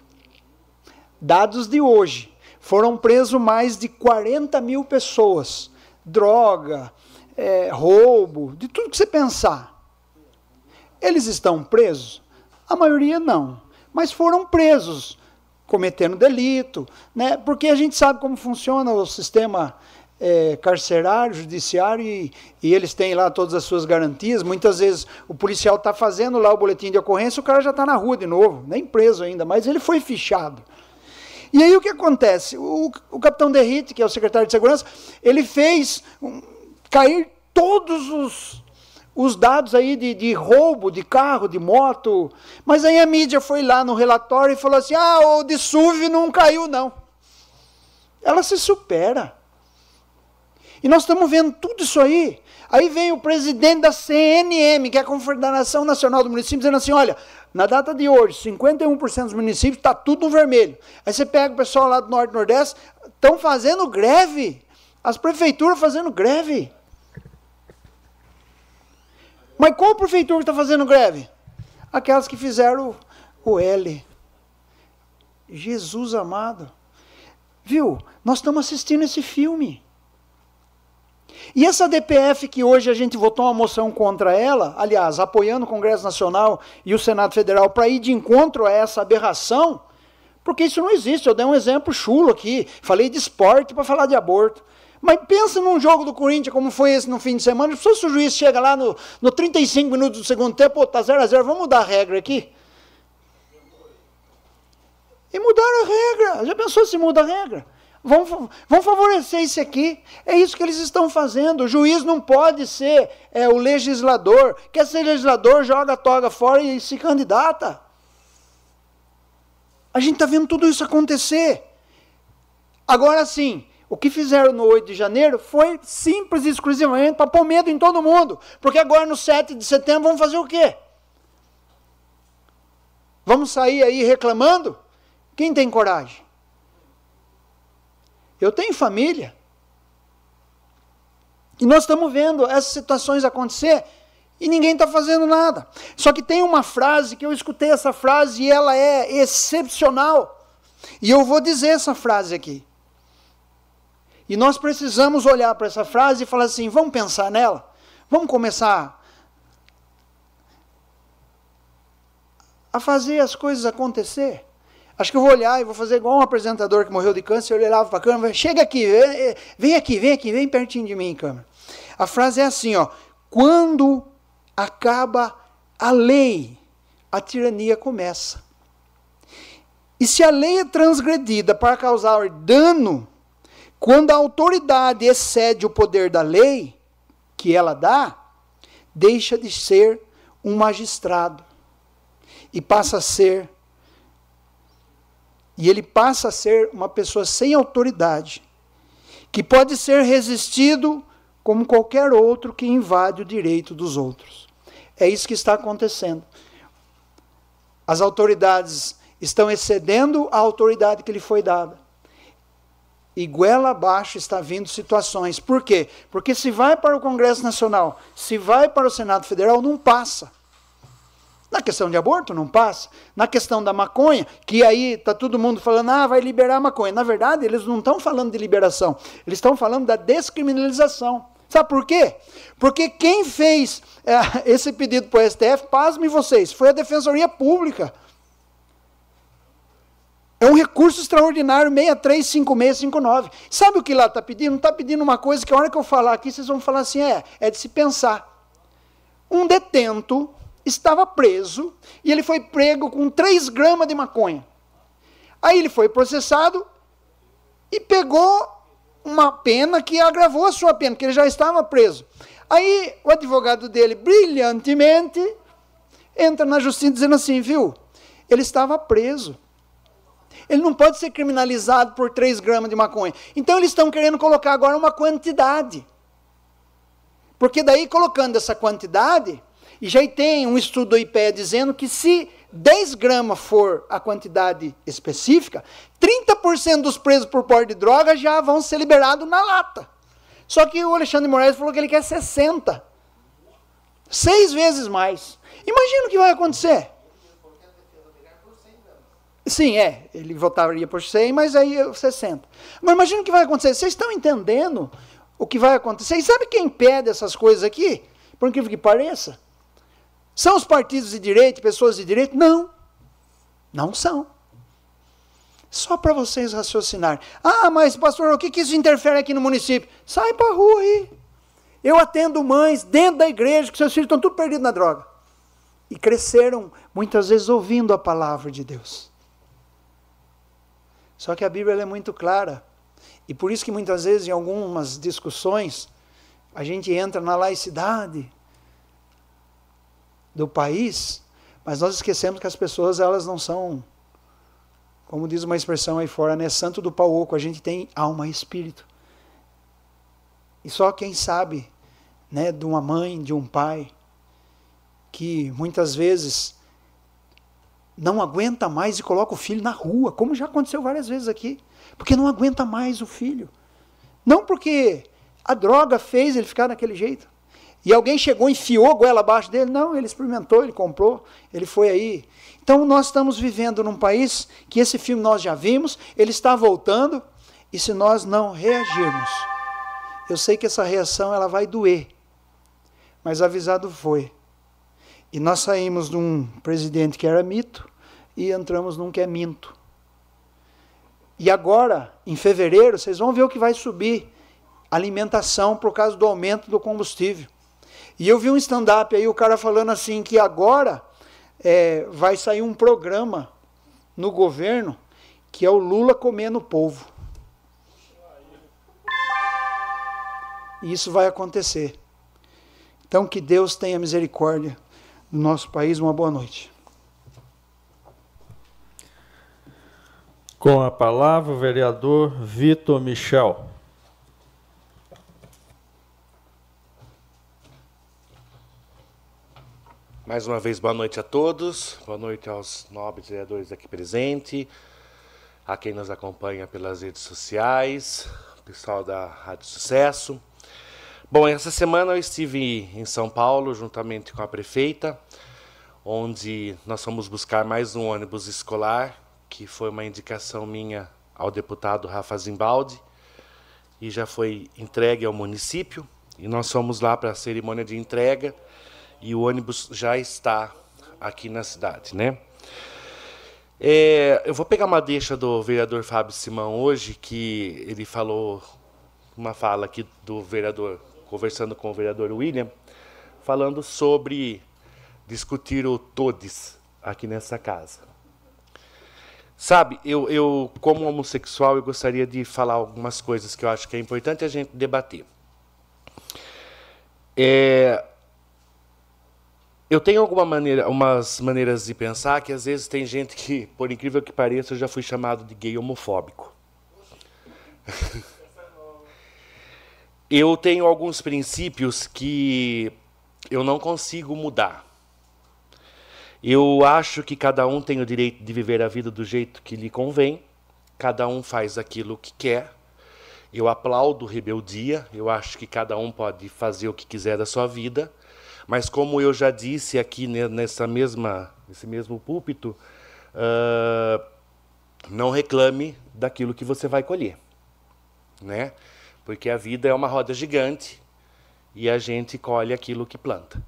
S5: Dados de hoje, foram presos mais de 40 mil pessoas. Droga, é, roubo, de tudo que você pensar. Eles estão presos? A maioria não, mas foram presos cometendo delito, né? porque a gente sabe como funciona o sistema é, carcerário, judiciário, e, e, eles têm lá todas as suas garantias. Muitas vezes o policial está fazendo lá o boletim de ocorrência, o cara já está na rua de novo, nem preso ainda, mas ele foi fichado. E aí o que acontece? O, o capitão Derrite, que é o secretário de segurança, ele fez um, cair todos os os dados aí de, de, roubo de carro, de moto. Mas aí a mídia foi lá no relatório e falou assim: ah, o de SUV não caiu, não. Ela se supera. E nós estamos vendo tudo isso aí. Aí vem o presidente da CNM, que é a Confederação Nacional do Município, dizendo assim: olha, na data de hoje, 51% dos municípios está tudo no vermelho. Aí você pega o pessoal lá do Norte e Nordeste, estão fazendo greve. As prefeituras fazendo greve. Mas qual prefeitura está fazendo greve? Aquelas que fizeram o, L. Jesus amado. Viu? Nós estamos assistindo esse filme. E essa DPF que hoje a gente votou uma moção contra ela, aliás, apoiando o Congresso Nacional e o Senado Federal para ir de encontro a essa aberração, porque isso não existe. Eu dei um exemplo chulo aqui, falei de esporte para falar de aborto. Mas pensa num jogo do Corinthians como foi esse no fim de semana. Se o juiz chega lá no, no 35 minutos do segundo tempo, pô, tá 0 a 0 vamos mudar a regra aqui. E mudaram a regra. Já pensou se muda a regra? Vão, vão favorecer isso aqui. É isso que eles estão fazendo. O juiz não pode ser é, o legislador. Quer ser legislador, joga a toga fora e se candidata. A gente está vendo tudo isso acontecer. Agora sim, o que fizeram no 8 de janeiro foi simples e exclusivamente para pôr medo em todo mundo. Porque agora no 7 de setembro vamos fazer o quê? Vamos sair aí reclamando? Quem tem coragem? Eu tenho família. E nós estamos vendo essas situações acontecer e ninguém está fazendo nada. Só que tem uma frase que eu escutei essa frase e ela é excepcional. E eu vou dizer essa frase aqui. E nós precisamos olhar para essa frase e falar assim: vamos pensar nela? Vamos começar a fazer as coisas acontecer? Acho que eu vou olhar e vou fazer igual um apresentador que morreu de câncer, ele olhava para a câmera, chega aqui, vem aqui, vem aqui, vem pertinho de mim, câmera. A frase é assim, ó: quando acaba a lei, a tirania começa. E se a lei é transgredida para causar dano, quando a autoridade excede o poder da lei que ela dá, deixa de ser um magistrado e passa a ser e ele passa a ser uma pessoa sem autoridade, que pode ser resistido como qualquer outro que invade o direito dos outros. É isso que está acontecendo. As autoridades estão excedendo a autoridade que lhe foi dada. E goela abaixo está vindo situações. Por quê? Porque se vai para o Congresso Nacional, se vai para o Senado Federal, não passa. Na questão de aborto, não passa. Na questão da maconha, que aí está todo mundo falando, ah, vai liberar a maconha. Na verdade, eles não estão falando de liberação, eles estão falando da descriminalização. Sabe por quê? Porque quem fez é, esse pedido para o STF, pasme vocês, foi a Defensoria Pública. É um recurso extraordinário 635659. Sabe o que lá está pedindo? Está pedindo uma coisa que a hora que eu falar aqui, vocês vão falar assim, é, é de se pensar. Um detento estava preso e ele foi prego com 3 gramas de maconha. Aí ele foi processado e pegou uma pena que agravou a sua pena, que ele já estava preso. Aí o advogado dele, brilhantemente, entra na justiça dizendo assim, viu? Ele estava preso. Ele não pode ser criminalizado por 3 gramas de maconha. Então eles estão querendo colocar agora uma quantidade. Porque daí, colocando essa quantidade, e já tem um estudo do IPE dizendo que se 10 gramas for a quantidade específica, 30% dos presos por porte de droga já vão ser liberados na lata. Só que o Alexandre Moraes falou que ele quer 60. Seis vezes mais. Imagina o que vai acontecer. Sim, é. Ele votaria por 100, mas aí 60. Mas imagina o que vai acontecer. Vocês estão entendendo o que vai acontecer? E sabe quem impede essas coisas aqui? Por incrível que pareça? São os partidos de direita, pessoas de direita? Não. Não são. Só para vocês raciocinarem. Ah, mas pastor, o que, que isso interfere aqui no município? Sai para a rua aí. Eu atendo mães dentro da igreja que seus filhos estão tudo perdidos na droga. E cresceram muitas vezes ouvindo a palavra de Deus. Só que a Bíblia é muito clara. E por isso que muitas vezes em algumas discussões a gente entra na laicidade do país, mas nós esquecemos que as pessoas elas não são, como diz uma expressão aí fora, né, santo do pau oco, a gente tem alma e espírito. E só quem sabe, né, de uma mãe, de um pai, que muitas vezes não aguenta mais e coloca o filho na rua, como já aconteceu várias vezes aqui, porque não aguenta mais o filho. Não porque a droga fez ele ficar daquele jeito, e alguém chegou enfiou a goela abaixo dele? Não, ele experimentou, ele comprou, ele foi aí. Então nós estamos vivendo num país que esse filme nós já vimos, ele está voltando, e se nós não reagirmos, eu sei que essa reação ela vai doer, mas avisado foi. E nós saímos de um presidente que era mito e entramos num que é minto. E agora, em fevereiro, vocês vão ver o que vai subir alimentação por causa do aumento do combustível. E eu vi um stand-up aí, o cara falando assim que agora é, vai sair um programa no governo que é o Lula comendo o povo. E isso vai acontecer. Então, que Deus tenha misericórdia no nosso país. Uma boa noite.
S1: Com a palavra, o vereador Vitor Michel.
S8: Mais uma vez, boa noite a todos. Boa noite aos nobres vereadores aqui presentes, a quem nos acompanha pelas redes sociais, pessoal da Rádio Sucesso. Bom, essa semana eu estive em São Paulo, juntamente com a prefeita, onde nós fomos buscar mais um ônibus escolar, que foi uma indicação minha ao deputado Rafa Zimbaldi, e já foi entregue ao município. E nós fomos lá para a cerimônia de entrega e o ônibus já está aqui na cidade, né? É, eu vou pegar uma deixa do vereador Fábio Simão hoje, que ele falou uma fala aqui do vereador, conversando com o vereador William, falando sobre discutir o todes aqui nessa casa. Sabe, eu, eu como homossexual, eu gostaria de falar algumas coisas que eu acho que é importante a gente debater. É, eu tenho alguma maneira, umas maneiras de pensar que às vezes tem gente que, por incrível que pareça, eu já fui chamado de gay homofóbico. eu tenho alguns princípios que eu não consigo mudar. Eu acho que cada um tem o direito de viver a vida do jeito que lhe convém, cada um faz aquilo que quer. Eu aplaudo rebeldia, eu acho que cada um pode fazer o que quiser da sua vida. Mas como eu já disse aqui nessa mesma, nesse mesmo púlpito, uh, não reclame daquilo que você vai colher, né? Porque a vida é uma roda gigante e a gente colhe aquilo que planta.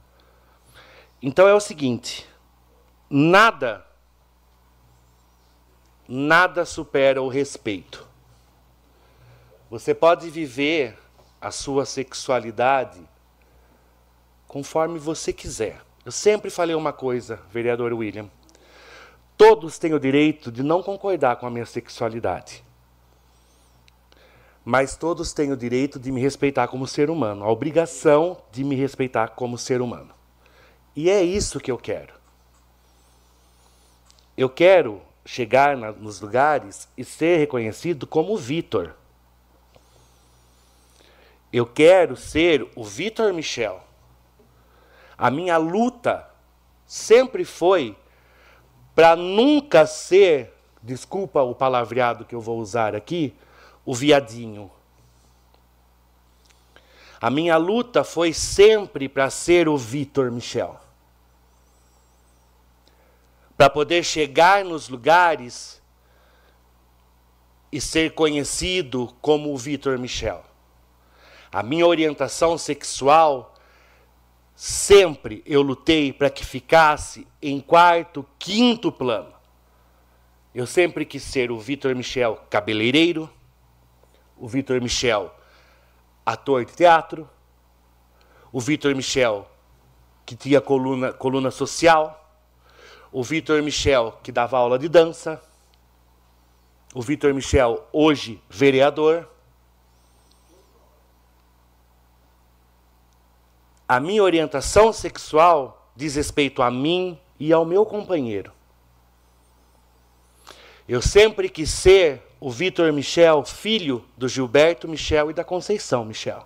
S8: Então é o seguinte, nada nada supera o respeito. Você pode viver a sua sexualidade conforme você quiser. Eu sempre falei uma coisa, vereador William. Todos têm o direito de não concordar com a minha sexualidade. Mas todos têm o direito de me respeitar como ser humano, a obrigação de me respeitar como ser humano. E é isso que eu quero. Eu quero chegar na, nos lugares e ser reconhecido como Vitor. Eu quero ser o Vitor Michel. A minha luta sempre foi para nunca ser, desculpa o palavreado que eu vou usar aqui, o viadinho. A minha luta foi sempre para ser o Vitor Michel. Para poder chegar nos lugares e ser conhecido como o Vitor Michel. A minha orientação sexual Sempre eu lutei para que ficasse em quarto, quinto plano. Eu sempre quis ser o Vitor Michel cabeleireiro, o Vitor Michel ator de teatro, o Vitor Michel que tinha coluna, coluna social, o Vitor Michel que dava aula de dança, o Vitor Michel hoje vereador, a minha orientação sexual diz respeito a mim e ao meu companheiro. Eu sempre quis ser o Vitor Michel, filho do Gilberto Michel e da Conceição Michel,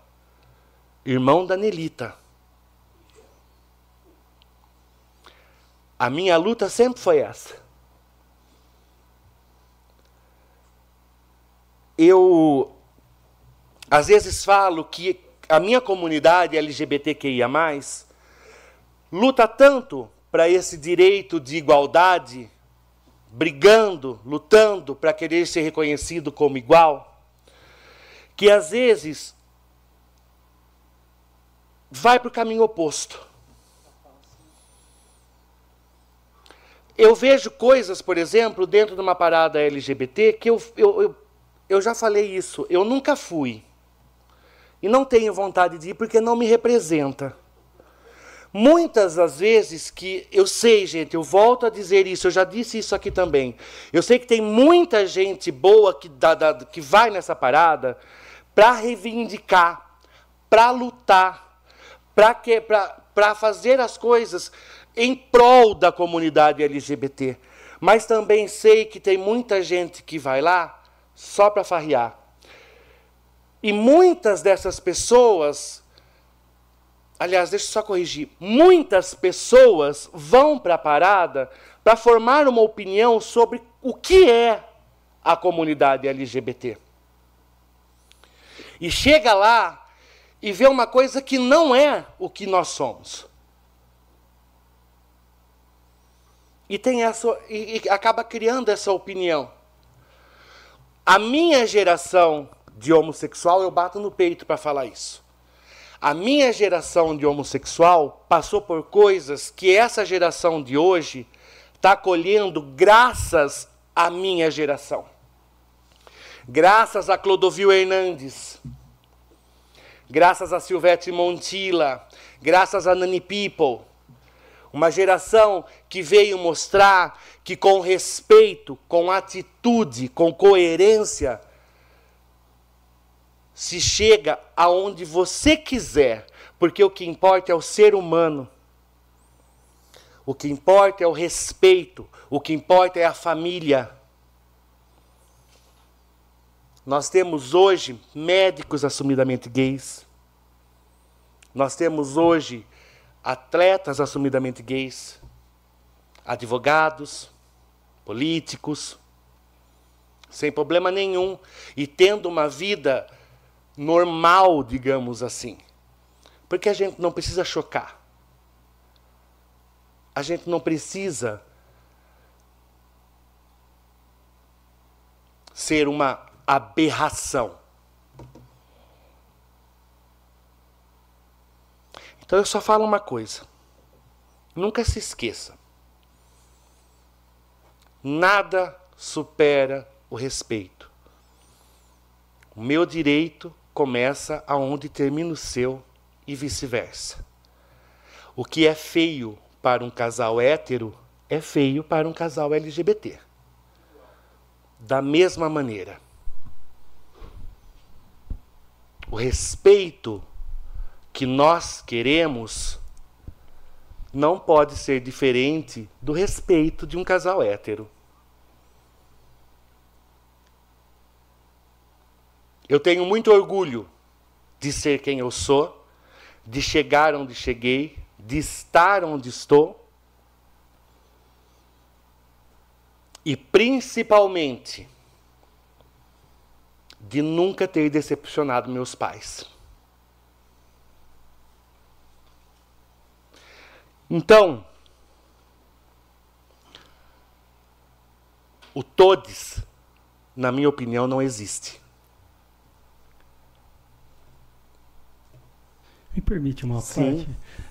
S8: irmão da Nelita. A minha luta sempre foi essa. Eu às vezes falo que a minha comunidade LGBTQIA, luta tanto para esse direito de igualdade, brigando, lutando para querer ser reconhecido como igual, que às vezes vai para o caminho oposto. Eu vejo coisas, por exemplo, dentro de uma parada LGBT que eu, eu, eu, eu já falei isso, eu nunca fui. E não tenho vontade de ir porque não me representa. Muitas das vezes que eu sei, gente, eu volto a dizer isso, eu já disse isso aqui também. Eu sei que tem muita gente boa que, da, da, que vai nessa parada para reivindicar, para lutar, para fazer as coisas em prol da comunidade LGBT. Mas também sei que tem muita gente que vai lá só para farrear. E muitas dessas pessoas Aliás, deixa eu só corrigir. Muitas pessoas vão para a parada para formar uma opinião sobre o que é a comunidade LGBT. E chega lá e vê uma coisa que não é o que nós somos. E tem essa e, e acaba criando essa opinião. A minha geração de homossexual, eu bato no peito para falar isso. A minha geração de homossexual passou por coisas que essa geração de hoje está colhendo graças à minha geração. Graças a Clodovil Hernandes, graças a Silvete Montilla, graças a Nani People. Uma geração que veio mostrar que, com respeito, com atitude, com coerência, se chega aonde você quiser, porque o que importa é o ser humano. O que importa é o respeito, o que importa é a família. Nós temos hoje médicos assumidamente gays. Nós temos hoje atletas assumidamente gays, advogados, políticos, sem problema nenhum, e tendo uma vida normal, digamos assim. Porque a gente não precisa chocar. A gente não precisa ser uma aberração. Então eu só falo uma coisa. Nunca se esqueça. Nada supera o respeito. O meu direito começa aonde termina o seu e vice-versa. O que é feio para um casal hétero é feio para um casal LGBT. Da mesma maneira. O respeito que nós queremos não pode ser diferente do respeito de um casal hétero. Eu tenho muito orgulho de ser quem eu sou, de chegar onde cheguei, de estar onde estou. E principalmente de nunca ter decepcionado meus pais. Então, o todes, na minha opinião, não existe.
S2: Me permite uma Sim. parte?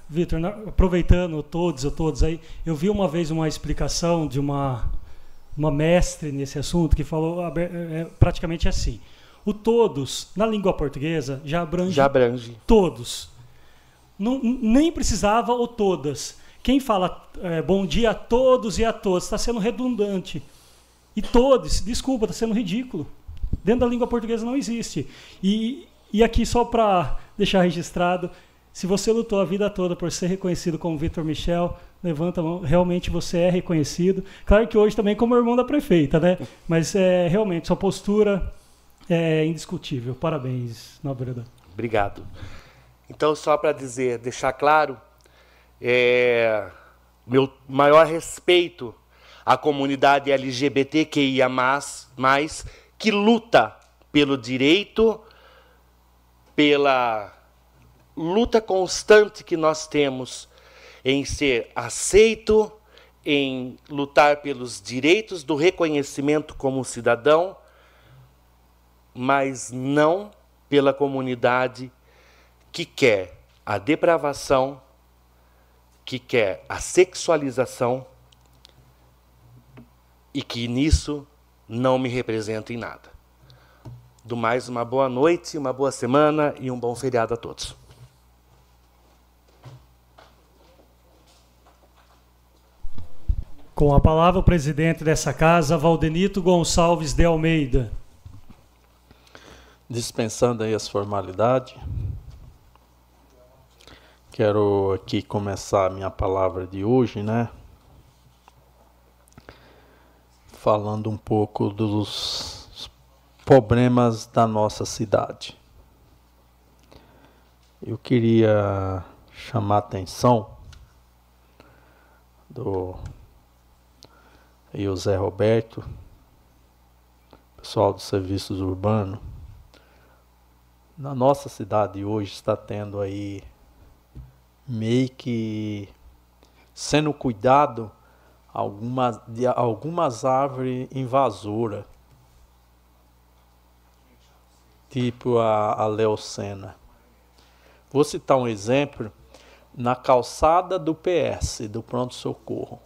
S2: Vitor, aproveitando todos ou todos aí, eu vi uma vez uma explicação de uma, uma mestre nesse assunto que falou é, é, praticamente assim. O todos, na língua portuguesa, já abrange,
S8: já abrange.
S2: todos. Não, nem precisava o todas. Quem fala é, bom dia a todos e a todas está sendo redundante. E todos, desculpa, está sendo ridículo. Dentro da língua portuguesa não existe. E, e aqui, só para deixar registrado, se você lutou a vida toda por ser reconhecido como Vitor Michel, levanta a mão, realmente você é reconhecido. Claro que hoje também como irmão da prefeita, né? Mas é, realmente, sua postura é indiscutível. Parabéns, nobre
S8: Obrigado. Então, só para dizer, deixar claro, é, meu maior respeito à comunidade LGBTQIA+, que luta pelo direito pela luta constante que nós temos em ser aceito, em lutar pelos direitos do reconhecimento como cidadão, mas não pela comunidade que quer a depravação, que quer a sexualização e que nisso não me representa em nada do mais uma boa noite, uma boa semana e um bom feriado a todos.
S2: Com a palavra, o presidente dessa casa, Valdenito Gonçalves de Almeida.
S1: Dispensando aí as formalidades, quero aqui começar a minha palavra de hoje, né? Falando um pouco dos problemas da nossa cidade. Eu queria chamar a atenção do e o Zé Roberto, pessoal dos serviços urbanos. Na nossa cidade hoje está tendo aí meio que sendo cuidado algumas, de algumas árvores invasoras, tipo a, a Leocena. Vou citar um exemplo na calçada do PS, do Pronto Socorro.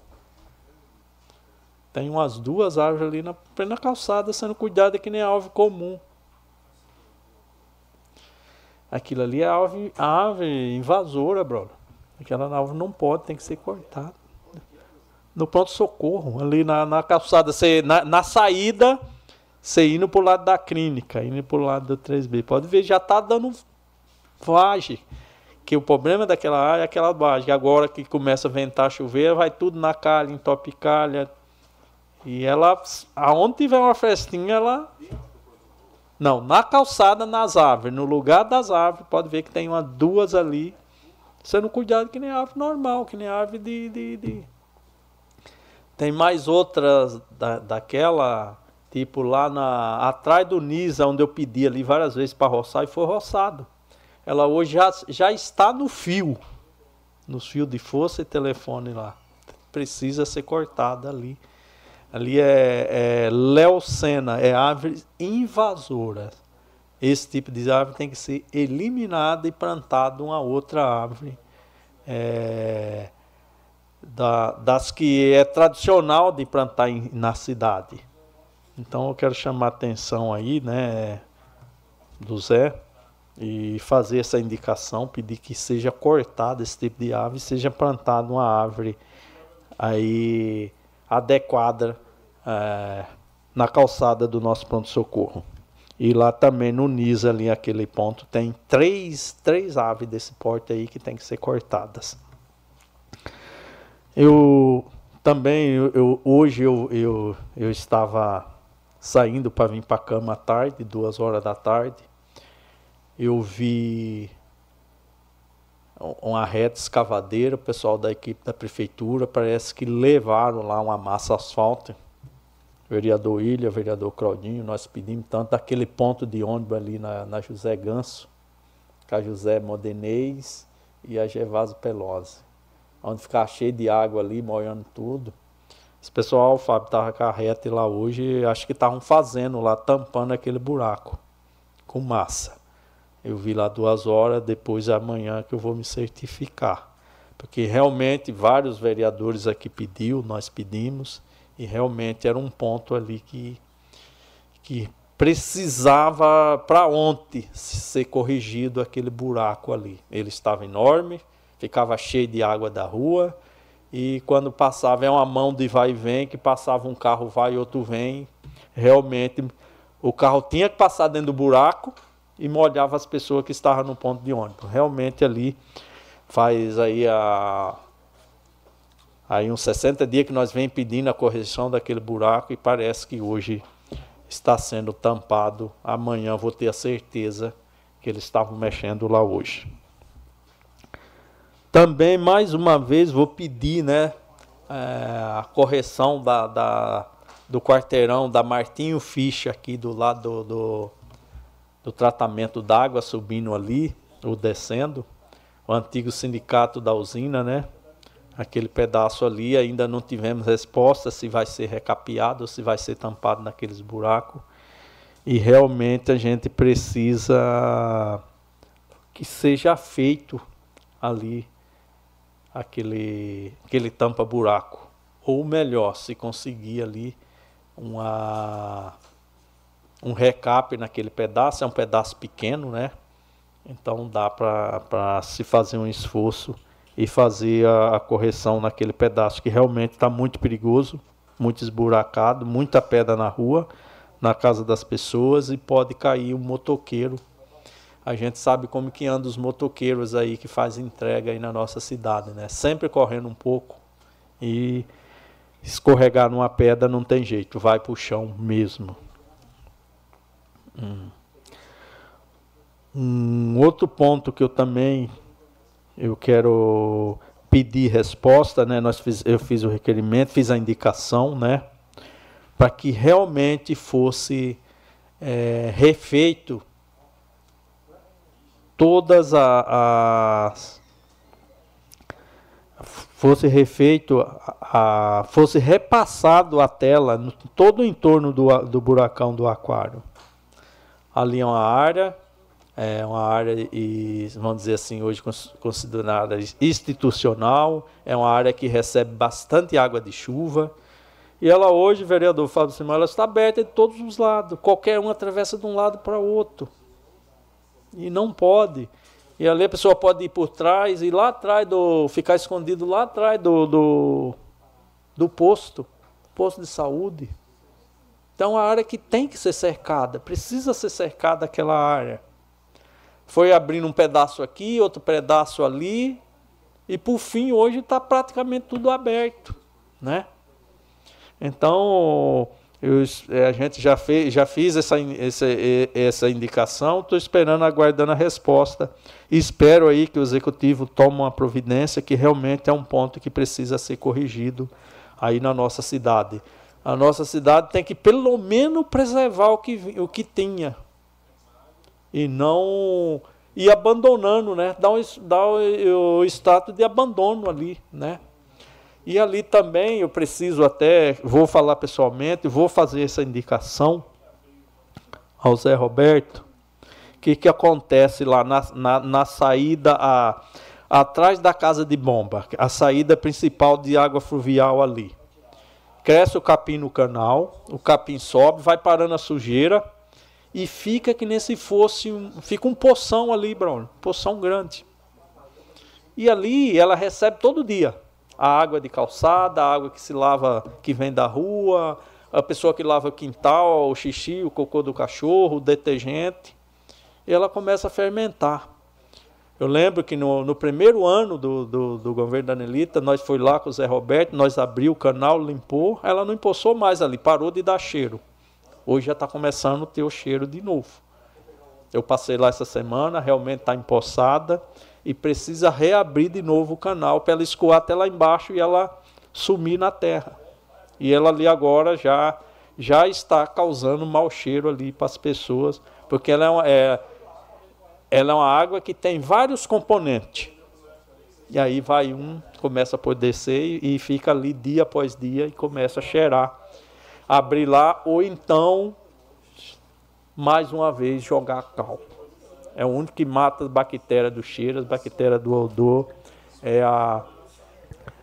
S1: Tem umas duas árvores ali na calçada sendo cuidada que nem árvore comum. Aquilo ali é a árvore, a árvore invasora, brother. Aquela árvore não pode, tem que ser cortada. No pronto-socorro, ali na, na calçada, você, na, na saída, você indo pro lado da clínica, indo pro lado do 3B. Pode ver, já tá dando vagem. Que o problema daquela área é aquela vagem. Agora que começa a ventar, chover, vai tudo na calha, entope calha. E ela, aonde tiver uma festinha, ela não, na calçada, nas árvores, no lugar das árvores, pode ver que tem uma duas ali, sendo cuidado que nem árvore normal, que nem árvore de. de, de... Tem mais outras da, daquela, tipo lá na, atrás do Nisa, onde eu pedi ali várias vezes para roçar e foi roçado. Ela hoje já, já está no fio, nos fios de força e telefone lá. Precisa ser cortada ali. Ali é, é leucena, é árvore invasora. Esse tipo de árvore tem que ser eliminada e plantada uma outra árvore. É, da, das que é tradicional de plantar em, na cidade. Então eu quero chamar a atenção aí, né, do Zé, e fazer essa indicação, pedir que seja cortado esse tipo de árvore, seja plantada uma árvore aí adequada é, na calçada do nosso pronto-socorro. E lá também no NIS, ali aquele ponto, tem três, três aves desse porte aí que tem que ser cortadas. Eu também, eu hoje eu, eu, eu estava saindo para vir para a cama à tarde, duas horas da tarde. Eu vi uma reta escavadeira, o pessoal da equipe da prefeitura parece que levaram lá uma massa asfalto. Vereador Ilha, vereador Claudinho, nós pedimos tanto aquele ponto de ônibus ali na, na José Ganso, com a José Modenês e a Gervásio Pelosi, onde ficava cheio de água ali, molhando tudo. Esse pessoal, Fábio estava com a lá hoje, acho que estavam fazendo lá, tampando aquele buraco com massa. Eu vi lá duas horas, depois amanhã que eu vou me certificar. Porque realmente vários vereadores aqui pediu, nós pedimos, e realmente era um ponto ali que, que precisava para ontem ser corrigido aquele buraco ali. Ele estava enorme, ficava cheio de água da rua, e quando passava é uma mão de vai e vem, que passava um carro vai e outro vem, realmente o carro tinha que passar dentro do buraco, e molhava as pessoas que estavam no ponto de ônibus. Realmente ali faz aí a aí uns 60 dias que nós vem pedindo a correção daquele buraco e parece que hoje está sendo tampado. Amanhã vou ter a certeza que eles estavam mexendo lá hoje. Também mais uma vez vou pedir, né, é, a correção da, da, do quarteirão da Martinho Ficha aqui do lado do, do do tratamento d'água subindo ali, ou descendo. O antigo sindicato da usina, né? Aquele pedaço ali, ainda não tivemos resposta se vai ser recapeado ou se vai ser tampado naqueles buracos. E realmente a gente precisa que seja feito ali aquele, aquele tampa-buraco. Ou melhor, se conseguir ali uma um recap naquele pedaço, é um pedaço pequeno, né? Então dá para se fazer um esforço e fazer a, a correção naquele pedaço que realmente está muito perigoso, muito esburacado, muita pedra na rua, na casa das pessoas e pode cair um motoqueiro. A gente sabe como que anda os motoqueiros aí que fazem entrega aí na nossa cidade, né? Sempre correndo um pouco e escorregar numa pedra não tem jeito, vai para o chão mesmo. Hum. Um outro ponto que eu também eu quero pedir resposta, né? Nós fiz, eu fiz o requerimento, fiz a indicação, né? Para que realmente fosse é, refeito todas as fosse refeito, a, fosse repassado a tela no todo o entorno do, do buracão do aquário. Ali é uma área é uma área, e, vamos dizer assim, hoje considerada institucional, é uma área que recebe bastante água de chuva. E ela hoje, vereador Fábio Simão, ela está aberta de todos os lados. Qualquer um atravessa de um lado para o outro. E não pode. E ali a pessoa pode ir por trás e lá atrás do. ficar escondido lá atrás do, do, do posto, posto de saúde. Então é a área que tem que ser cercada, precisa ser cercada aquela área. Foi abrindo um pedaço aqui, outro pedaço ali, e por fim hoje está praticamente tudo aberto, né? Então eu, é, a gente já fez, já fiz essa, essa, essa indicação, estou esperando, aguardando a resposta. Espero aí que o executivo tome uma providência que realmente é um ponto que precisa ser corrigido aí na nossa cidade. A nossa cidade tem que pelo menos preservar o que, o que tinha, e não ir abandonando, né? Dá, um, o status de abandono ali, né? E ali também eu preciso até, vou falar pessoalmente, vou fazer essa indicação ao Zé Roberto, que, que acontece lá na, na, na saída, a, atrás da casa de bomba, a saída principal de água fluvial ali. Cresce o capim no canal, o capim sobe, vai parando a sujeira, e fica que nem se fosse um, fica um poção ali, Bruno, poção grande. E ali ela recebe todo dia a água de calçada, a água que se lava, que vem da rua, a pessoa que lava o quintal, o xixi, o cocô do cachorro, o detergente. E ela começa a fermentar. Eu lembro que no, no primeiro ano do, do, do, governo da Nelita, nós foi lá com o Zé Roberto, nós abriu o canal, limpou, ela não empoçou mais ali, parou de dar cheiro. Hoje já está começando a ter o cheiro de novo. Eu passei lá essa semana, realmente está empoçada e precisa reabrir de novo o canal para ela escoar até lá embaixo e ela sumir na terra. E ela ali agora já já está causando mau cheiro ali para as pessoas, porque ela é, uma, é, ela é uma água que tem vários componentes. E aí vai um, começa a descer e, e fica ali dia após dia e começa a cheirar abrir lá, ou então, mais uma vez, jogar cal. É o único que mata as bactérias do cheiro, as bactérias do odor. É, a,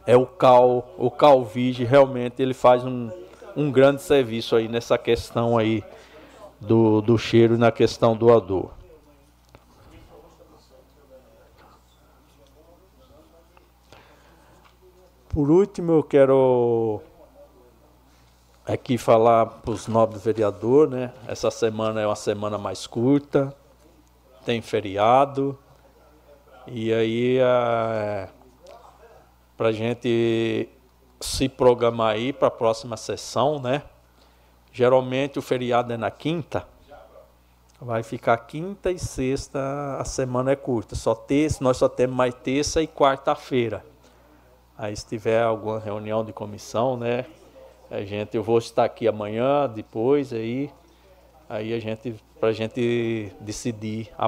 S1: é o cal, o cal vige, realmente ele faz um, um grande serviço aí nessa questão aí do, do cheiro e na questão do odor. Por último, eu quero aqui falar para os nobres vereadores, né? Essa semana é uma semana mais curta, tem feriado, e aí é, para a gente se programar aí para a próxima sessão, né? Geralmente o feriado é na quinta, vai ficar quinta e sexta, a semana é curta, só terça, nós só temos mais terça e quarta-feira. Aí se tiver alguma reunião de comissão, né? A gente, eu vou estar aqui amanhã, depois aí, aí a gente, para a gente decidir a,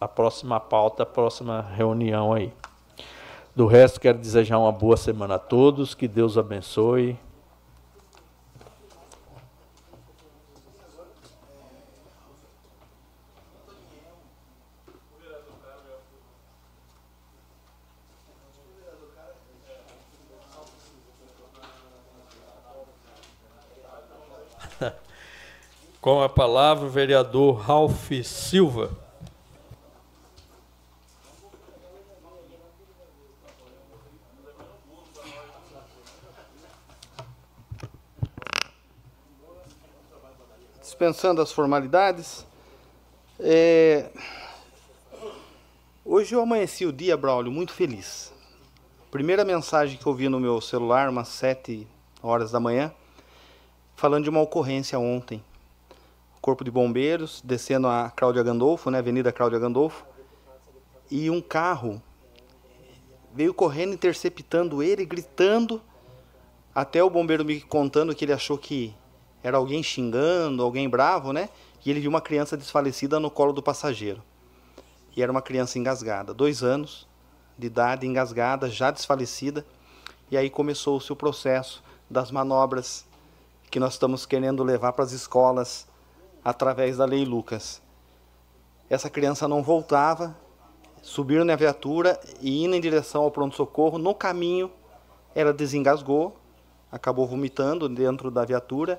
S1: a próxima pauta, a próxima reunião aí. Do resto, quero desejar uma boa semana a todos, que Deus abençoe. Com a palavra, o vereador Ralph Silva.
S9: Dispensando as formalidades, é... hoje eu amanheci o dia, Braulio, muito feliz. Primeira mensagem que eu vi no meu celular, umas sete horas da manhã, falando de uma ocorrência ontem Corpo de Bombeiros, descendo a Cláudia Gandolfo, né, Avenida Cláudia Gandolfo, e um carro veio correndo, interceptando ele, gritando, até o bombeiro me contando que ele achou que era alguém xingando, alguém bravo, né? E ele viu uma criança desfalecida no colo do passageiro. E era uma criança engasgada, dois anos de idade, engasgada, já desfalecida. E aí começou-se o processo das manobras que nós estamos querendo levar para as escolas através da Lei Lucas. Essa criança não voltava, subiram na viatura e indo em direção ao pronto-socorro. No caminho, ela desengasgou, acabou vomitando dentro da viatura,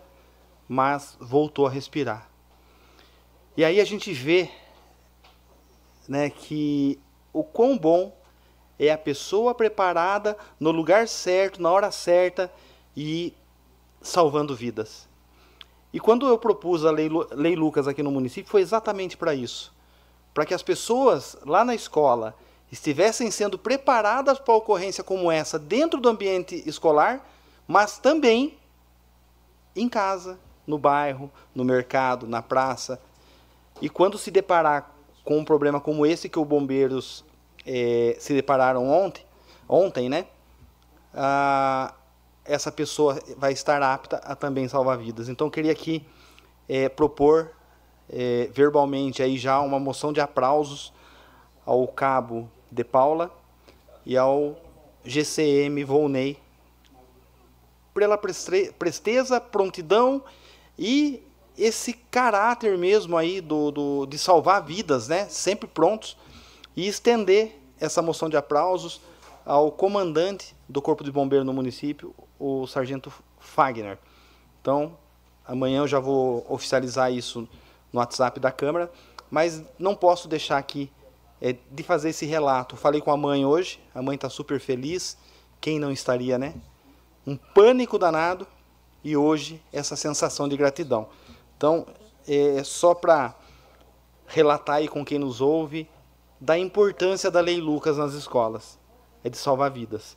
S9: mas voltou a respirar. E aí a gente vê né, que o quão bom é a pessoa preparada no lugar certo, na hora certa e salvando vidas. E quando eu propus a Lei, Lei Lucas aqui no município, foi exatamente para isso para que as pessoas lá na escola estivessem sendo preparadas para ocorrência como essa dentro do ambiente escolar, mas também em casa, no bairro, no mercado, na praça. E quando se deparar com um problema como esse que os bombeiros é, se depararam ontem, ontem, né? Ah, essa pessoa vai estar apta a também salvar vidas. Então, eu queria aqui é, propor é, verbalmente aí já uma moção de aplausos ao cabo de Paula e ao GCM Volney pela presteza, prontidão e esse caráter mesmo aí do, do, de salvar vidas, né? Sempre prontos e estender essa moção de aplausos ao comandante do Corpo de Bombeiro no município, o Sargento Fagner. Então, amanhã eu já vou oficializar isso no WhatsApp da Câmara, mas não posso deixar aqui é, de fazer esse relato. Falei com a mãe hoje, a mãe está super feliz, quem não estaria, né? Um pânico danado e hoje essa sensação de gratidão. Então, é só para relatar aí com quem nos ouve da importância da Lei Lucas nas escolas. É de salvar vidas.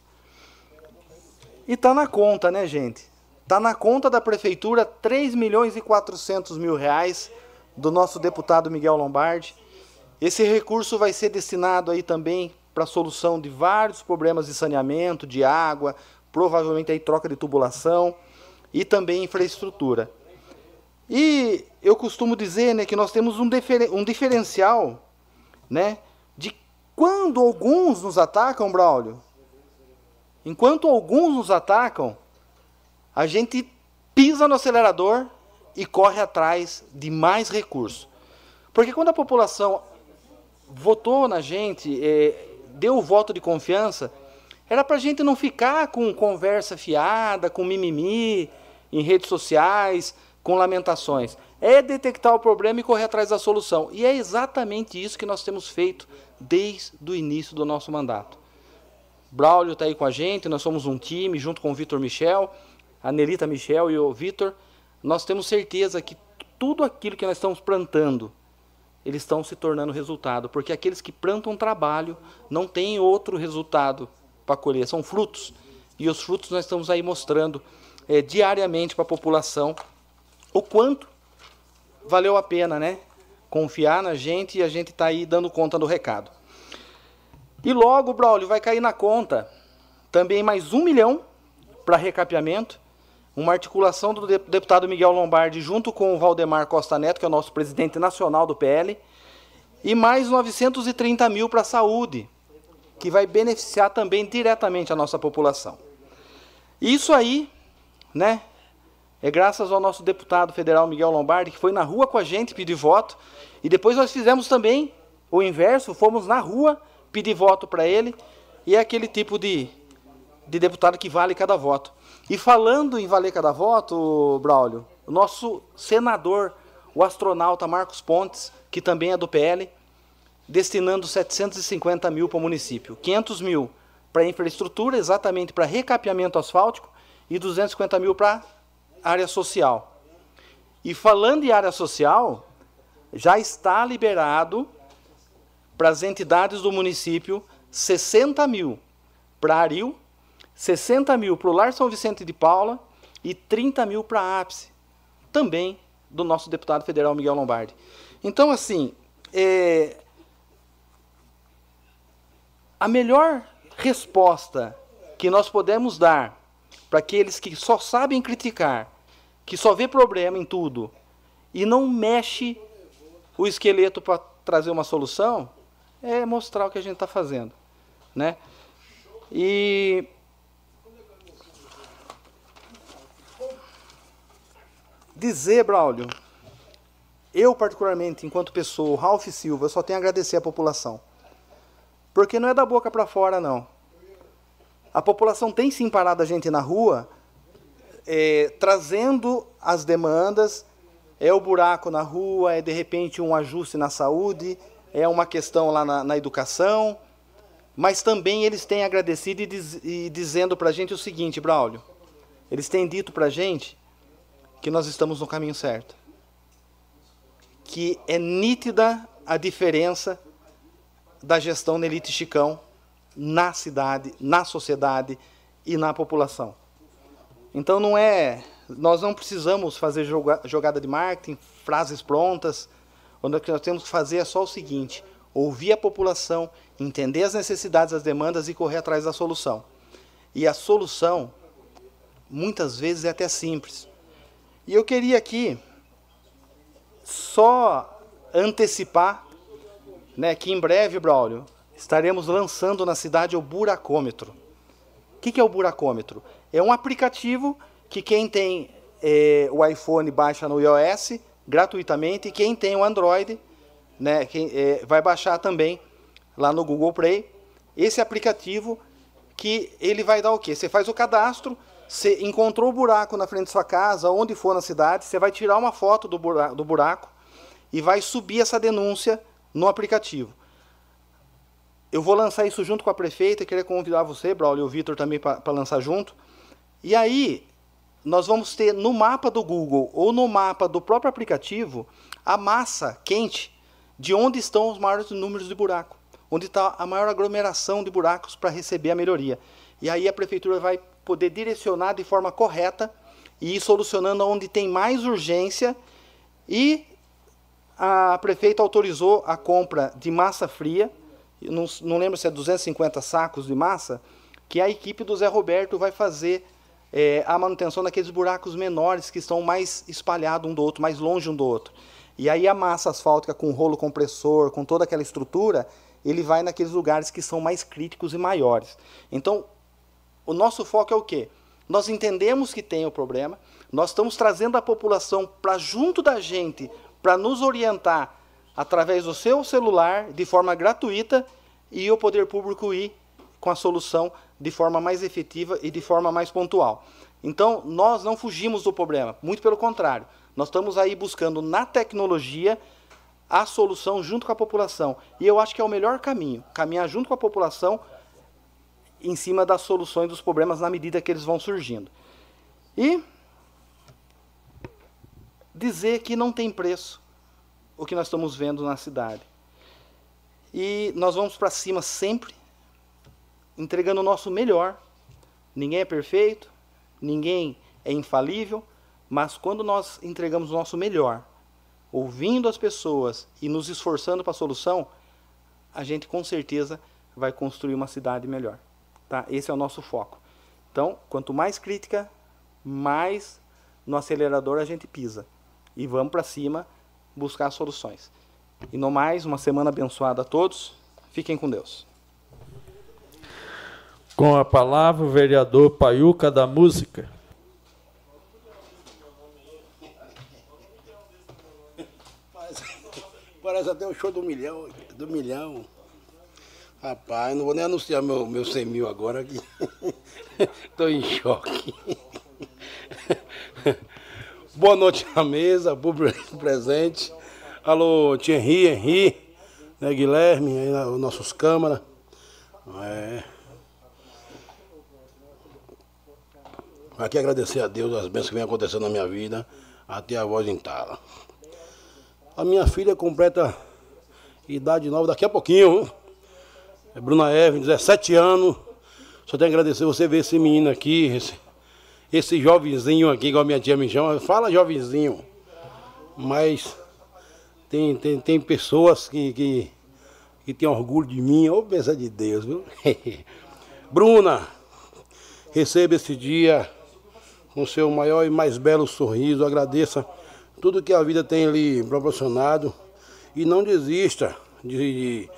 S9: E tá na conta, né, gente? Tá na conta da prefeitura 3 milhões e 400 mil reais do nosso deputado Miguel Lombardi. Esse recurso vai ser destinado aí também para a solução de vários problemas de saneamento, de água, provavelmente aí troca de tubulação e também infraestrutura. E eu costumo dizer né, que nós temos um, um diferencial né, de quando alguns nos atacam, Braulio, enquanto alguns nos atacam, a gente pisa no acelerador e corre atrás de mais recursos. Porque quando a população votou na gente, é, deu o voto de confiança, era para a gente não ficar com conversa fiada, com mimimi em redes sociais, com lamentações. É detectar o problema e correr atrás da solução. E é exatamente isso que nós temos feito desde o início do nosso mandato. Braulio está aí com a gente, nós somos um time, junto com o Vitor Michel, a Nelita Michel e o Vitor nós temos certeza que tudo aquilo que nós estamos plantando, eles estão se tornando resultado, porque aqueles que plantam trabalho não têm outro resultado para colher, são frutos. E os frutos nós estamos aí mostrando é, diariamente para a população o quanto valeu a pena, né? Confiar na gente e a gente está aí dando conta do recado. E logo, Braulio, vai cair na conta também mais um milhão para recapeamento uma articulação do deputado Miguel Lombardi junto com o Valdemar Costa Neto, que é o nosso presidente nacional do PL, e mais 930 mil para a saúde, que vai beneficiar também diretamente a nossa população. Isso aí, né, é graças ao nosso deputado federal Miguel Lombardi, que foi na rua com a gente pedir voto, e depois nós fizemos também o inverso, fomos na rua pedir voto para ele, e é aquele tipo de, de deputado que vale cada voto. E falando em valer cada voto, Braulio, o nosso senador, o astronauta Marcos Pontes, que também é do PL, destinando 750 mil para o município. 500 mil para infraestrutura, exatamente para recapeamento asfáltico, e 250 mil para área social. E falando em área social, já está liberado para as entidades do município 60 mil para Aril, 60 mil para o Lar São Vicente de Paula e 30 mil para a ápice, também do nosso deputado federal Miguel Lombardi. Então, assim, é, a melhor resposta que nós podemos dar para aqueles que só sabem criticar, que só vê problema em tudo e não mexe o esqueleto para trazer uma solução, é mostrar o que a gente está fazendo, né? E dizer, Braulio, eu particularmente, enquanto pessoa, Ralph Silva, eu só tenho a agradecer à população. Porque não é da boca para fora, não. A população tem sim parado a gente na rua, é, trazendo as demandas, é o buraco na rua, é de repente um ajuste na saúde, é uma questão lá na, na educação, mas também eles têm agradecido e, diz, e dizendo para a gente o seguinte, Braulio, eles têm dito para a gente que nós estamos no caminho certo. Que é nítida a diferença da gestão da elite Chicão na cidade, na sociedade e na população. Então não é, nós não precisamos fazer jogada de marketing, frases prontas. O que nós temos que fazer é só o seguinte: ouvir a população, entender as necessidades, as demandas e correr atrás da solução. E a solução, muitas vezes, é até simples. E eu queria aqui só antecipar né, que em breve, Braulio, estaremos lançando na cidade o buracômetro. O que, que é o buracômetro? É um aplicativo que quem tem é, o iPhone baixa no iOS gratuitamente e quem tem o Android né, quem, é, vai baixar também lá no Google Play. Esse aplicativo que ele vai dar o quê? Você faz o cadastro, você encontrou o buraco na frente da sua casa, onde for na cidade, você vai tirar uma foto do buraco, do buraco e vai subir essa denúncia no aplicativo. Eu vou lançar isso junto com a prefeita, queria convidar você, Braulio e o Vitor também para lançar junto. E aí, nós vamos ter no mapa do Google ou no mapa do próprio aplicativo a massa quente de onde estão os maiores números de buraco, onde está a maior aglomeração de buracos para receber a melhoria. E aí a prefeitura vai poder direcionar de forma correta e ir solucionando onde tem mais urgência. E a prefeita autorizou a compra de massa fria, não, não lembro se é 250 sacos de massa, que a equipe do Zé Roberto vai fazer é, a manutenção daqueles buracos menores que estão mais espalhados um do outro, mais longe um do outro. E aí a massa asfáltica com rolo compressor, com toda aquela estrutura, ele vai naqueles lugares que são mais críticos e maiores. Então, o nosso foco é o quê? Nós entendemos que tem o problema, nós estamos trazendo a população para junto da gente, para nos orientar através do seu celular, de forma gratuita, e o poder público ir com a solução de forma mais efetiva e de forma mais pontual. Então, nós não fugimos do problema, muito pelo contrário. Nós estamos aí buscando na tecnologia a solução junto com a população. E eu acho que é o melhor caminho, caminhar junto com a população em cima das soluções dos problemas na medida que eles vão surgindo. E dizer que não tem preço o que nós estamos vendo na cidade. E nós vamos para cima sempre, entregando o nosso melhor. Ninguém é perfeito, ninguém é infalível, mas quando nós entregamos o nosso melhor, ouvindo as pessoas e nos esforçando para a solução, a gente com certeza vai construir uma cidade melhor. Tá? Esse é o nosso foco. Então, quanto mais crítica, mais no acelerador a gente pisa. E vamos para cima buscar soluções. E no mais, uma semana abençoada a todos. Fiquem com Deus.
S1: Com a palavra, o vereador Paiuca da Música.
S16: Parece até o show do milhão. Do milhão. Rapaz, não vou nem anunciar meu, meu 100 mil agora aqui. Estou em choque. Boa noite à mesa, público presente. Alô, Thierry, Henri, né, Guilherme, aí, os nossos câmaras. É. Aqui agradecer a Deus as bênçãos que vem acontecendo na minha vida até a voz entala. A minha filha completa idade nova daqui a pouquinho. É Bruna Evan, 17 anos. Só tenho que agradecer você ver esse menino aqui, esse, esse jovenzinho aqui, igual minha tia me chama. Fala jovenzinho. Mas tem, tem, tem pessoas que, que, que têm orgulho de mim. Ô, pensa de Deus, viu? Bruna, receba esse dia com seu maior e mais belo sorriso. Agradeça tudo que a vida tem lhe proporcionado e não desista de,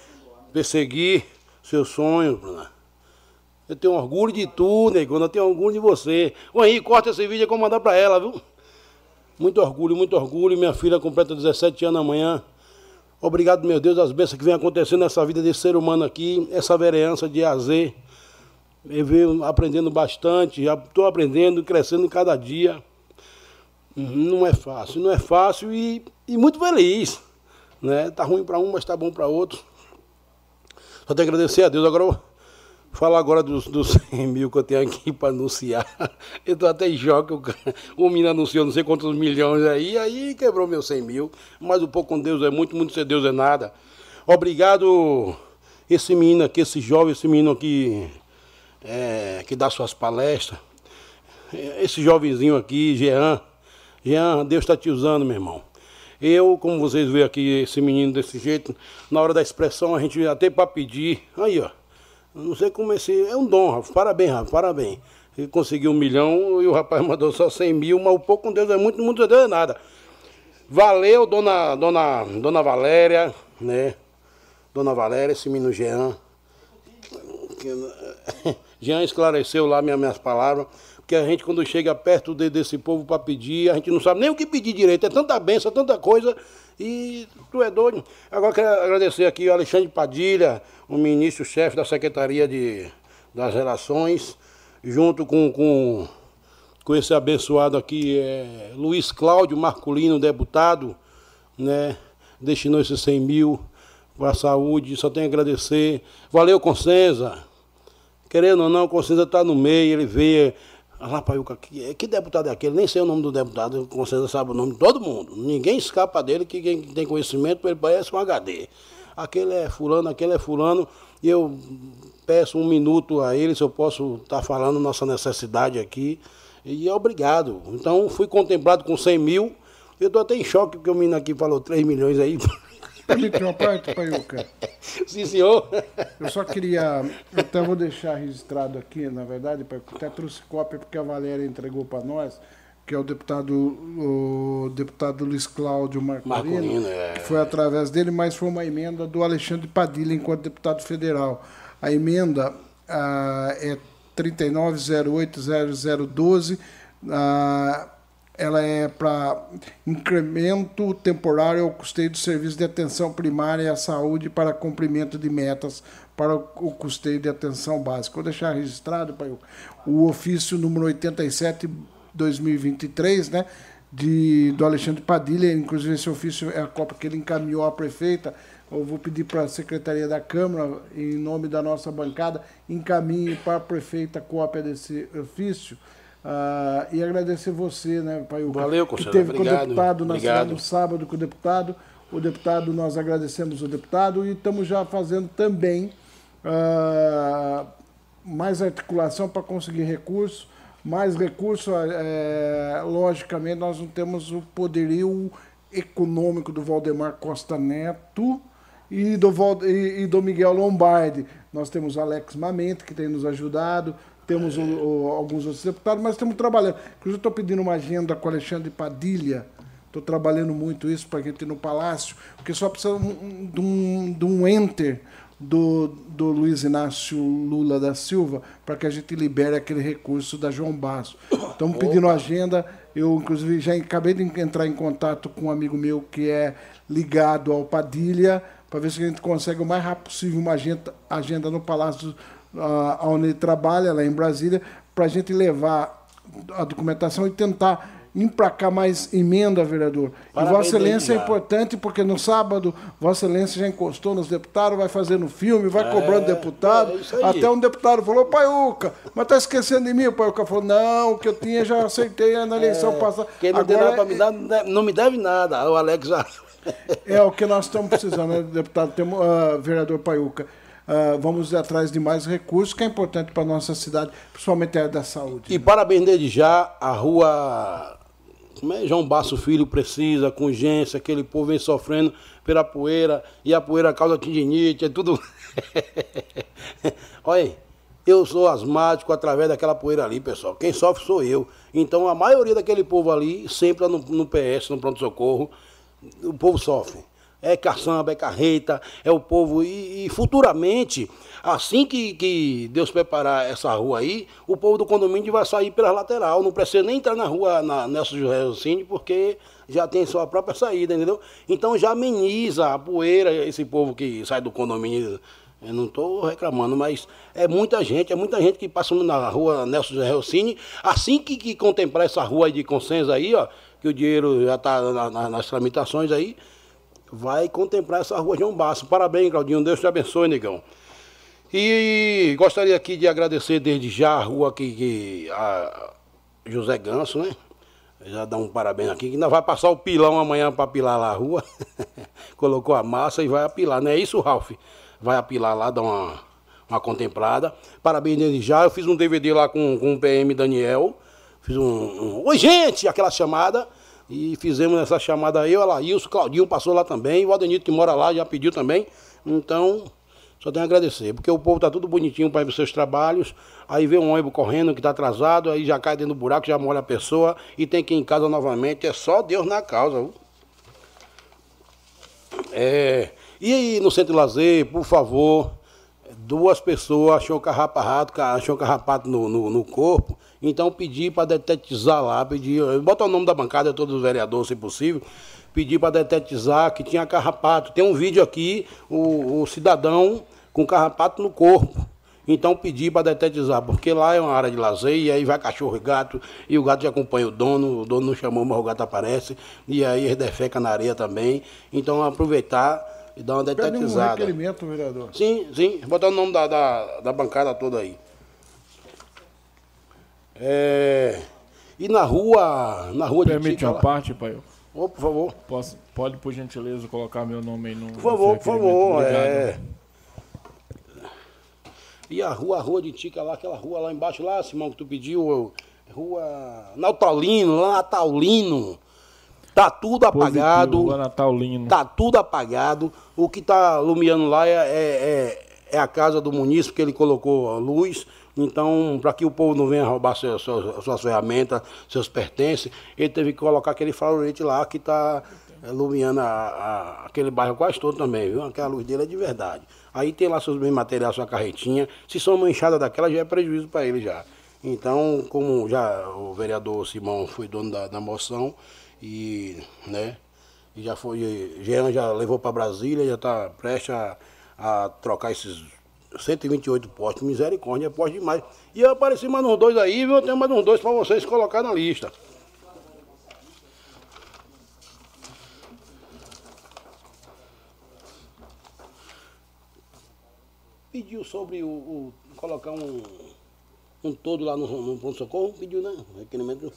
S16: perseguir seus sonhos, Bruna. Eu tenho orgulho de tu, negona, eu tenho orgulho de você. Ô Henrique, corta esse vídeo e vou mandar pra ela, viu? Muito orgulho, muito orgulho. Minha filha completa 17 anos amanhã. Obrigado, meu Deus, as bênçãos que vem acontecendo nessa vida desse ser humano aqui, essa vereança de A a Z. Eu venho aprendendo bastante, já estou aprendendo, crescendo cada dia. Não é fácil, não é fácil e, e muito feliz. Né? Tá ruim para um, mas tá bom para outro. Só tenho que agradecer a Deus. Agora falar agora dos, dos 100 mil que eu tenho aqui para anunciar. Eu estou até em choque. O, o menino anunciou não sei quantos milhões aí, aí quebrou meus 100 mil. Mas o pouco com Deus é muito, muito sem Deus é nada. Obrigado, esse menino aqui, esse jovem, esse menino aqui é, que dá suas palestras. Esse jovenzinho aqui, Jean. Jean, Deus está te usando, meu irmão. Eu, como vocês veem aqui, esse menino desse jeito, na hora da expressão, a gente até para pedir. Aí, ó. Não sei como esse. É um dom, Rafa. Parabéns, Rafa, parabéns. Ele conseguiu um milhão e o rapaz mandou só 100 mil, mas o pouco com Deus é muito, muito Deus é nada. Valeu, dona, dona, dona Valéria, né? Dona Valéria, esse menino Jean. Jean esclareceu lá minhas, palavras. Porque a gente, quando chega perto de- desse povo para pedir, a gente não sabe nem o que pedir direito. É tanta benção, tanta coisa. E tu é doido. Agora quero agradecer aqui o Alexandre Padilha, o ministro-chefe da Secretaria de, das Relações, junto com, com, com esse abençoado aqui, é, Luiz Cláudio Marculino, deputado, né? Destinou esses 100 mil para a saúde. Só tenho a agradecer. Valeu, Consenza. Querendo ou não, o Consenza está no meio, ele veio. Ah, lá, Paiuca, que, que deputado é aquele? Nem sei o nome do deputado, o Consenza sabe o nome de todo mundo. Ninguém escapa dele, que quem tem conhecimento, ele parece um HD. Aquele é fulano, aquele é fulano. E eu peço um minuto a ele, se eu posso estar falando nossa necessidade aqui. E obrigado. Então, fui contemplado com 100 mil. Eu estou até em choque, porque o menino aqui falou 3 milhões aí.
S4: Permite uma parte, Paiuca?
S16: Sim, senhor.
S4: Eu só queria, até vou deixar registrado aqui, na verdade, Paiuca, até trouxe cópia porque a Valéria entregou para nós, que é o deputado, o deputado Luiz Cláudio Marcolino,
S16: Marcolino, é.
S4: que foi através dele, mas foi uma emenda do Alexandre Padilha enquanto deputado federal. A emenda ah, é 39080012, ah, ela é para incremento temporário ao custeio do serviço de atenção primária à saúde para cumprimento de metas para o custeio de atenção básica. Vou deixar registrado, pai, o ofício número 87 2023, né, de, do Alexandre Padilha, inclusive esse ofício é a cópia que ele encaminhou à prefeita. Eu vou pedir para a Secretaria da Câmara, em nome da nossa bancada, encaminhe para a prefeita a cópia desse ofício. Ah, e agradecer você, né, Paiuca,
S16: Valeu,
S4: que teve com o
S16: Obrigado.
S4: deputado na
S16: Obrigado.
S4: cidade no sábado com o deputado. O deputado, nós agradecemos o deputado e estamos já fazendo também ah, mais articulação para conseguir recurso. Mais recurso, eh, logicamente, nós não temos o poderio econômico do Valdemar Costa Neto e do, e, e do Miguel Lombardi. Nós temos Alex Mamento, que tem nos ajudado, temos o- o- alguns outros deputados, mas estamos trabalhando. Inclusive, estou pedindo uma agenda com o Alexandre Padilha. Estou trabalhando muito isso para a gente ir no Palácio, porque só precisa de um, de um enter do, do Luiz Inácio Lula da Silva para que a gente libere aquele recurso da João Basso. Estamos pedindo agenda. Eu, inclusive, já acabei de entrar em contato com um amigo meu que é ligado ao Padilha, para ver se a gente consegue o mais rápido possível uma agenda, agenda no Palácio onde ele trabalha, lá em Brasília, para a gente levar a documentação e tentar
S17: emplacar mais emenda, vereador.
S16: Parabéns,
S17: e Vossa Excelência é importante porque no sábado Vossa Excelência já encostou nos deputados, vai fazendo filme, vai
S16: É,
S17: cobrando deputado.
S16: é.
S17: Até um deputado falou, Paiuca, mas tá esquecendo de mim? O Paiuca falou, não, o que eu tinha já acertei na eleição
S16: É,
S17: passada.
S16: Quem não tem
S17: Agora
S16: nada para me dar, não deve- não me deve nada. O Alex já.
S17: é o que nós estamos precisando, né, deputado, temos, ah, vereador Paiuca. Ah, vamos atrás de mais recursos, que é importante para a nossa cidade, principalmente a área da saúde.
S16: E parabéns desde já, a rua como é? João Basso Filho precisa, com urgência, aquele povo vem sofrendo pela poeira, e a poeira causa tendinite, é tudo. Olha aí, eu sou asmático através daquela poeira ali, pessoal. Quem sofre sou eu. Então a maioria daquele povo ali, sempre no, no PS, no pronto-socorro, o povo sofre. É caçamba, é carreta, é o povo. E, e futuramente, assim que, que Deus preparar essa rua aí, o povo do condomínio vai sair pela lateral. Não precisa nem entrar na rua na Nelson José Rocine, porque já tem sua própria saída, entendeu? Então já ameniza a poeira, esse povo que sai do condomínio. Eu não estou reclamando, mas é muita gente, é muita gente que passa na rua Nelson José Rocine. Assim que, que contemplar essa rua de consenso aí, ó, que o dinheiro já está na, na, nas tramitações aí, vai contemplar essa rua João Basso. Parabéns, Claudinho. Deus te abençoe, negão. E gostaria aqui de agradecer desde já a rua que, que a José Ganso, né? Já dá um parabéns aqui, que ainda vai passar o pilão amanhã para apilar lá a rua. Colocou a massa e vai apilar, não é isso, Ralf? Vai apilar lá, dar uma, uma contemplada. Parabéns desde já. Eu fiz um DVD lá com, com o PM Daniel. Fiz um, um. Oi, gente! Aquela chamada. E fizemos essa chamada eu, a Laílson, Claudinho passou lá também, o Adenito que mora lá já pediu também. Então, só tenho a agradecer, porque o povo tá tudo bonitinho para ir para seus trabalhos. Aí vê um ônibus correndo que está atrasado, aí já cai dentro do buraco, já molha a pessoa e tem que ir em casa novamente. É só Deus na causa. É, e aí no centro de lazer, por favor, duas pessoas achou carrapato, achou carrapato no, no, no corpo, então pedi para detetizar lá, pedi, bota o nome da bancada, todos os vereadores, se possível, pedi para detetizar que tinha carrapato. Tem um vídeo aqui, o, o cidadão com carrapato no corpo. Então pedi para detetizar, porque lá é uma área de lazer, e aí vai cachorro e gato, e o gato já acompanha o dono, o dono não chamou, mas o gato aparece, e aí ele defeca na areia também. Então aproveitar e dar uma
S17: Pede um
S16: detetizada.
S17: requerimento, vereador.
S16: Sim, sim, botar o nome da, da, da bancada toda aí. É, e na rua, na rua de
S14: Permite
S16: Tica
S14: uma
S16: lá-
S14: parte, pai?
S16: Ô, por favor.
S14: Posso, pode, por gentileza, colocar meu nome aí no.
S16: Por favor, por favor.
S14: Obrigado.
S16: É. E a rua, a rua de Tica lá, aquela rua lá embaixo, lá, Simão, que tu pediu, rua Natalino, lá Natalino. Tá tudo apagado.
S14: Positivo, Natalino.
S16: Tá tudo apagado. O que tá lumiando lá é, é, é- é a casa do munícipe que ele colocou a luz. Então, para que o povo não venha roubar suas, suas ferramentas, seus pertences, ele teve que colocar aquele farolete lá que está iluminando a- a- aquele bairro quase todo também, viu? Aquela luz dele é de verdade. Aí tem lá seus bens materiais, sua carretinha. Se são manchadas daquela, já é prejuízo para ele já. Então, como já o vereador Simão foi dono da, da moção, e, né, e já foi, Jean já levou para Brasília, já está prestes a, a trocar esses 128 postos. Misericórdia, é poste demais. E eu apareci mais uns dois aí, viu? Eu tenho mais uns dois para vocês colocar na lista. Pediu sobre o, o- colocar um, um todo lá no, no pronto-socorro, pediu, né? Requerimento.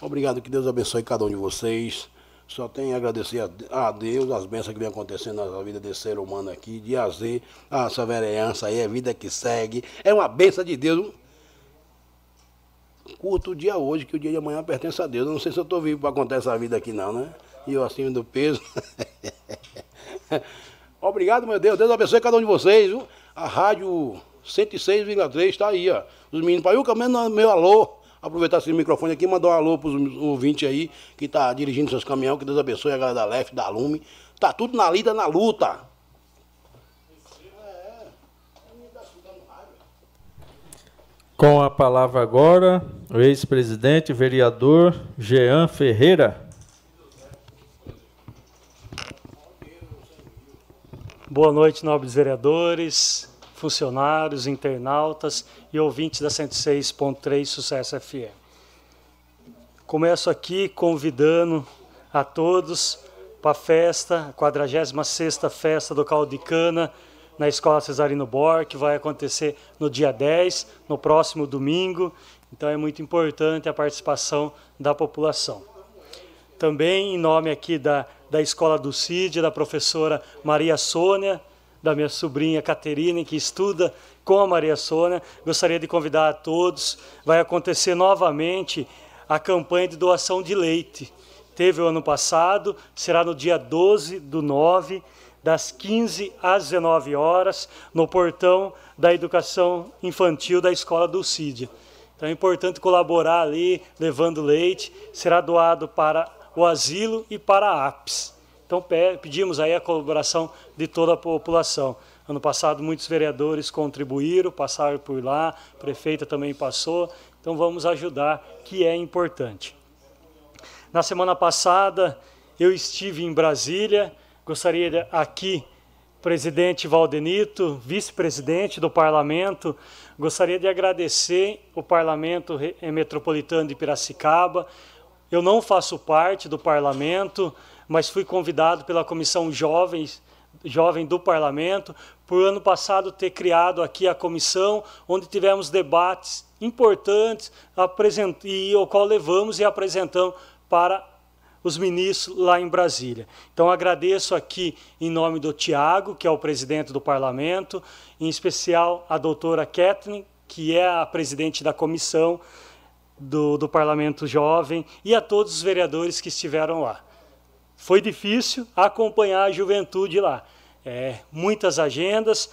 S16: Obrigado, que Deus abençoe cada um de vocês. Só tenho a agradecer a, a Deus as bênçãos que vem acontecendo na vida desse ser humano aqui, de A a a vereança aí, é vida que segue. É uma bênção de Deus. Curto o dia hoje, que o dia de amanhã pertence a Deus. Eu não sei se eu estou vivo para contar essa vida aqui, não, né? E eu acima do peso. Obrigado, meu Deus. Deus abençoe cada um de vocês. Viu? A rádio 106,3 está aí, ó. Os meninos, Paiuca, meu alô. Aproveitar esse microfone aqui e mandar um alô para os ouvintes aí que tá dirigindo seus caminhões. Que Deus abençoe a galera da LEF, da Lume. Tá tudo na lida, na luta.
S1: Com a palavra agora, o ex-presidente vereador Jean Ferreira.
S2: Boa noite, nobres vereadores, funcionários, internautas e ouvintes da 106.3 Sucesso FM. Começo aqui convidando a todos para a festa, a 46 Festa do Caldo de Cana, na Escola Cesarino Bor, que vai acontecer no dia 10, no próximo domingo. Então é muito importante a participação da população. Também em nome aqui da, da Escola do CID, da professora Maria Sônia, da minha sobrinha Caterine, que estuda com a Maria Sônia, gostaria de convidar a todos. Vai acontecer novamente a campanha de doação de leite. Teve o ano passado, será no dia 12 do 9, das 15 às 19 horas, no portão da educação infantil da escola do CID. Então é importante colaborar ali, levando leite, será doado para o asilo e para a APS. Então pedimos aí a colaboração de toda a população. Ano passado muitos vereadores contribuíram, passaram por lá, a prefeita também passou, então vamos ajudar, que é importante. Na semana passada eu estive em Brasília, gostaria aqui, presidente Valdenito, vice-presidente do parlamento, gostaria de agradecer o parlamento metropolitano de Piracicaba. Eu não faço parte do parlamento, mas fui convidado pela Comissão Jovens, Jovem do Parlamento, por ano passado ter criado aqui a comissão, onde tivemos debates importantes e o qual levamos e apresentamos para os ministros lá em Brasília. Então agradeço aqui em nome do Tiago, que é o presidente do parlamento, em especial a doutora Kathleen, que é a presidente da comissão do, do Parlamento Jovem, e a todos os vereadores que estiveram lá. Foi difícil acompanhar a juventude lá. É, muitas agendas.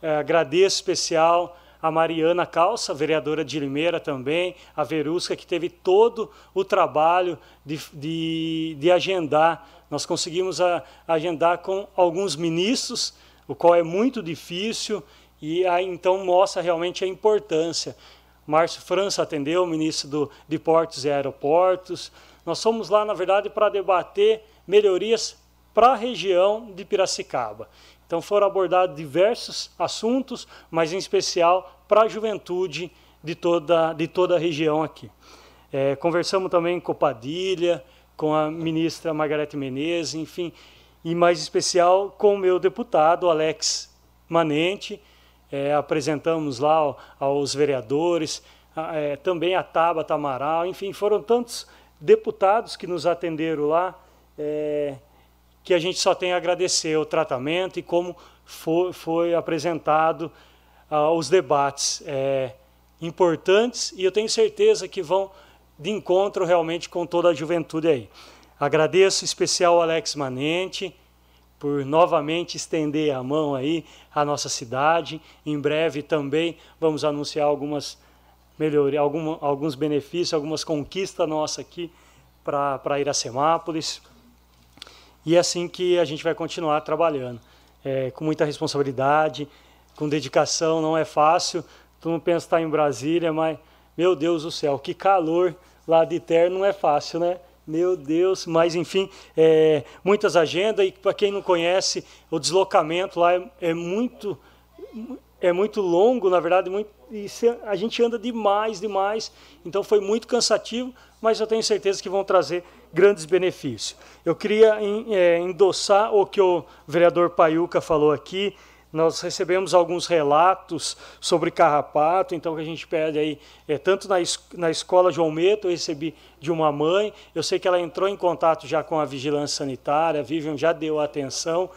S2: É, agradeço especial a Mariana Calça, vereadora de Limeira também, a Verusca, que teve todo o trabalho de, de, de agendar. Nós conseguimos a, agendar com alguns ministros, o qual é muito difícil, e aí, então mostra realmente a importância. Márcio França atendeu, o ministro do, de Portos e Aeroportos. Nós fomos lá, na verdade, para debater melhorias para a região de Piracicaba. Então foram abordados diversos assuntos, mas em especial para a juventude de toda, de toda a região aqui. É, conversamos também com Padilha, com a ministra Margarete Menezes, enfim, e mais especial com o meu deputado, Alex Manente. É, apresentamos lá aos vereadores, é, também a Tabata Amaral, enfim, foram tantos deputados que nos atenderam lá. É, que a gente só tem a agradecer o tratamento e como foi, foi apresentado uh, os debates é, importantes e eu tenho certeza que vão de encontro realmente com toda a juventude aí. Agradeço especial Alex Manente por novamente estender a mão aí à nossa cidade. Em breve também vamos anunciar algumas melhorias, alguma, alguns benefícios, algumas conquistas nossas aqui para Iracemápolis. E é assim que a gente vai continuar trabalhando, é, com muita responsabilidade, com dedicação, não é fácil. Tu não pensa estar em Brasília, mas, meu Deus do céu, que calor lá de terra não é fácil, né? Meu Deus, mas enfim, é, muitas agendas e para quem não conhece, o deslocamento lá é, é, muito é muito longo, na verdade, muito, a gente anda demais, demais. Então foi muito cansativo, mas eu tenho certeza que vão trazer grandes benefícios. Eu queria é, endossar o que o vereador Paiuca falou aqui. Nós recebemos alguns relatos sobre carrapato, então que a gente pede aí, é, tanto na, es na escola João Meto, eu recebi de uma mãe, eu sei que ela entrou em contato já com a vigilância sanitária, a Vivian já deu atenção,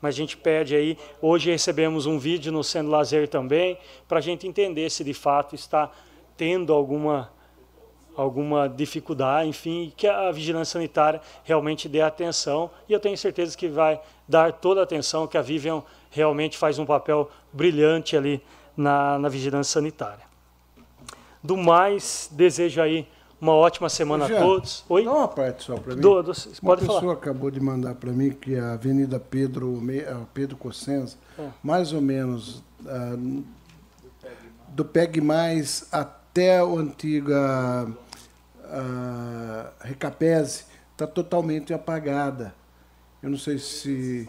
S2: mas a gente pede aí, hoje recebemos um vídeo no Sendo Lazer também, para a gente entender se de fato está tendo alguma alguma dificuldade, enfim, que a vigilância sanitária realmente dê atenção e eu tenho certeza que vai dar toda a atenção, que a Vivian realmente faz um papel brilhante ali na, na vigilância sanitária. Do mais, desejo aí uma ótima semana Jean, a todos.
S4: Oi? Dá uma parte só para mim.
S2: Do, do,
S4: uma pessoa falar. acabou de mandar para mim que a Avenida Pedro, Pedro Cossenza, é. mais ou menos uh, do PEG mais até a antiga a Recapese está totalmente apagada. Eu não sei se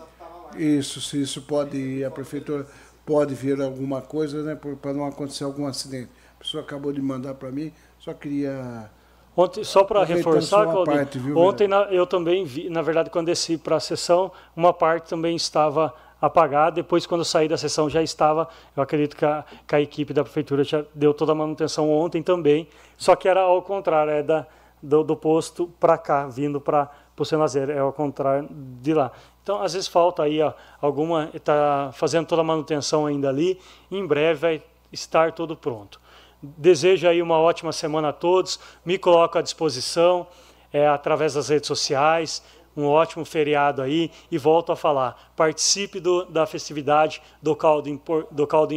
S4: isso, se isso pode, a prefeitura pode vir alguma coisa, né, para não acontecer algum acidente. A pessoa acabou de mandar para mim, só queria
S2: Ontem, só para reforçar, Claudinho,
S4: parte, viu,
S2: ontem na- eu também vi, na verdade, quando desci para a sessão, uma parte também estava apagada. Depois, quando eu saí da sessão, já estava. Eu acredito que a, que a equipe da prefeitura já deu toda a manutenção ontem também. Só que era ao contrário, é da, do, do posto para cá, vindo para o Senazeiro, é ao contrário de lá. Então, às vezes falta aí ó, alguma, está fazendo toda a manutenção ainda ali. Em breve vai estar tudo pronto. Desejo aí uma ótima semana a todos. Me coloco à disposição é, através das redes sociais. Um ótimo feriado aí e volto a falar. Participe do, da festividade do caldo, do caldo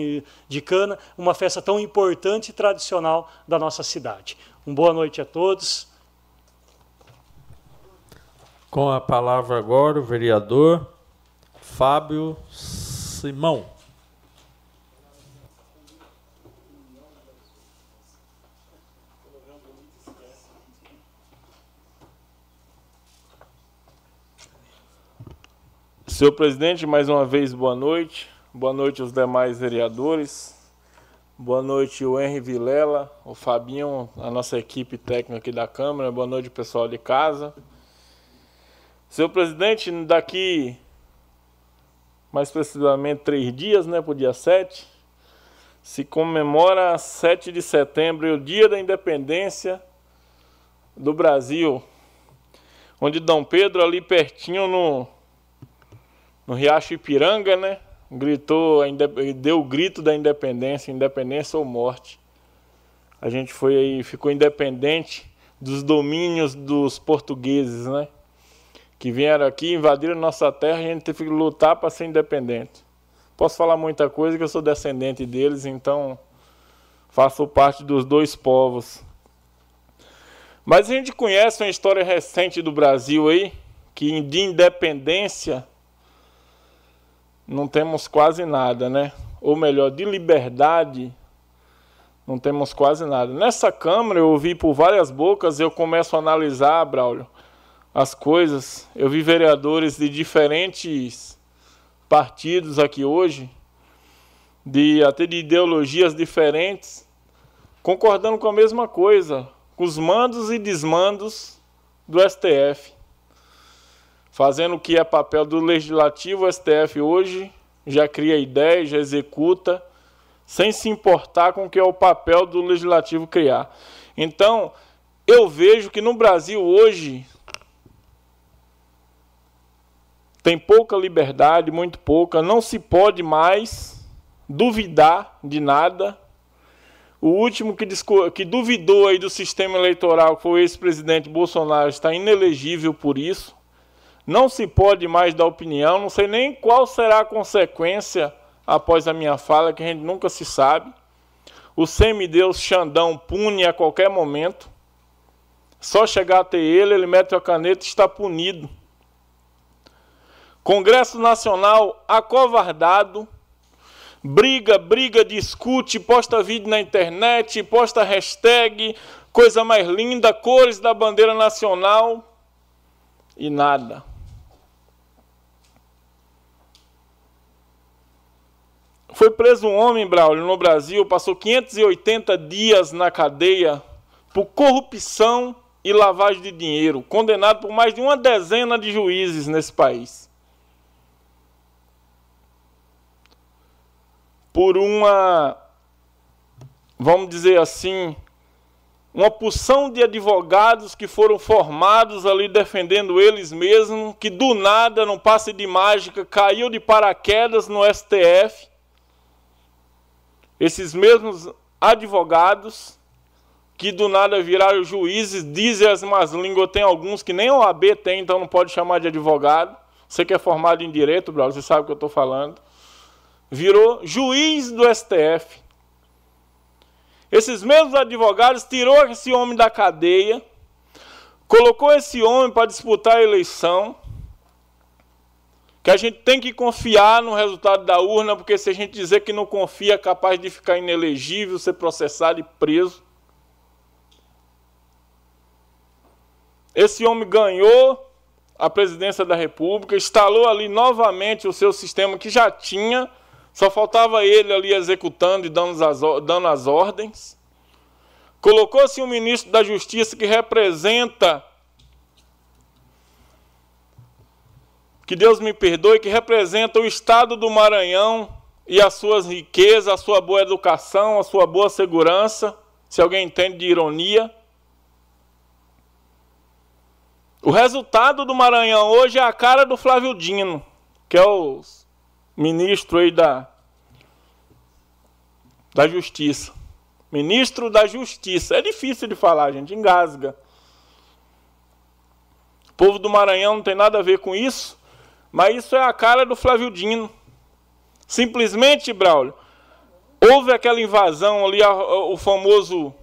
S2: de cana, uma festa tão importante e tradicional da nossa cidade. Uma boa noite a todos.
S1: Com a palavra agora o vereador Fábio Simão.
S14: Senhor presidente, mais uma vez boa noite. Boa noite aos demais vereadores. Boa noite o Henry Vilela, o Fabinho, a nossa equipe técnica aqui da Câmara. Boa noite pessoal de casa. Senhor presidente, daqui mais precisamente três dias, né, para o dia 7, se comemora 7 de setembro, o dia da independência do Brasil, onde Dom Pedro ali pertinho no no Riacho Ipiranga, né? Gritou, deu o grito da independência, independência ou morte. A gente foi aí, ficou independente dos domínios dos portugueses, né? Que vieram aqui, invadiram nossa terra e a gente teve que lutar para ser independente. Posso falar muita coisa que eu sou descendente deles, então faço parte dos dois povos. Mas a gente conhece uma história recente do Brasil aí, que de independência não temos quase nada, né? Ou melhor, de liberdade não temos quase nada. Nessa Câmara eu ouvi por várias bocas, eu começo a analisar, Braulio, as coisas. Eu vi vereadores de diferentes partidos aqui hoje, de até de ideologias diferentes, concordando com a mesma coisa, com os mandos e desmandos do STF fazendo o que é papel do legislativo, o STF hoje já cria ideia, já executa, sem se importar com o que é o papel do legislativo criar. Então, eu vejo que no Brasil hoje tem pouca liberdade, muito pouca, não se pode mais duvidar de nada. O último que, que duvidou aí do sistema eleitoral, foi o ex-presidente Bolsonaro, está inelegível por isso não se pode mais dar opinião, não sei nem qual será a consequência após a minha fala, que a gente nunca se sabe. O semideus Xandão pune a qualquer momento. Só chegar até ele, ele mete a caneta e está punido. Congresso Nacional acovardado, briga, briga, discute, posta vídeo na internet, posta hashtag, coisa mais linda, cores da bandeira nacional e nada. Foi preso um homem, Braulio, no Brasil, passou 580 dias na cadeia por corrupção e lavagem de dinheiro, condenado por mais de uma dezena de juízes nesse país. Por uma, vamos dizer assim, uma porção de advogados que foram formados ali defendendo eles mesmos, que do nada, num passe de mágica, caiu de paraquedas no STF. Esses mesmos advogados que do nada viraram juízes, dizem as más línguas, tem alguns que nem o AB tem, então não pode chamar de advogado. Você que é formado em direito, Braulio, você sabe o que eu estou falando. Virou juiz do STF. Esses mesmos advogados tirou esse homem da cadeia, colocou esse homem para disputar a eleição, que a gente tem que confiar no resultado da urna, porque se a gente dizer que não confia, é capaz de ficar inelegível, ser processado e preso. Esse homem ganhou a presidência da República, instalou ali novamente o seu sistema que já tinha, só faltava ele ali executando e dando as, dando as ordens. Colocou-se um ministro da Justiça que representa, que Deus me perdoe, que representa o Estado do Maranhão e as suas riquezas, a sua boa educação, a sua boa segurança, se alguém entende de ironia. O resultado do Maranhão hoje é a cara do Flávio Dino, que é o ministro aí da, da Justiça. Ministro da Justiça. É difícil de falar, gente, engasga. O povo do Maranhão não tem nada a ver com isso, mas isso é a cara do Flávio Dino. Simplesmente, Braulio, houve aquela invasão ali, o famoso,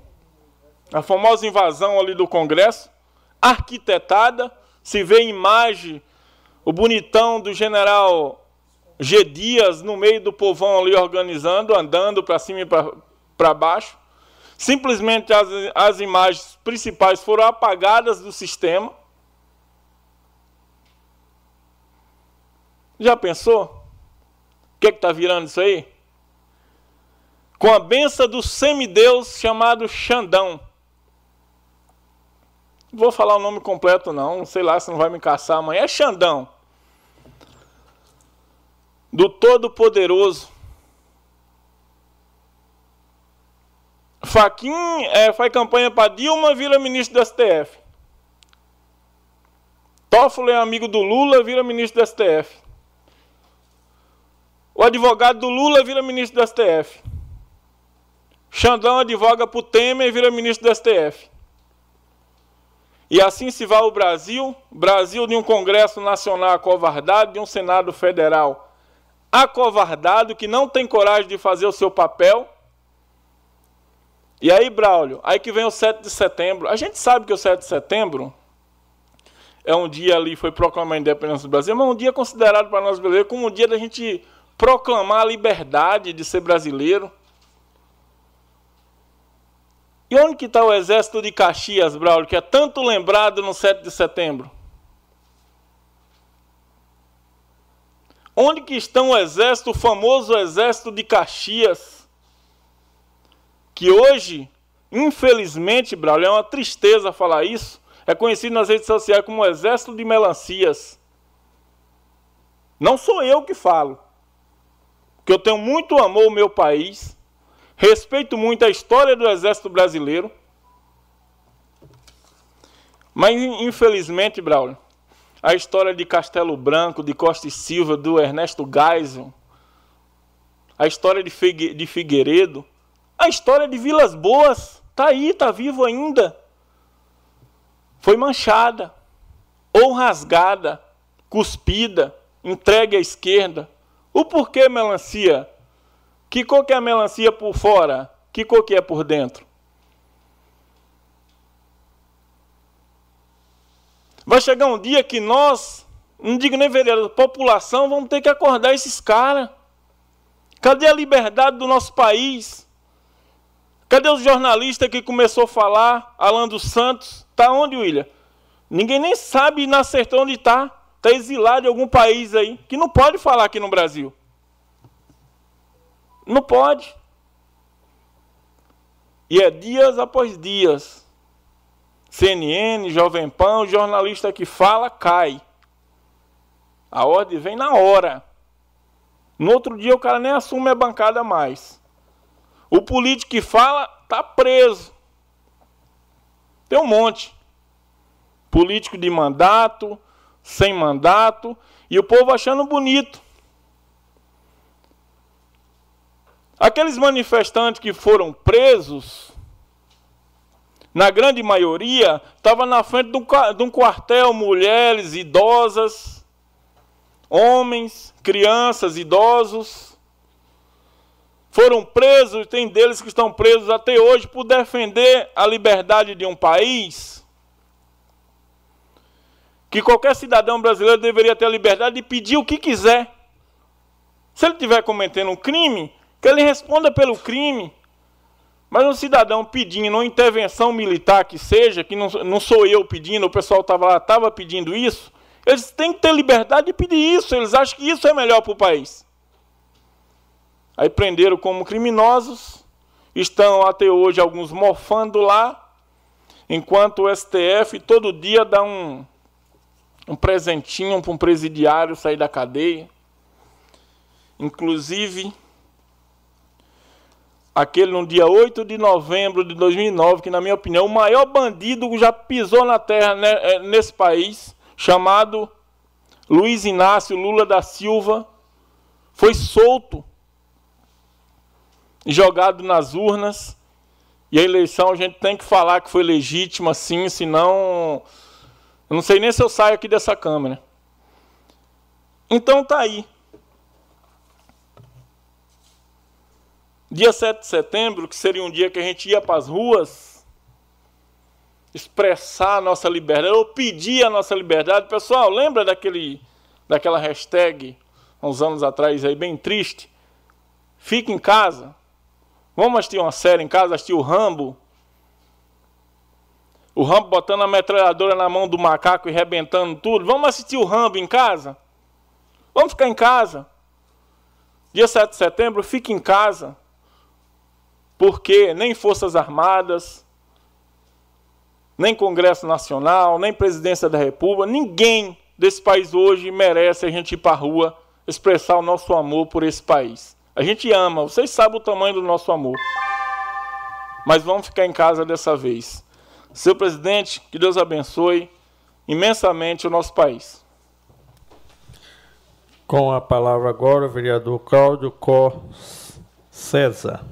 S14: a famosa invasão ali do Congresso, arquitetada, se vê imagem, o bonitão do general G. Dias no meio do povão ali organizando, andando para cima e para baixo. Simplesmente as, as imagens principais foram apagadas do sistema. Já pensou? O que é está virando isso aí? Com a benção do semideus chamado Xandão. Vou falar o nome completo, não. Sei lá se não vai me caçar amanhã. É Xandão. Do Todo-Poderoso. Faquin é, faz campanha para Dilma, vira ministro do STF. Toffolo é amigo do Lula, vira ministro do STF. O advogado do Lula vira ministro do STF. Xandão advoga para o Temer e vira ministro do STF. E assim se vai o Brasil, Brasil de um Congresso Nacional acovardado, de um Senado Federal acovardado, que não tem coragem de fazer o seu papel. E aí, Braulio, aí que vem o 7 de setembro. A gente sabe que o 7 de setembro é um dia ali, foi proclamar a independência do Brasil, mas é um dia considerado para nós brasileiros como um dia da gente proclamar a liberdade de ser brasileiro. E onde que está o exército de Caxias, Braulio, que é tanto lembrado no 7 de setembro? Onde que estão o exército, o famoso exército de Caxias? Que hoje, infelizmente, Braulio, é uma tristeza falar isso, é conhecido nas redes sociais como o exército de melancias. Não sou eu que falo, porque eu tenho muito amor ao meu país, Respeito muito a história do Exército Brasileiro. Mas, infelizmente, Braulio, a história de Castelo Branco, de Costa e Silva, do Ernesto Geisel, a história de, Figueiredo, a história de Vilas Boas, está aí, está vivo ainda. Foi manchada, ou rasgada, cuspida, entregue à esquerda. O porquê melancia? Que cor que é a melancia por fora? Que cor que é por dentro? Vai chegar um dia que nós, não digo nem vereador, população, vamos ter que acordar esses caras. Cadê a liberdade do nosso país? Cadê os jornalistas que começou a falar? Alan dos Santos. Está onde, William? Ninguém nem sabe na certão onde está. Está exilado em algum país aí, que não pode falar aqui no Brasil. Não pode. E é dias após dias. CNN, Jovem Pan, o jornalista que fala cai. A ordem vem na hora. No outro dia o cara nem assume a bancada mais. O político que fala tá preso. Tem um monte. Político de mandato, sem mandato, e o povo achando bonito. Aqueles manifestantes que foram presos, na grande maioria, estavam na frente de um quartel, mulheres, idosas, homens, crianças, idosos. Foram presos, tem deles que estão presos até hoje por defender a liberdade de um país. Que qualquer cidadão brasileiro deveria ter a liberdade de pedir o que quiser. Se ele estiver cometendo um crime, que ele responda pelo crime. Mas um cidadão pedindo uma intervenção militar que seja, que não, não sou eu pedindo, o pessoal estava lá, estava pedindo isso, eles têm que ter liberdade de pedir isso, eles acham que isso é melhor para o país. Aí prenderam como criminosos estão até hoje alguns mofando lá, enquanto o STF todo dia dá um, um presentinho para um presidiário sair da cadeia. Inclusive, aquele no dia 8 de novembro de 2009, que, na minha opinião, o maior bandido já pisou na terra né, é, nesse país, chamado Luiz Inácio Lula da Silva, foi solto, jogado nas urnas. E a eleição a gente tem que falar que foi legítima, sim, senão. Eu não sei nem se eu saio aqui dessa câmera. Então tá aí. Dia 7 de setembro, que seria um dia que a gente ia para as ruas expressar a nossa liberdade, ou pedir a nossa liberdade. Pessoal, lembra daquele, daquela hashtag, uns anos atrás, aí, bem triste? Fique em casa. Vamos assistir uma série em casa, assistir o Rambo. O Rambo botando a metralhadora na mão do macaco e rebentando tudo. Vamos assistir o Rambo em casa? Vamos ficar em casa. Dia 7 de setembro, fique em casa porque nem Forças Armadas, nem Congresso Nacional, nem Presidência da República, ninguém desse país hoje merece a gente ir para a rua expressar o nosso amor por esse país. A gente ama, vocês sabem o tamanho do nosso amor. Mas vamos ficar em casa dessa vez. Seu presidente, que Deus abençoe imensamente o nosso país.
S1: Com a palavra agora o vereador Cláudio Có César.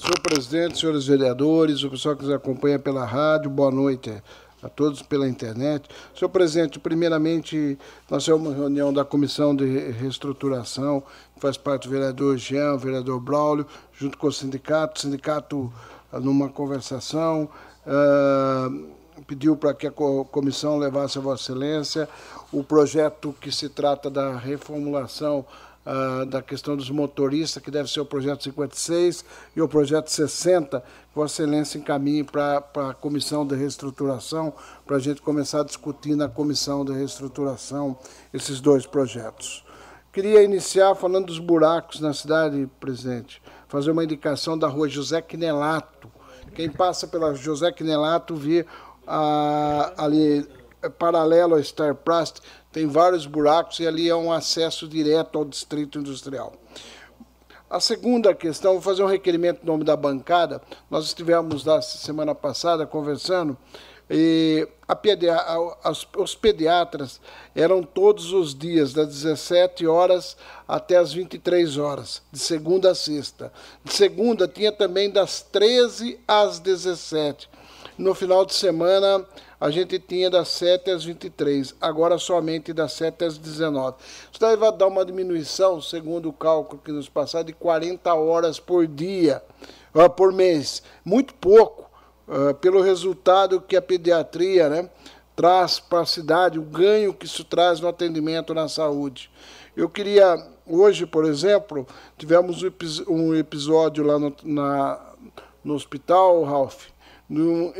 S4: Senhor presidente, senhores vereadores, o pessoal que nos acompanha pela rádio, boa noite a todos pela internet. Senhor presidente, primeiramente, nós temos uma reunião da Comissão de Reestruturação, que faz parte do vereador Jean, o vereador Braulio, junto com o sindicato. O sindicato, ah, numa conversação, uh, pediu para que a comissão levasse a Vossa Excelência o projeto que se trata da reformulação uh, da questão dos motoristas, que deve ser o projeto 56 e o projeto 60, que Vossa Excelência encaminhe para a comissão de reestruturação, para a gente começar a discutir na comissão de reestruturação esses dois projetos. Queria iniciar falando dos buracos na cidade, presidente, fazer uma indicação da rua José Quinelato. Quem passa pela José Quinelato vê ah, ali paralelo ao Star Plast, tem vários buracos e ali é um acesso direto ao distrito industrial. A segunda questão, vou fazer um requerimento em nome da bancada. Nós estivemos lá semana passada conversando e os pediatras eram todos os dias, das 17 horas até as 23 horas, de segunda a sexta. De segunda tinha também das 13 às 17. No final de semana a gente tinha das 7 às 23, agora somente das 7 às 19. Isso daí vai dar uma diminuição, segundo o cálculo que nos passaram, de 40 horas por dia, uh, por mês. Muito pouco, uh, pelo resultado que a pediatria né, traz para a cidade, o ganho que isso traz no atendimento na saúde. Eu queria, hoje, por exemplo, tivemos um episódio lá no, na, no hospital, Ralph, no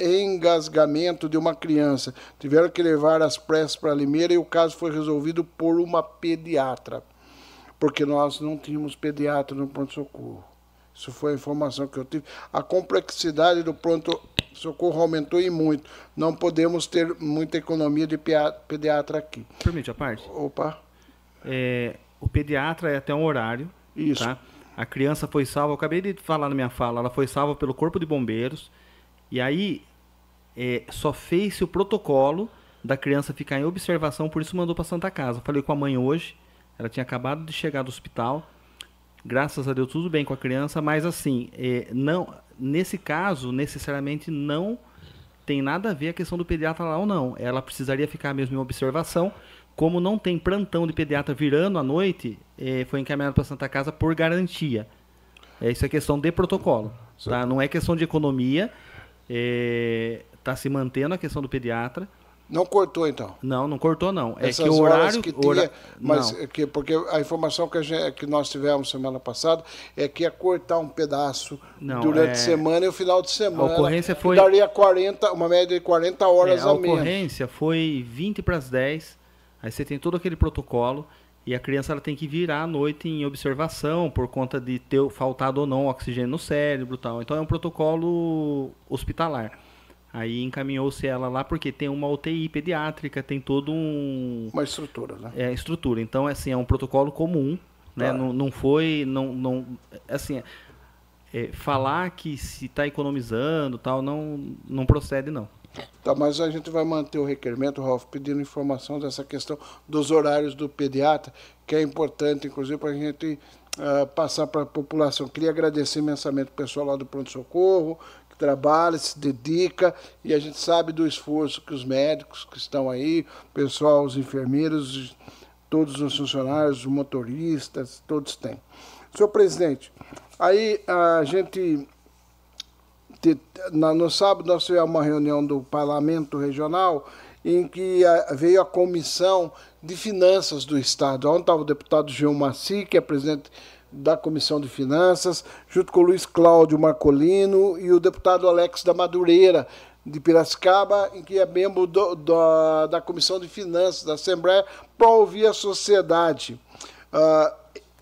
S4: engasgamento de uma criança. Tiveram que levar as pressas para Limeira e o caso foi resolvido por uma pediatra, porque nós não tínhamos pediatra no pronto-socorro. Isso foi a informação que eu tive. A complexidade do pronto-socorro aumentou e muito. Não podemos ter muita economia de pediatra aqui.
S9: Permite a parte?
S4: Opa.
S9: É, o pediatra é até um horário.
S4: Isso.
S9: Tá? A criança foi salva, eu acabei de falar na minha fala, ela foi salva pelo Corpo de Bombeiros. E aí é, só fez-se o protocolo da criança ficar em observação, por isso mandou para Santa Casa. Falei com a mãe hoje, ela tinha acabado de chegar do hospital. Graças a Deus tudo bem com a criança, mas assim, é, não, nesse caso necessariamente não tem nada a ver a questão do pediatra lá ou não. Ela precisaria ficar mesmo em observação, como não tem plantão de pediatra virando à noite, eh, foi encaminhado para Santa Casa por garantia. É, isso é questão de protocolo. Tá? Não é questão de economia. Está eh, se mantendo a questão do pediatra.
S4: Não cortou, então?
S9: Não, não cortou, não.
S4: Essas é que o horário... Que tinha, mas é que, porque a informação que, a gente, que nós tivemos semana passada é que ia cortar um pedaço não, durante é... a semana e o final de semana.
S9: A ocorrência foi...
S4: daria 40, uma média de 40 horas
S9: é,
S4: a, menos.
S9: A ocorrência foi 20 para as 10 Aí você tem todo aquele protocolo
S3: E a criança ela tem que virar à noite em observação por conta de ter faltado ou não oxigênio no cérebro, tal. Então é um protocolo hospitalar. Aí encaminhou-se ela lá porque tem uma UTI pediátrica, tem todo um
S4: uma estrutura, né?
S3: É estrutura. Então assim é um protocolo comum, né?
S4: Tá.
S3: Não, não foi, não, não assim é, falar que se está economizando, tal, não, não procede não.
S4: Tá, mas a gente vai manter o requerimento, Ralf, pedindo informação dessa questão dos horários do pediatra, que é importante, inclusive, para a gente ah, passar para a população. Queria agradecer imensamente o pessoal lá do Pronto-Socorro, que trabalha, se dedica, e a gente sabe do esforço que os médicos que estão aí, o pessoal, os enfermeiros, todos os funcionários, os motoristas, todos têm. Senhor presidente, aí a gente no sábado nós tivemos uma reunião do Parlamento Regional em que ah, veio a Comissão de Finanças do Estado, onde estava o deputado Gil Maci, que é presidente da Comissão de Finanças, junto com o Luiz Cláudio Marcolino e o deputado Alex da Madureira, de Piracicaba, em que é membro do- da, da Comissão de Finanças da Assembleia, para ouvir a sociedade. Ah,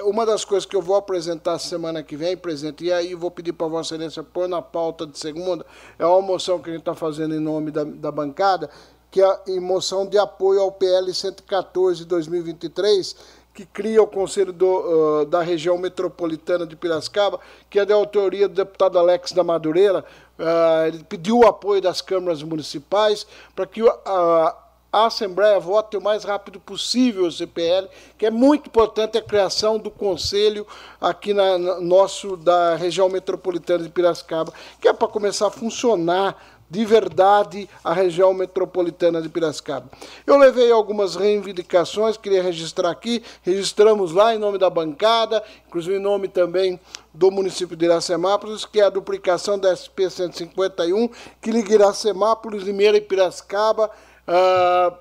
S4: uma das coisas que eu vou apresentar semana que vem, presidente, e aí vou pedir para Vossa Excelência pôr na pauta de segunda, é uma moção que a gente está fazendo em nome da, da bancada, que é a moção de apoio ao PL 114 de 2023, que cria o Conselho do, ah, da Região Metropolitana de Piracicaba, que é da autoria do deputado Alex da Madureira. Ah, ele pediu o apoio das câmaras municipais para que a, a Assembleia vote o mais rápido possível o CPL, que é muito importante a criação do conselho aqui na, na- nosso da região metropolitana de Piracicaba, que é para começar a funcionar de verdade a região metropolitana de Piracicaba. Eu levei algumas reivindicações, queria registrar aqui, registramos lá em nome da bancada, inclusive em nome também do município de Iracemápolis, que é a duplicação da SP 151, que liga Iracemápolis, Limeira e Piracicaba, ah,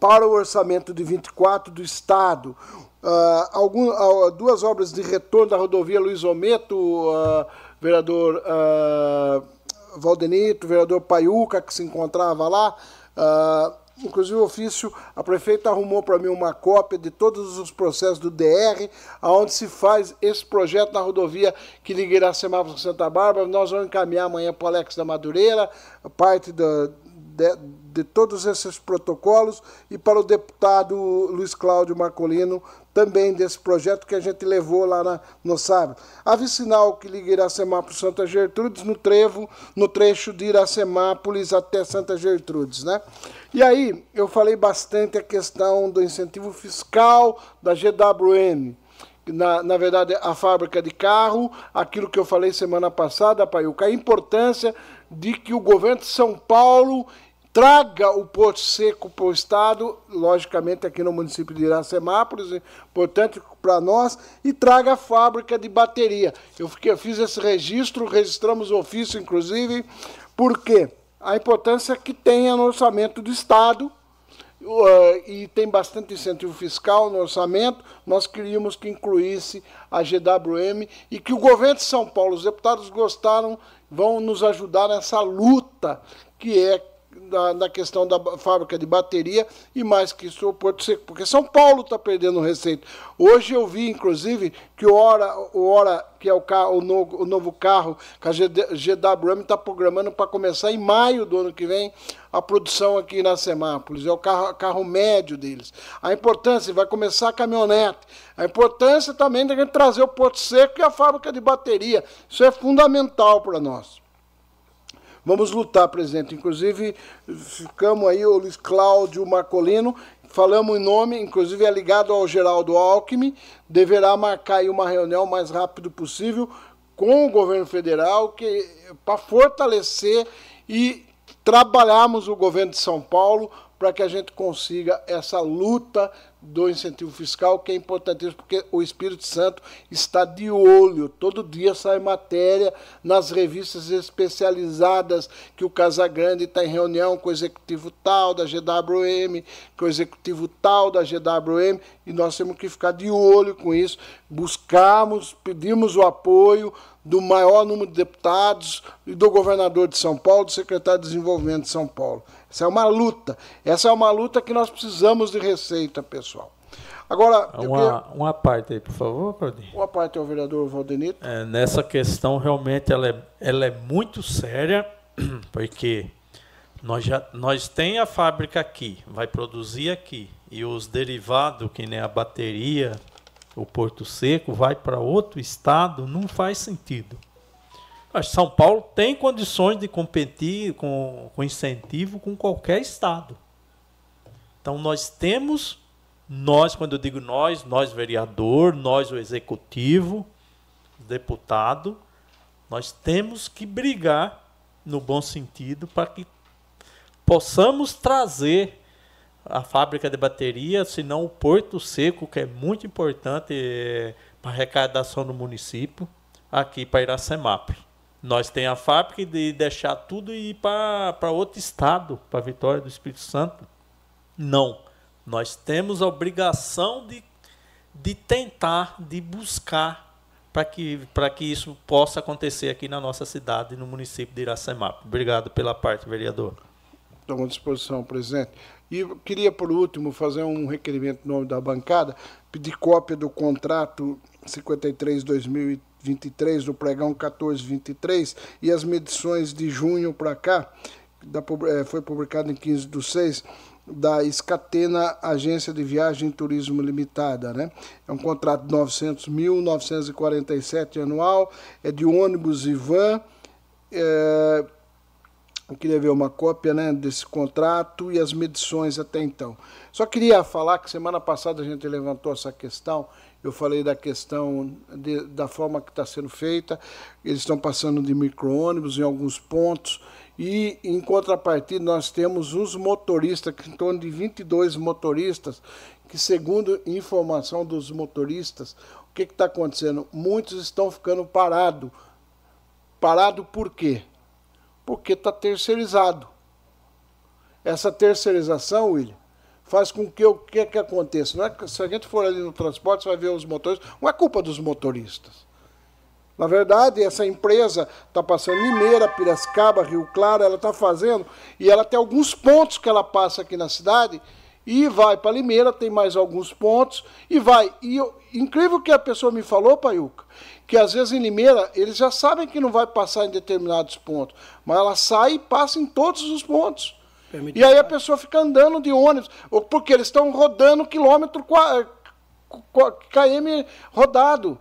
S4: para o orçamento de 24 do Estado. Ah, algum- ah, duas obras de retorno da rodovia Luiz Ometo, vereador Valdenito, vereador Paiuca, que se encontrava lá. inclusive, o ofício, a prefeita arrumou para mim uma cópia de todos os processos do DR, aonde se faz esse projeto na rodovia que liga Iracemapa com Santa Bárbara. Nós vamos encaminhar amanhã para o Alex da Madureira, parte da, de todos esses protocolos e para o deputado Luiz Cláudio Marcolino também desse projeto que a gente levou lá na, no sábado. A vicinal que liga Iracemápolis Santa Gertrudes no trevo, no trecho de Iracemápolis até Santa Gertrudes, né? E aí eu falei bastante a questão do incentivo fiscal da GWM na, na verdade, a fábrica de carro, aquilo que eu falei semana passada, Paiuca, a importância de que o governo de São Paulo traga o Porto Seco para o Estado, logicamente aqui no município de Iracemápolis, importante para nós, e traga a fábrica de bateria. Eu, fiquei, eu fiz esse registro, registramos o ofício, inclusive, porque a importância que tenha no orçamento do Estado, Uh, e tem bastante incentivo fiscal no orçamento, nós queríamos que incluísse a GWM e que o governo de São Paulo, os deputados gostaram, vão nos ajudar nessa luta que é da, da questão da fábrica de bateria e mais que isso o Porto Seco, porque São Paulo está perdendo receita. Hoje eu vi, inclusive, que o Hora, o Hora que é o, carro, o, novo, o novo carro que a GWM está programando para começar em maio do ano que vem a produção aqui na Semápolis. É o carro, carro médio deles. A importância, vai começar a caminhonete. A importância também da gente trazer o Porto Seco e a fábrica de bateria. Isso é fundamental para nós. Vamos lutar, presidente. Inclusive, ficamos aí, o Luiz Cláudio Marcolino, falamos em nome, inclusive é ligado ao Geraldo Alckmin, deverá marcar aí uma reunião o mais rápido possível com o governo federal para fortalecer e trabalharmos o governo de São Paulo para que a gente consiga essa luta do incentivo fiscal, que é importantíssimo, porque o Espírito Santo está de olho. Todo dia sai matéria nas revistas especializadas que o Casagrande está em reunião com o executivo tal da GWM, com o executivo tal da GWM, e nós temos que ficar de olho com isso, buscamos, pedimos o apoio do maior número de deputados e do governador de São Paulo, do secretário de Desenvolvimento de São Paulo. Essa é uma luta. Essa é uma luta que nós precisamos de receita, pessoal. Agora, eu
S1: Uma,
S4: queria-
S1: uma parte aí, por favor, Claudinho.
S4: uma parte é o vereador Valdenito.
S1: É, nessa questão, realmente, ela é, ela é muito séria, porque nós, já, nós tem a fábrica aqui, vai produzir aqui, e os derivados, que nem a bateria, o Porto Seco, vai para outro estado, não faz sentido. São Paulo tem condições de competir com, com incentivo com qualquer estado. Então nós temos, nós, quando eu digo nós, nós vereador, nós o executivo, deputado, nós temos que brigar no bom sentido para que possamos trazer a fábrica de bateria, se não o Porto Seco, que é muito importante eh, para arrecadação do município, aqui para Iracemápolis. Nós tem a fábrica de deixar tudo e ir para outro estado, para Vitória do Espírito Santo. Não. Nós temos a obrigação de, de tentar, de buscar para que, para que isso possa acontecer aqui na nossa cidade, no município de Iracemápolis. Obrigado pela parte, vereador.
S4: Estamos à disposição, presidente. E queria, por último, fazer um requerimento no nome da bancada, pedir cópia do contrato 53-2023 do pregão 1423 e as medições de junho para cá, da eh, foi publicado em 15 do 6, da Escatena Agência de Viagem e Turismo Limitada. Né? É um contrato de 900 mil, 947 anual, é de ônibus e van. eh, eu queria ver uma cópia né, desse contrato e as medições até então. Só queria falar que semana passada a gente levantou essa questão. Eu falei da questão de- da forma que está sendo feita. Eles estão passando de micro-ônibus em alguns pontos. E, em contrapartida, nós temos uns motoristas, em torno de 22 motoristas, que, segundo informação dos motoristas, o que está acontecendo? Muitos estão ficando parados. Parado por quê? Porque está terceirizado. Essa terceirização, William, faz com que o que, que aconteça. Não é que, se a gente for ali no transporte, você vai ver os motoristas. Não é culpa dos motoristas. Na verdade, essa empresa está passando Limeira, Piracicaba, Rio Claro, ela está fazendo, e ela tem alguns pontos que ela passa aqui na cidade, e vai para Limeira, tem mais alguns pontos, e vai. E eu, incrível que a pessoa me falou, Paiuca, que às vezes em Limeira eles já sabem que não vai passar em determinados pontos, mas ela sai e passa em todos os pontos. E aí a pessoa fica andando de ônibus, ou porque eles estão rodando quilômetro km rodado.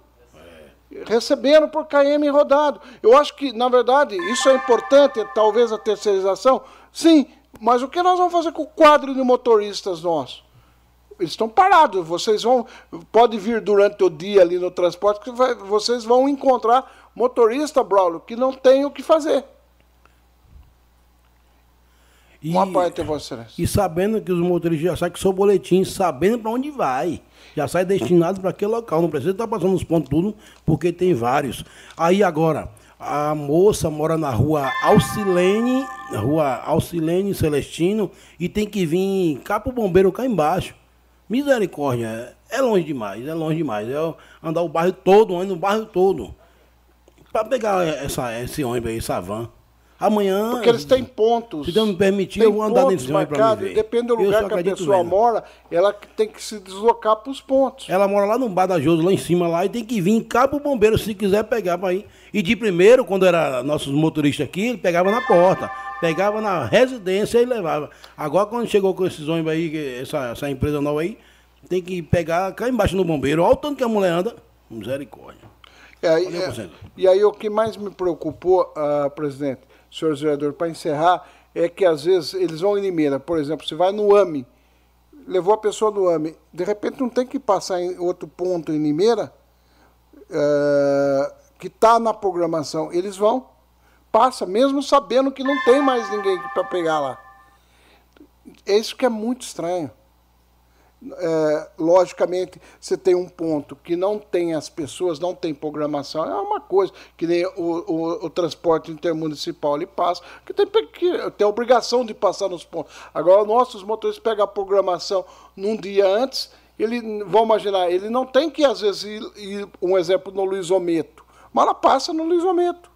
S4: Recebendo por km rodado. Eu acho que, na verdade, isso é importante, talvez a terceirização. Sim, mas o que nós vamos fazer com o quadro de motoristas nossos? Eles estão parados. Vocês vão. Pode vir durante o dia ali no transporte, que vai- vocês vão encontrar motorista, Braulio, que não tem o que fazer. Uma parte é Vossa Excelência.
S16: E sabendo que os motoristas já saem com seu boletim, sabendo para onde vai. Já sai destinado para aquele local. Não precisa estar passando os pontos tudo, porque tem vários. Aí agora, a moça mora na rua Alcilene, rua Alcilene Celestino, e tem que vir cá pro bombeiro cá embaixo. Misericórdia, é longe demais, é longe demais. É andar o bairro todo, ando o bairro todo. Para pegar essa, esse ônibus aí, essa van. Amanhã.
S4: Porque eles têm pontos.
S16: Se Deus me permitir, eu vou andar nesse ônibus para ver.
S4: Depende do lugar que a pessoa
S16: vendo.
S4: mora, ela tem que se deslocar para os pontos.
S16: Ela mora lá no Badajoz, lá em cima, lá, e tem que vir cá pro bombeiro se quiser pegar para ir. E de primeiro, quando era nossos motoristas aqui, ele pegava na porta, pegava na residência e levava. Agora, quando chegou com esses ônibus aí, essa, essa empresa nova aí, tem que pegar cá embaixo no bombeiro. Olha o tanto que a mulher anda. Misericórdia.
S4: É, é, e aí o que mais me preocupou, ah, presidente, senhores vereadores, para encerrar, é que às vezes eles vão em Limeira, por exemplo, você vai no AME, levou a pessoa no AME, de repente não tem que passar em outro ponto em Limeira, ah, que está na programação, eles vão, passa, mesmo sabendo que não tem mais ninguém para pegar lá. É isso que é muito estranho. É, logicamente, você tem um ponto que não tem as pessoas, não tem programação, é uma coisa, que nem o, o, o transporte intermunicipal ele passa, que tem, que tem obrigação de passar nos pontos. Agora, nossos motoristas pegam a programação num dia antes, ele, vamos imaginar, ele não tem que, às vezes, ir, ir, um exemplo, no Luizometo, mas ela passa no Luizometo.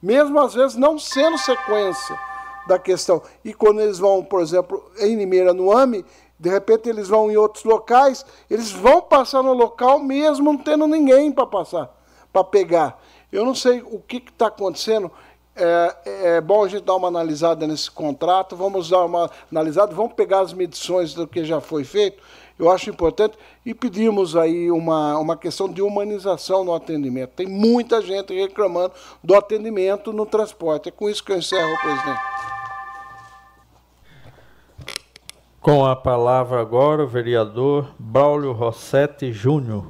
S4: Mesmo, às vezes, não sendo sequência da questão. E quando eles vão, por exemplo, em Limeira, no AME, De repente eles vão em outros locais, eles vão passar no local mesmo não tendo ninguém para passar, para pegar. Eu não sei o que está acontecendo. É, é, bom a gente dar uma analisada nesse contrato, vamos dar uma analisada, vamos pegar as medições do que já foi feito, eu acho importante, e pedimos aí uma, uma questão de humanização no atendimento. Tem muita gente reclamando do atendimento no transporte. É com isso que eu encerro, presidente.
S1: Com a palavra agora o vereador Braulio Rossetti Júnior.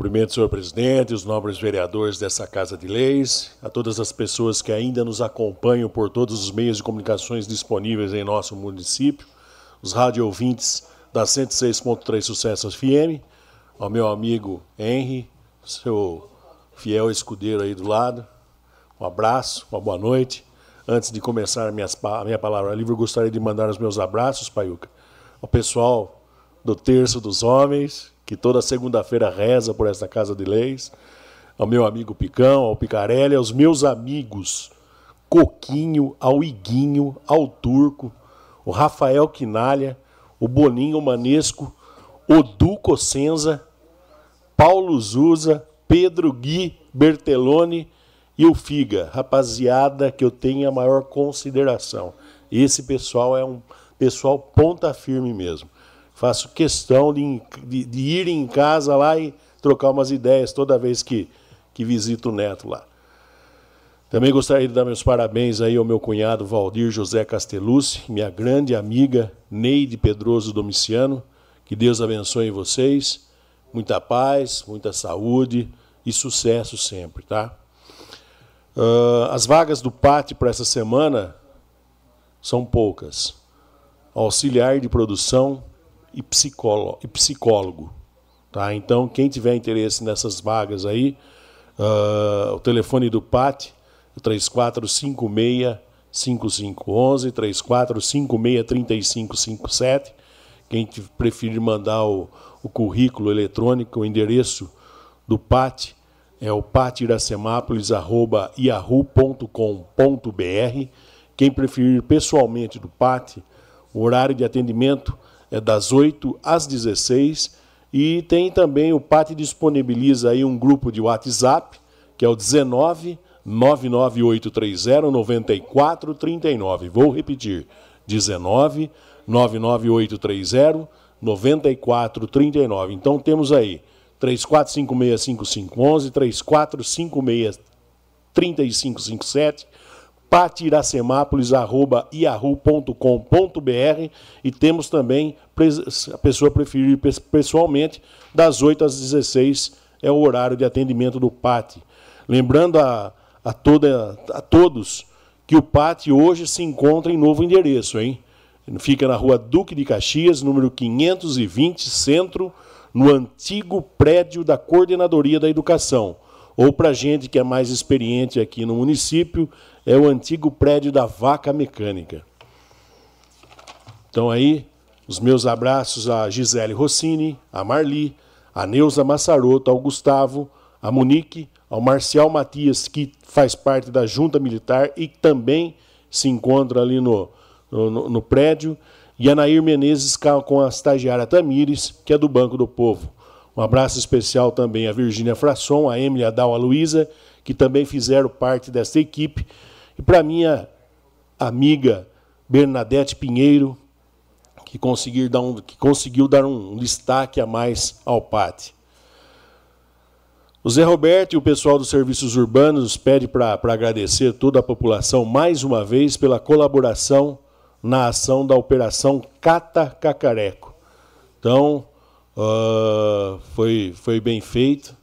S18: Cumprimento, senhor presidente, os nobres vereadores dessa Casa de Leis, a todas as pessoas que ainda nos acompanham por todos os meios de comunicações disponíveis em nosso município, os rádio ouvintes da 106.3 Sucesso FM, ao meu amigo Henry, seu fiel escudeiro aí do lado, um abraço, uma boa noite. Antes de começar a minha, palavra livre, gostaria de mandar os meus abraços, Paiuca, ao pessoal do Terço dos Homens, que toda segunda-feira reza por esta Casa de Leis, ao meu amigo Picão, ao Picarelli, aos meus amigos Coquinho, ao Iguinho, ao Turco, o Rafael Quinalha, o Boninho Manesco, o Duco Senza, Paulo Zuza, Pedro Gui Bertelloni e o Figa, rapaziada que eu tenho a maior consideração. Esse pessoal é um pessoal ponta firme mesmo. Faço questão de, de, de, ir em casa lá e trocar umas ideias toda vez que, que visito o neto lá. Também gostaria de dar meus parabéns aí ao meu cunhado Valdir José Castellucci, minha grande amiga Neide Pedroso Domiciano. Que Deus abençoe vocês. Muita paz, muita saúde e sucesso sempre, tá? Uh, as vagas do PAT para essa semana são poucas. Auxiliar de produção, e psicólogo. E psicólogo tá? Então, quem tiver interesse nessas vagas aí, uh, o telefone do PAT é 3456-5511, 3456-3557. Quem preferir mandar o, o currículo eletrônico, o endereço do PAT é o patiracemápolis.yahoo.com.br. Quem preferir pessoalmente do PAT, o horário de atendimento é das 8 às 16 e tem também o PAT disponibiliza aí um grupo de WhatsApp, que é o 19 99830 9439. Vou repetir: 19 99830 9439. Então temos aí 34565511, 3456 3557 patiracemápolis.yahoo.com.br e temos também a pessoa preferir pessoalmente, das 8 às 16 é o horário de atendimento do PAT. Lembrando a, a, toda, a todos que o PAT hoje se encontra em novo endereço, hein? Fica na rua Duque de Caxias, número 520, centro, no antigo prédio da Coordenadoria da Educação. Ou para gente que é mais experiente aqui no município, é o antigo prédio da Vaca Mecânica. Então aí, os meus abraços a Gisele Rossini, a Marli, a Neuza Massaroto, ao Gustavo, a Monique, ao Marcial Matias, que faz parte da Junta Militar e também se encontra ali no, no, no prédio, e a Nair Menezes com a estagiária Tamires, que é do Banco do Povo. Um abraço especial também a Virgínia Frasson, a Emily Adal, a Luísa, que também fizeram parte dessa equipe e para minha amiga Bernadette Pinheiro, que, conseguir dar um, que conseguiu dar um destaque a mais ao PAT. O Zé Roberto e o pessoal dos serviços urbanos pede para agradecer toda a população mais uma vez pela colaboração na ação da Operação Cata Cacareco. Então, uh, foi, foi bem feito.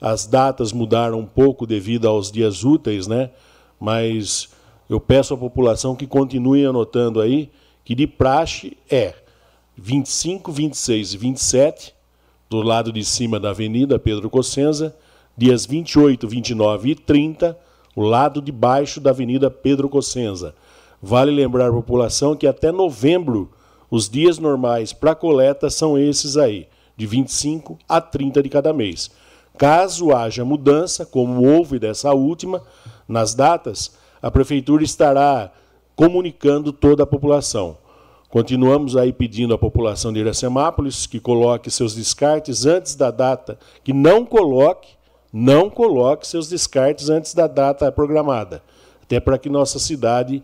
S18: As datas mudaram um pouco devido aos dias úteis, né? mas eu peço à população que continue anotando aí que de praxe é 25, 26 e 27, do lado de cima da Avenida Pedro Cossenza, dias 28, 29 e 30, o lado de baixo da Avenida Pedro Cossenza. Vale lembrar a população que até novembro os dias normais para coleta são esses aí, de 25 a 30 de cada mês. Caso haja mudança, como houve dessa última, nas datas, a prefeitura estará comunicando toda a população. Continuamos aí pedindo à população de Iracemápolis que coloque seus descartes antes da data, que não coloque, não coloque seus descartes antes da data programada, até para que nossa cidade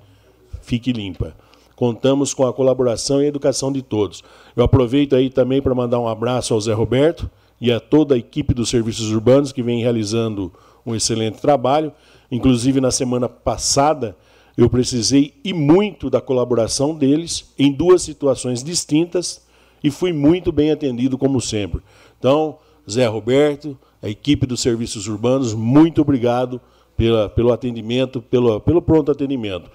S18: fique limpa. Contamos com a colaboração e a educação de todos. Eu aproveito aí também para mandar um abraço ao Zé Roberto e a toda a equipe dos serviços urbanos que vem realizando um excelente trabalho. Inclusive, na semana passada, eu precisei e muito da colaboração deles em duas situações distintas e fui muito bem atendido, como sempre. Então, Zé Roberto, a equipe dos serviços urbanos, muito obrigado pela, pelo atendimento, pelo, pelo pronto atendimento.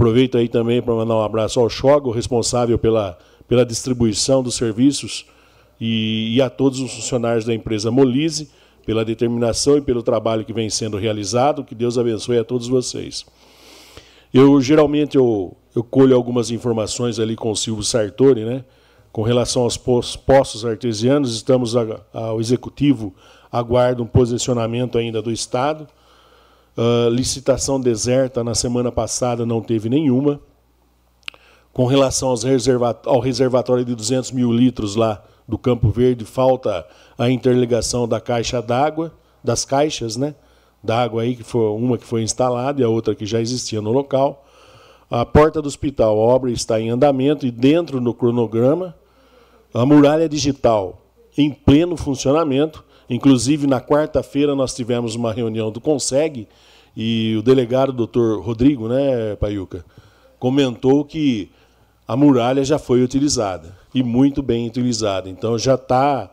S18: Aproveito aí também para mandar um abraço ao Chogo, responsável pela, pela distribuição dos serviços, e, e, a todos os funcionários da empresa Molise, pela determinação e pelo trabalho que vem sendo realizado. Que Deus abençoe a todos vocês. Eu geralmente eu, eu colho algumas informações ali com o Silvio Sartori, né? Com relação aos poços artesianos, estamos a, ao executivo aguarda um posicionamento ainda do Estado. Uh, licitação deserta na semana passada não teve nenhuma. Com relação reservat ao reservatório de 200 mil litros lá do Campo Verde, falta a interligação da caixa d'água, das caixas né, d'água aí, que foi uma que foi instalada e a outra que já existia no local. A porta do hospital, a obra está em andamento e dentro do cronograma. A muralha digital em pleno funcionamento. Inclusive, na quarta-feira, nós tivemos uma reunião do Conseg e o delegado, doutor Rodrigo, né, Paiuca, comentou que a muralha já foi utilizada e muito bem utilizada. Então já está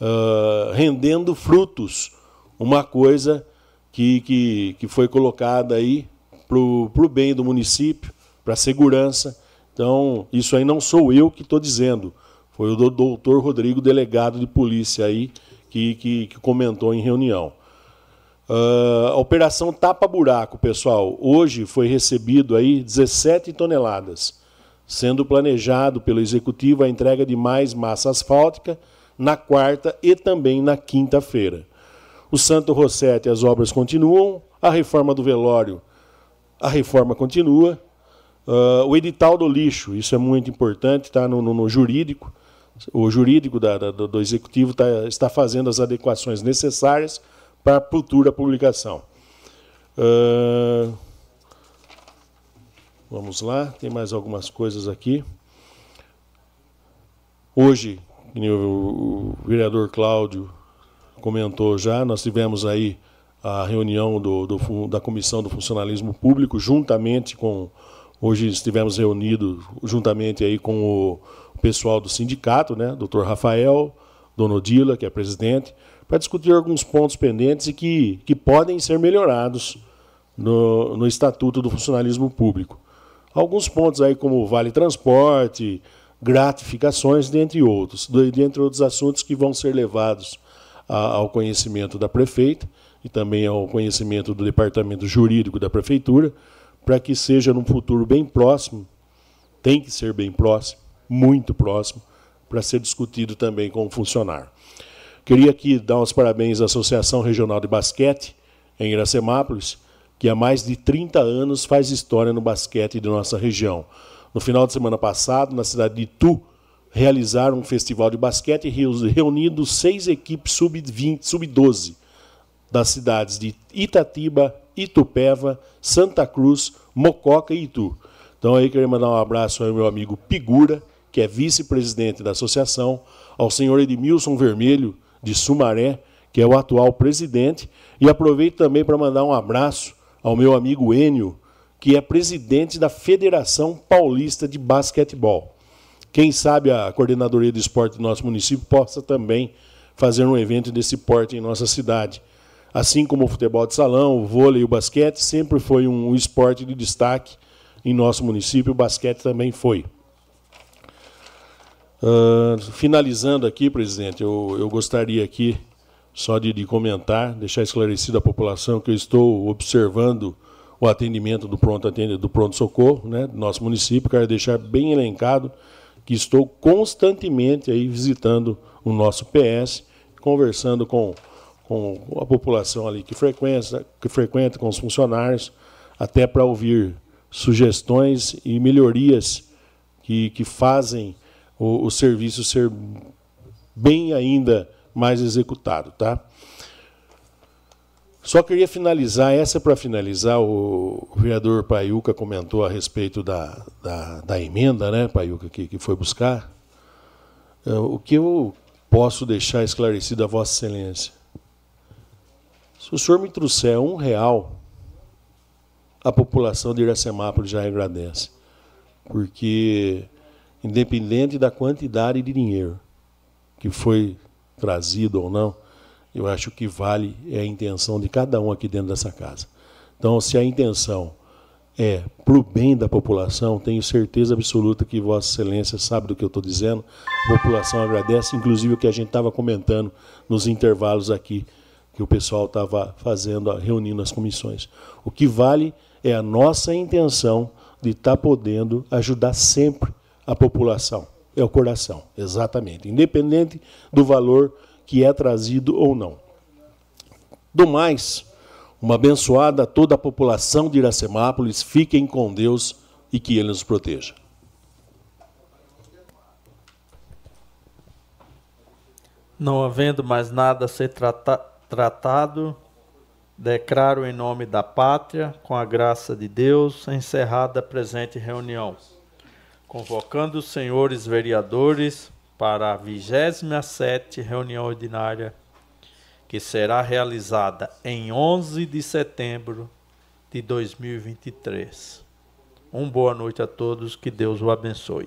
S18: uh, rendendo frutos uma coisa que, que, que foi colocada aí para o bem do município, para a segurança. Então, isso aí não sou eu que estou dizendo. Foi o doutor Rodrigo, delegado de polícia aí, que, que, que comentou em reunião. Uh, a operação Tapa Buraco, pessoal, hoje foi recebido aí 17 toneladas, sendo planejado pelo executivo a entrega de mais massa asfáltica na quarta e também na quinta-feira. O Santo Rossetti, as obras continuam, a reforma do velório, a reforma continua. Uh, o edital do lixo, isso é muito importante, está no, no, no, jurídico. O jurídico da, da, do executivo tá, está fazendo as adequações necessárias para futura publicação. Uh, vamos lá, tem mais algumas coisas aqui. Hoje, o vereador Cláudio comentou já, nós tivemos aí a reunião do, do, da Comissão do Funcionalismo Público, juntamente com. Hoje estivemos reunidos juntamente aí com o pessoal do sindicato, né? Dr. Rafael, Dona Odila, que é presidente, para discutir alguns pontos pendentes e que, que podem ser melhorados no, no Estatuto do Funcionalismo Público. Alguns pontos aí como vale transporte, gratificações, dentre outros, dentre outros assuntos que vão ser levados ao conhecimento da prefeita e também ao conhecimento do departamento jurídico da prefeitura, para que seja num futuro bem próximo, tem que ser bem próximo, muito próximo, para ser discutido também com o funcionário. Queria aqui dar os parabéns à Associação Regional de Basquete, em Iracemápolis, que há mais de 30 anos faz história no basquete de nossa região. No final de semana passado, na cidade de Itu, realizaram um festival de basquete reunindo seis equipes sub-20, sub-12 das cidades de Itatiba, Itupeva, Santa Cruz, Mococa e Itu. Então aí queria mandar um abraço ao meu amigo Pigura, que é vice-presidente da associação, ao senhor Edmilson Vermelho, de Sumaré, que é o atual presidente. E aproveito também para mandar um abraço ao meu amigo Enio, que é presidente da Federação Paulista de Basquetebol. Quem sabe a coordenadoria do esporte do nosso município possa também fazer um evento desse porte em nossa cidade. Assim como o futebol de salão, o vôlei e o basquete sempre foi um esporte de destaque em nosso município, o basquete também foi. Uh, finalizando aqui, presidente, eu, eu gostaria aqui só de, de, comentar, deixar esclarecido à população que eu estou observando o atendimento do pronto atendimento do pronto socorro, né, do nosso município. Quero deixar bem elencado que estou constantemente aí visitando o nosso PS, conversando com, com a população ali que frequenta, que frequenta com os funcionários, até para ouvir sugestões e melhorias que, que fazem o, o serviço ser bem ainda mais executado. Tá? Só queria finalizar, essa é para finalizar, o, vereador Paiuca comentou a respeito da, da, da emenda, né, Paiuca, que, que foi buscar. É, o que eu posso deixar esclarecido a Vossa Excelência? Se o senhor me trouxer um real, a população de Iracemápolis já agradece. Porque, independente da quantidade de dinheiro que foi trazido ou não, eu acho que vale é a intenção de cada um aqui dentro dessa casa. Então, se a intenção é para o bem da população, tenho certeza absoluta que Vossa Excelência sabe do que eu estou dizendo. A população agradece, inclusive o que a gente estava comentando nos intervalos aqui, que o pessoal estava fazendo, reunindo as comissões. O que vale é a nossa intenção de estar tá podendo ajudar sempre a população. É o coração, exatamente. Independente do valor que é trazido ou não. Do mais, uma abençoada a toda a população de Iracemápolis. Fiquem com Deus e que Ele nos proteja.
S1: Não havendo mais nada a ser trata tratado, declaro em nome da pátria, com a graça de Deus, encerrada a presente reunião. Convocando os senhores vereadores para a 27 reunião ordinária que será realizada em 11 de setembro de 2023. Um boa noite a todos, que Deus o abençoe.